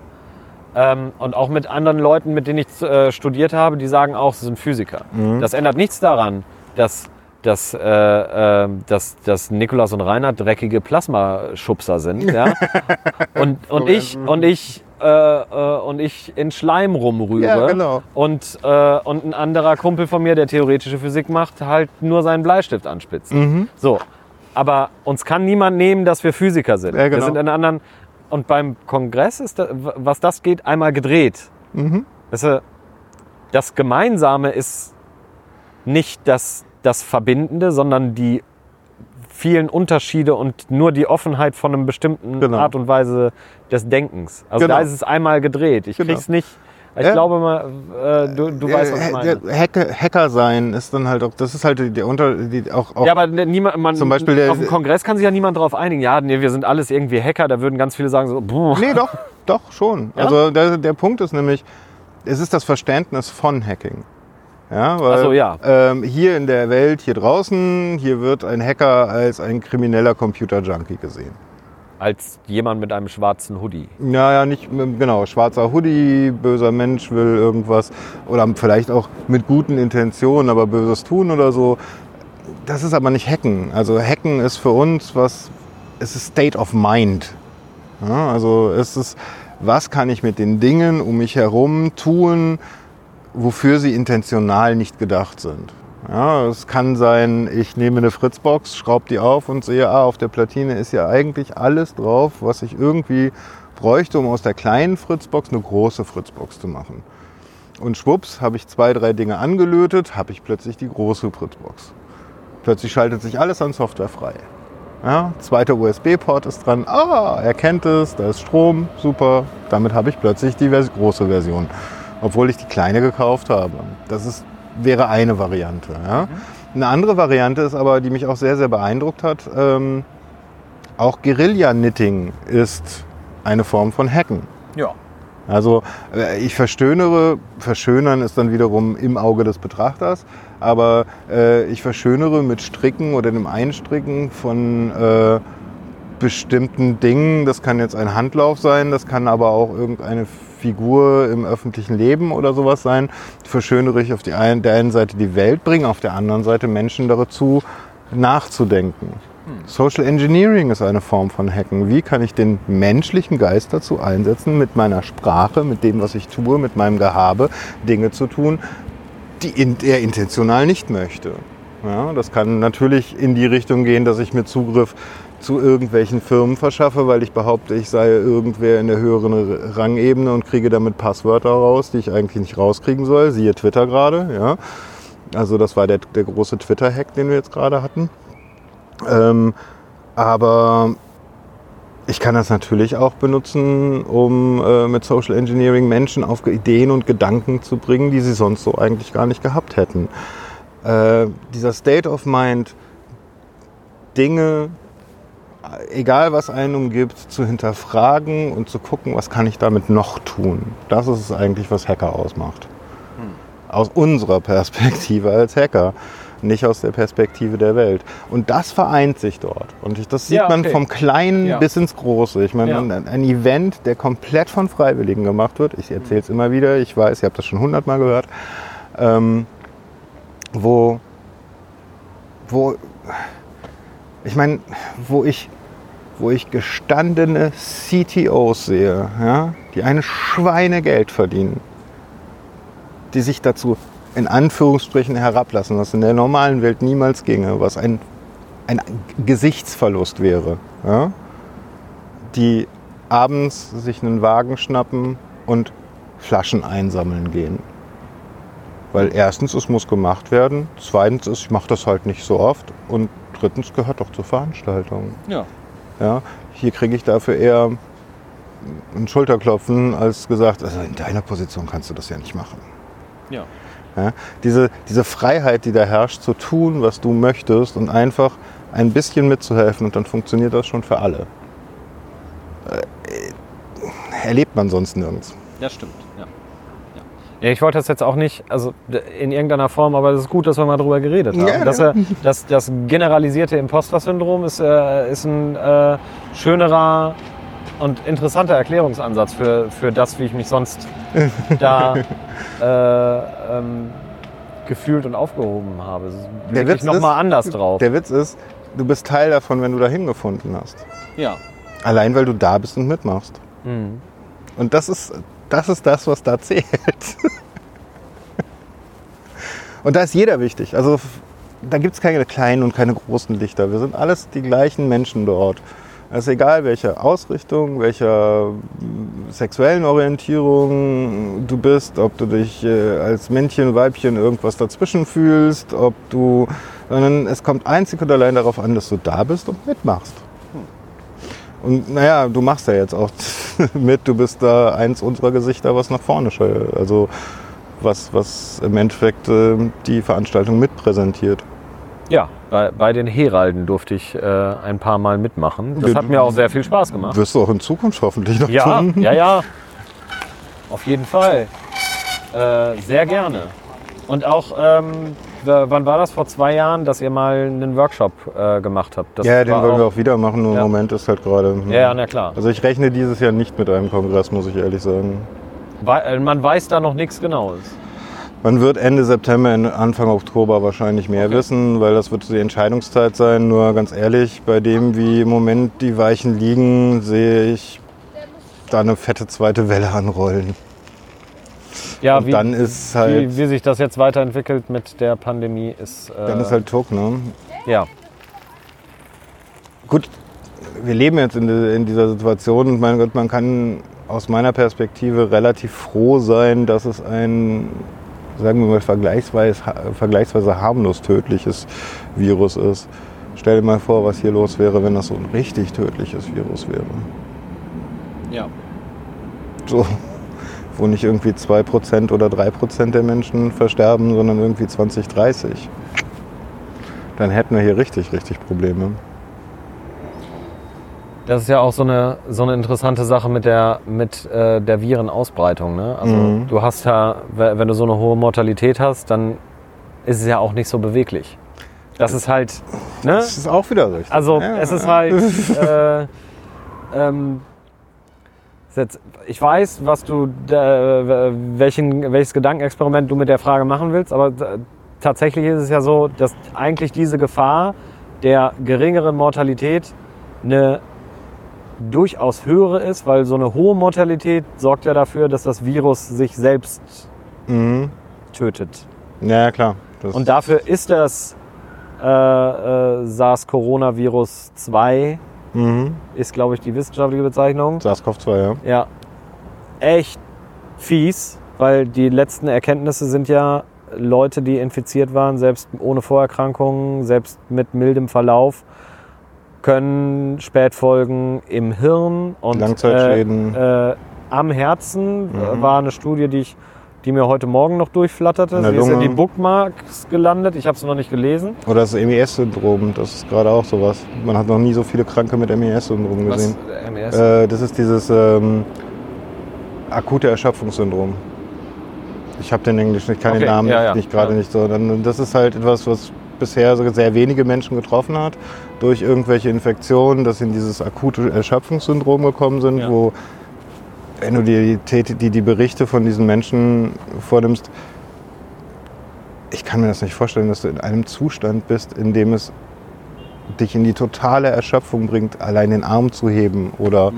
Ähm, und auch mit anderen Leuten, mit denen ich äh, studiert habe, die sagen auch, sie sind Physiker. Das ändert nichts daran, dass, dass, äh, äh, dass, dass Nikolas und Reinhard dreckige Plasmaschubser sind. Ja? und, und ich, und ich, äh, äh, und ich in Schleim rumrühre. Ja, genau. Und, äh, und ein anderer Kumpel von mir, der theoretische Physik macht, halt nur seinen Bleistift anspitzt. Mhm. So. Aber uns kann niemand nehmen, dass wir Physiker sind. Ja, genau. Wir sind in anderen. Und beim Kongress ist, da, was das geht, einmal gedreht. Mhm. Du, das Gemeinsame ist nicht das, das Verbindende, sondern die vielen Unterschiede und nur die Offenheit von einem bestimmten Genau. Art und Weise des Denkens. Also Genau. da ist es einmal gedreht. Ich Genau. krieg's nicht. Ich Ja. glaube mal, äh, du, du weißt, was ich Äh, meine. Hacker, Hacker sein ist dann halt auch, das ist halt der Unter, die, auch, auch Ja, aber ne- niemand, man, Zum Beispiel der- auf dem Kongress kann sich ja niemand darauf einigen. Ja, nee, wir sind alles irgendwie Hacker. Da würden ganz viele sagen so, boah. Nee, doch, doch, schon. Ja? Also der, der Punkt ist nämlich, es ist das Verständnis von Hacking. Ja, weil so, ja. Ähm, hier in der Welt, hier draußen, hier wird ein Hacker als ein krimineller Computer-Junkie gesehen. als jemand mit einem schwarzen Hoodie. Naja, nicht genau, schwarzer Hoodie, böser Mensch will irgendwas oder vielleicht auch mit guten Intentionen, aber Böses tun oder so. Das ist aber nicht Hacken. Also Hacken ist für uns was, es ist State of Mind. Ja, also es ist, was kann ich mit den Dingen um mich herum tun, wofür sie intentional nicht gedacht sind. Ja, es kann sein, ich nehme eine Fritzbox, schraube die auf und sehe, ah, auf der Platine ist ja eigentlich alles drauf, was ich irgendwie bräuchte, um aus der kleinen Fritzbox eine große Fritzbox zu machen. Und schwupps, habe ich zwei, drei Dinge angelötet, habe ich plötzlich die große Fritzbox. Plötzlich schaltet sich alles an Software frei. Ja, zweiter USB-Port ist dran. Ah, er kennt es, da ist Strom, super. Damit habe ich plötzlich die große Version, obwohl ich die kleine gekauft habe. Das ist, wäre eine Variante. Ja. Eine andere Variante ist aber, die mich auch sehr, sehr beeindruckt hat, ähm, auch Guerilla-Knitting ist eine Form von Hacken. Ja. Also äh, ich verschönere, verschönern ist dann wiederum im Auge des Betrachters, aber äh, ich verschönere mit Stricken oder dem Einstricken von äh, bestimmten Dingen. Das kann jetzt ein Handlauf sein, das kann aber auch irgendeine Figur im öffentlichen Leben oder sowas sein. Verschönere ich auf die einen, der einen Seite die Welt, bringe auf der anderen Seite Menschen dazu nachzudenken. Social Engineering ist eine Form von Hacken. Wie kann ich den menschlichen Geist dazu einsetzen, mit meiner Sprache, mit dem, was ich tue, mit meinem Gehabe, Dinge zu tun, die er intentional nicht möchte. Ja, das kann natürlich in die Richtung gehen, dass ich mir Zugriff zu irgendwelchen Firmen verschaffe, weil ich behaupte, ich sei irgendwer in der höheren Rangebene und kriege damit Passwörter raus, die ich eigentlich nicht rauskriegen soll. Siehe Twitter gerade. Ja. Also das war der, der große Twitter-Hack, den wir jetzt gerade hatten. Ähm, aber ich kann das natürlich auch benutzen, um äh, mit Social Engineering Menschen auf Ideen und Gedanken zu bringen, die sie sonst so eigentlich gar nicht gehabt hätten. Äh, dieser State of Mind, Dinge, egal was einen umgibt, zu hinterfragen und zu gucken, was kann ich damit noch tun. Das ist es eigentlich, was Hacker ausmacht. Aus unserer Perspektive als Hacker nicht aus der Perspektive der Welt. Und das vereint sich dort. Und ich, das sieht Ja, man okay. vom Kleinen Ja. bis ins Große. Ich meine, Ja. ein, ein Event, der komplett von Freiwilligen gemacht wird, ich erzähle es immer wieder, ich weiß, ihr habt das schon hundertmal gehört, ähm, wo, wo, ich meine, wo ich, wo ich gestandene CTOs sehe, ja, die ein Schweinegeld verdienen, die sich dazu in Anführungsstrichen herablassen, was in der normalen Welt niemals ginge, was ein, ein Gesichtsverlust wäre. Ja? Die abends sich einen Wagen schnappen und Flaschen einsammeln gehen. Weil erstens, es muss gemacht werden, zweitens, ist, ich mache das halt nicht so oft und drittens gehört doch zur Veranstaltung. Ja. Ja? Hier kriege ich dafür eher ein Schulterklopfen, als gesagt, also in deiner Position kannst du das ja nicht machen. Ja. Ja, diese, diese Freiheit, die da herrscht, zu tun, was du möchtest und einfach ein bisschen mitzuhelfen und dann funktioniert das schon für alle. Äh, erlebt man sonst nirgends. Das stimmt, ja. ich wollte das jetzt auch nicht, also in irgendeiner Form, aber es ist gut, dass wir mal drüber geredet haben. Ja, dass, ja. dass das generalisierte Imposter-Syndrom ist, äh, ist ein äh, schönerer und interessanter Erklärungsansatz für, für das, wie ich mich sonst da äh, ähm, gefühlt und aufgehoben habe. Der Witz nochmal ist- anders drauf. Der Witz ist, du bist Teil davon, wenn du dahin gefunden hast. ja. Allein weil du da bist und mitmachst. Mhm. Und das ist, das ist das, was da zählt. Und da ist jeder wichtig. Also da gibt es keine kleinen und keine großen Lichter. Wir sind alles die gleichen Menschen dort. Es ist egal, welche Ausrichtung, welcher sexuellen Orientierung du bist, ob du dich äh, als Männchen, Weibchen irgendwas dazwischen fühlst, ob du, sondern es kommt einzig und allein darauf an, dass du da bist und mitmachst. Und naja, du machst ja jetzt auch mit, du bist da eins unserer Gesichter, was nach vorne schaut. Also was, was im Endeffekt äh, die Veranstaltung mitpräsentiert. Ja, bei, bei den Heralden durfte ich äh, ein paar Mal mitmachen. Das hat mir auch sehr viel Spaß gemacht. Wirst du auch in Zukunft hoffentlich noch Ja, tun. ja, ja. Auf jeden Fall. Äh, sehr gerne. Und auch, ähm, wann war das? Vor zwei Jahren, dass ihr mal einen Workshop äh, gemacht habt. Das Ja, den wollen wir auch, wieder machen, nur Ja. im Moment ist halt gerade. Ja, ja, na klar. Also ich rechne dieses Jahr nicht mit einem Kongress, muss ich ehrlich sagen. Wei- äh, Man weiß da noch nichts Genaues. Man wird Ende September, Anfang Oktober wahrscheinlich mehr Okay. wissen, weil das wird die Entscheidungszeit sein. Nur ganz ehrlich, bei dem, wie im Moment die Weichen liegen, sehe ich da eine fette zweite Welle anrollen. Ja, Und wie, dann ist halt, wie, wie sich das jetzt weiterentwickelt mit der Pandemie ist. Äh, dann ist halt Tuck, ne? ja. Gut, wir leben jetzt in, in dieser Situation und mein Gott, man kann aus meiner Perspektive relativ froh sein, dass es ein, sagen wir mal, vergleichsweise, vergleichsweise harmlos tödliches Virus ist. Stell dir mal vor, was hier los wäre, wenn das so ein richtig tödliches Virus wäre. ja. So, wo nicht irgendwie 2% oder 3% der Menschen versterben, sondern irgendwie 20, 30. Dann hätten wir hier richtig, richtig Probleme. Das ist ja auch so eine, so eine interessante Sache mit der, mit, äh, der Virenausbreitung. Ne? Also Mhm. du hast ja, we- wenn du so eine hohe Mortalität hast, dann ist es ja auch nicht so beweglich. Das ist halt, ne? Das ist auch wieder richtig. Also Ja. es ist halt, äh, ähm, ich weiß, was du, welchen, welches Gedankenexperiment du mit der Frage machen willst, aber äh, tatsächlich ist es ja so, dass eigentlich diese Gefahr der geringeren Mortalität eine durchaus höhere ist, weil so eine hohe Mortalität sorgt ja dafür, dass das Virus sich selbst Mhm. tötet. Ja, ja, klar. Das Und dafür ist das äh, äh, SARS-Coronavirus 2, Mhm. ist glaube ich die wissenschaftliche Bezeichnung. SARS-CoV-2, ja. Ja, echt fies, weil die letzten Erkenntnisse sind ja Leute, die infiziert waren, selbst ohne Vorerkrankungen, selbst mit mildem Verlauf, können Spätfolgen im Hirn und Langzeitschäden. Äh, äh, am Herzen äh, war eine Studie, die, ich, die mir heute Morgen noch durchflatterte. Sie ist in die Bookmarks gelandet. Ich habe es noch nicht gelesen. Oder das MES-Syndrom, das ist gerade auch sowas. Man hat noch nie so viele Kranke mit MES-Syndrom gesehen. Was? MES? Äh, das ist dieses ähm, akute Erschöpfungssyndrom. Ich habe den Englisch, ich kann Okay, den Namen ja, nicht, ja, nicht gerade ja. nicht so. Dann, das ist halt etwas, was bisher sehr wenige Menschen getroffen hat durch irgendwelche Infektionen, dass sie in dieses akute Erschöpfungssyndrom gekommen sind, Ja. wo wenn du dir die, die, Berichte von diesen Menschen vornimmst, ich kann mir das nicht vorstellen, dass du in einem Zustand bist, in dem es dich in die totale Erschöpfung bringt, allein den Arm zu heben oder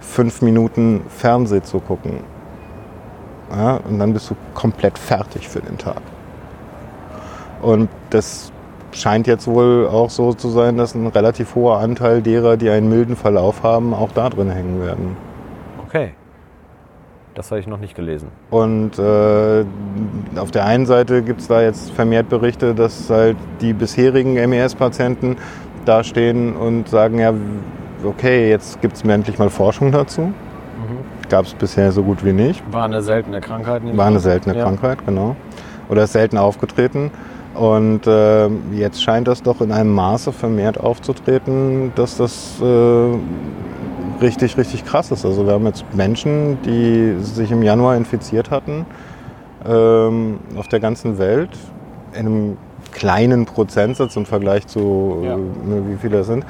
fünf Minuten Fernseh zu gucken. Ja, und dann bist du komplett fertig für den Tag. Und das scheint jetzt wohl auch so zu sein, dass ein relativ hoher Anteil derer, die einen milden Verlauf haben, auch da drin hängen werden. Das habe ich noch nicht gelesen. Und äh, auf der einen Seite gibt es da jetzt vermehrt Berichte, dass halt die bisherigen MES-Patienten da stehen und sagen, ja, okay, jetzt gibt es mir endlich mal Forschung dazu. Gab es bisher so gut wie nicht. War eine seltene Krankheit. War eine seltene Ja. Krankheit, genau. Oder ist selten aufgetreten. Und äh, jetzt scheint das doch in einem Maße vermehrt aufzutreten, dass das äh, richtig, richtig krass ist. Also wir haben jetzt Menschen, die sich im Januar infiziert hatten, ähm, auf der ganzen Welt, in einem kleinen Prozentsatz im Vergleich zu, Ja. äh, wie viele das sind,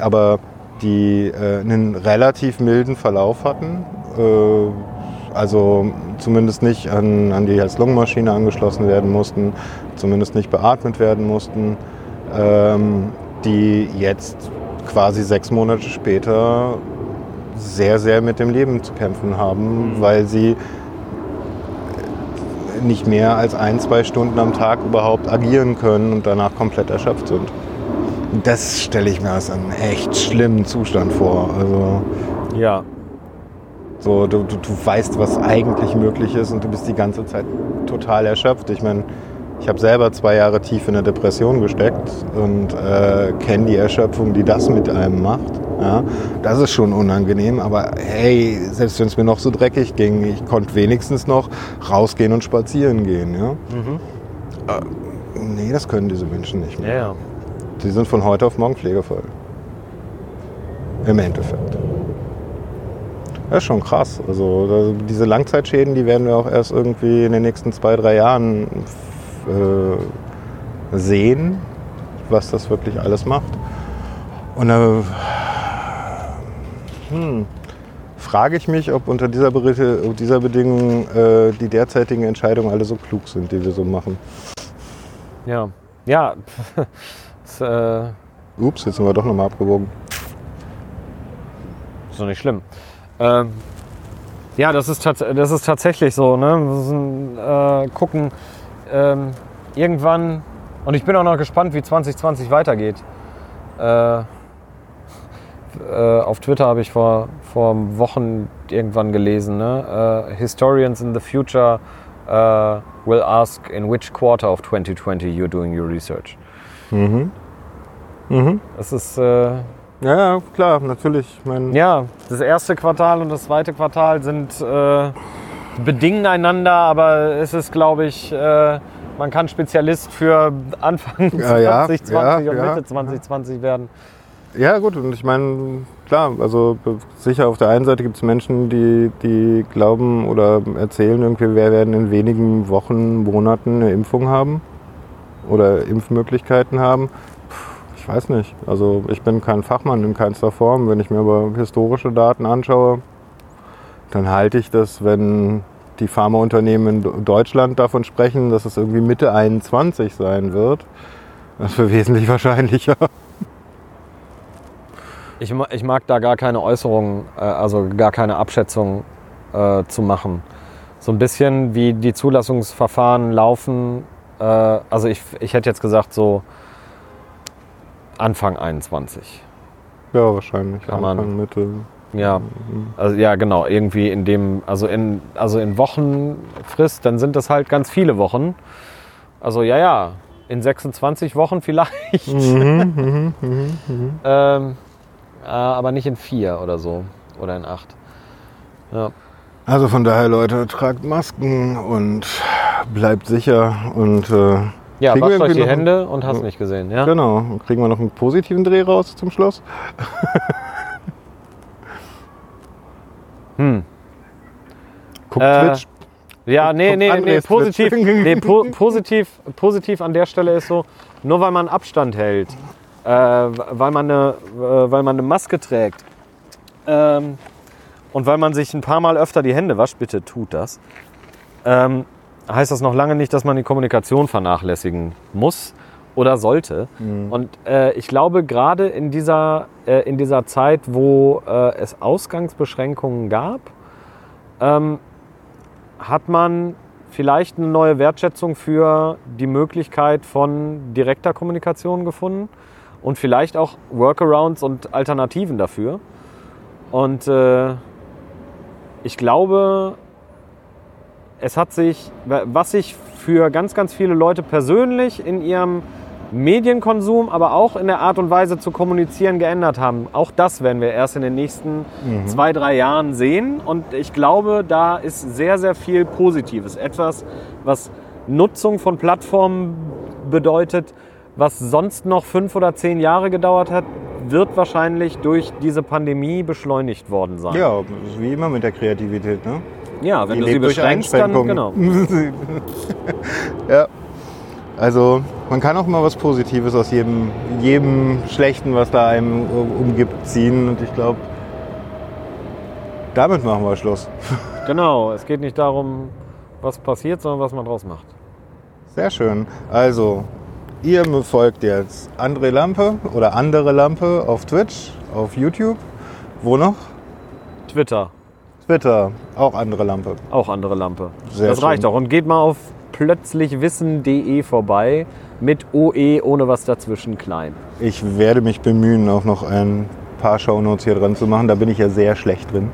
aber die äh, einen relativ milden Verlauf hatten. Äh, also zumindest nicht an, an die Herz-Lungen-Maschine angeschlossen werden mussten, zumindest nicht beatmet werden mussten, ähm, die jetzt quasi sechs Monate später sehr, sehr mit dem Leben zu kämpfen haben, weil sie nicht mehr als ein, zwei Stunden am Tag überhaupt agieren können und danach komplett erschöpft sind. Das stelle ich mir als einen echt schlimmen Zustand vor. Also Ja. so, du, du, du weißt, was eigentlich möglich ist und du bist die ganze Zeit total erschöpft. Ich meine, ich habe selber zwei Jahre tief in der Depression gesteckt und äh, kenne die Erschöpfung, die das mit einem macht. Ja, das ist schon unangenehm, aber hey, selbst wenn es mir noch so dreckig ging, ich konnte wenigstens noch rausgehen und spazieren gehen. Ja? Äh, nee, das können diese Menschen nicht mehr. Ja. Die sind von heute auf morgen pflegevoll. Im Endeffekt. Das ist schon krass. Also diese Langzeitschäden, die werden wir auch erst irgendwie in den nächsten zwei, drei Jahren äh, sehen, was das wirklich alles macht. Und da hm, frage ich mich, ob unter dieser, unter dieser Bedingung äh, die derzeitigen Entscheidungen alle so klug sind, die wir so machen. Ja. Ja. Das, äh, Ups, jetzt sind wir doch nochmal abgewogen. Ist doch nicht schlimm. Ähm, ja, das ist, das ist tatsächlich so. Ne? Wir müssen äh, gucken, ähm, irgendwann, und ich bin auch noch gespannt, wie 2020 weitergeht. Äh, äh, auf Twitter habe ich vor, vor Wochen irgendwann gelesen, ne? äh, Historians in the future äh, will ask in which quarter of 2020 you're doing your research. Mhm. Mhm. Das ist äh, Ja, klar, natürlich. Ich mein, Ja, das erste Quartal und das zweite Quartal sind äh, bedingen einander, aber es ist, glaube ich, äh, man kann Spezialist für Anfang Ja, ja, 2020 ja, und. Mitte 2020 werden. Ja, gut, und ich meine, klar, also sicher auf der einen Seite gibt es Menschen, die, die glauben oder erzählen irgendwie, wir werden in wenigen Wochen, Monaten eine Impfung haben oder Impfmöglichkeiten haben. Puh, Ich weiß nicht. Also ich bin kein Fachmann in keinster Form. Wenn ich mir aber historische Daten anschaue, dann halte ich das, wenn die Pharmaunternehmen in Deutschland davon sprechen, dass es irgendwie Mitte 21 sein wird, das für wesentlich wahrscheinlicher. Ich, ich mag da gar keine Äußerungen, äh, also gar keine Abschätzung äh, zu machen. So ein bisschen wie die Zulassungsverfahren laufen. Äh, also ich, ich hätte jetzt gesagt so Anfang 21. Ja, wahrscheinlich. Kann man- Anfang, Mitte. Ja, also ja, genau, irgendwie in dem, also in, also in Wochenfrist, dann sind das halt ganz viele Wochen. Also ja, ja, in 26 Wochen vielleicht. Mhm, mhm, mhm, mhm. ähm, äh, aber nicht in vier oder so. Oder in acht. Ja. Also von daher, Leute, tragt Masken und bleibt sicher und äh, Ja, wascht euch die Hände und hast nicht gesehen, ja? Genau, und kriegen wir noch einen positiven Dreh raus zum Schluss. Hm. Guckt Äh, Twitch. Ja, nee, Guckt nee, nee, positiv, nee po positiv, positiv an der Stelle ist so, nur weil man Abstand hält, äh, weil, man eine, äh, weil man eine Maske trägt. Ähm, und weil man sich ein paar Mal öfter die Hände wascht, bitte tut das, ähm, heißt das noch lange nicht, dass man die Kommunikation vernachlässigen muss oder sollte. Und äh, ich glaube, gerade in dieser, äh, in dieser Zeit, wo äh, es Ausgangsbeschränkungen gab, ähm, hat man vielleicht eine neue Wertschätzung für die Möglichkeit von direkter Kommunikation gefunden und vielleicht auch Workarounds und Alternativen dafür. Und äh, ich glaube, es hat sich, was sich für ganz, ganz viele Leute persönlich in ihrem Medienkonsum, aber auch in der Art und Weise zu kommunizieren geändert haben. Auch das werden wir erst in den nächsten zwei, drei Jahren sehen. Und ich glaube, da ist sehr, sehr viel Positives. Etwas, was Nutzung von Plattformen bedeutet, was sonst noch fünf oder zehn Jahre gedauert hat, wird wahrscheinlich durch diese Pandemie beschleunigt worden sein. Ja, wie immer mit der Kreativität. Ne? Ja, wenn Die du sie beschränkst, dann genau. Ja. Also man kann auch mal was Positives aus jedem, jedem Schlechten, was da einem umgibt, ziehen. Und ich glaube, damit machen wir Schluss. Genau, es geht nicht darum, was passiert, sondern was man draus macht. Sehr schön. Also, ihr folgt jetzt André Lampe oder andere Lampe auf Twitch, auf YouTube. Wo noch? Twitter, Twitter, auch andere Lampe. auch andere Lampe. Sehr das reicht schön. auch. Und geht mal auf plötzlichwissen.de vorbei mit OE ohne was dazwischen klein. Ich werde mich bemühen, auch noch ein paar Shownotes hier dran zu machen. Da bin ich ja sehr schlecht drin.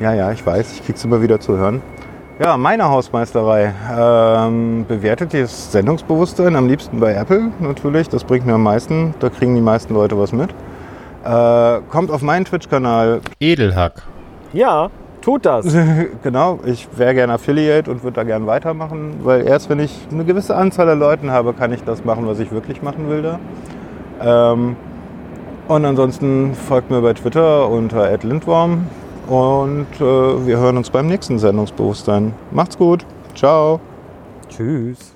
Ja, ja, ich weiß, ich krieg's immer wieder zu hören. Ja, meine Hausmeisterei. Ähm, bewertet das Sendungsbewusstsein am liebsten bei Apple natürlich. Das bringt mir am meisten. Da kriegen die meisten Leute was mit. Äh, kommt auf meinen Twitch-Kanal. Edelhack. Ja, tut das. genau, ich wäre gerne Affiliate und würde da gerne weitermachen, weil erst wenn ich eine gewisse Anzahl an Leuten habe, kann ich das machen, was ich wirklich machen will da. Ähm, und ansonsten folgt mir bei Twitter unter @lindworm und äh, wir hören uns beim nächsten Sendungsbewusstsein. Macht's gut. Ciao. Tschüss.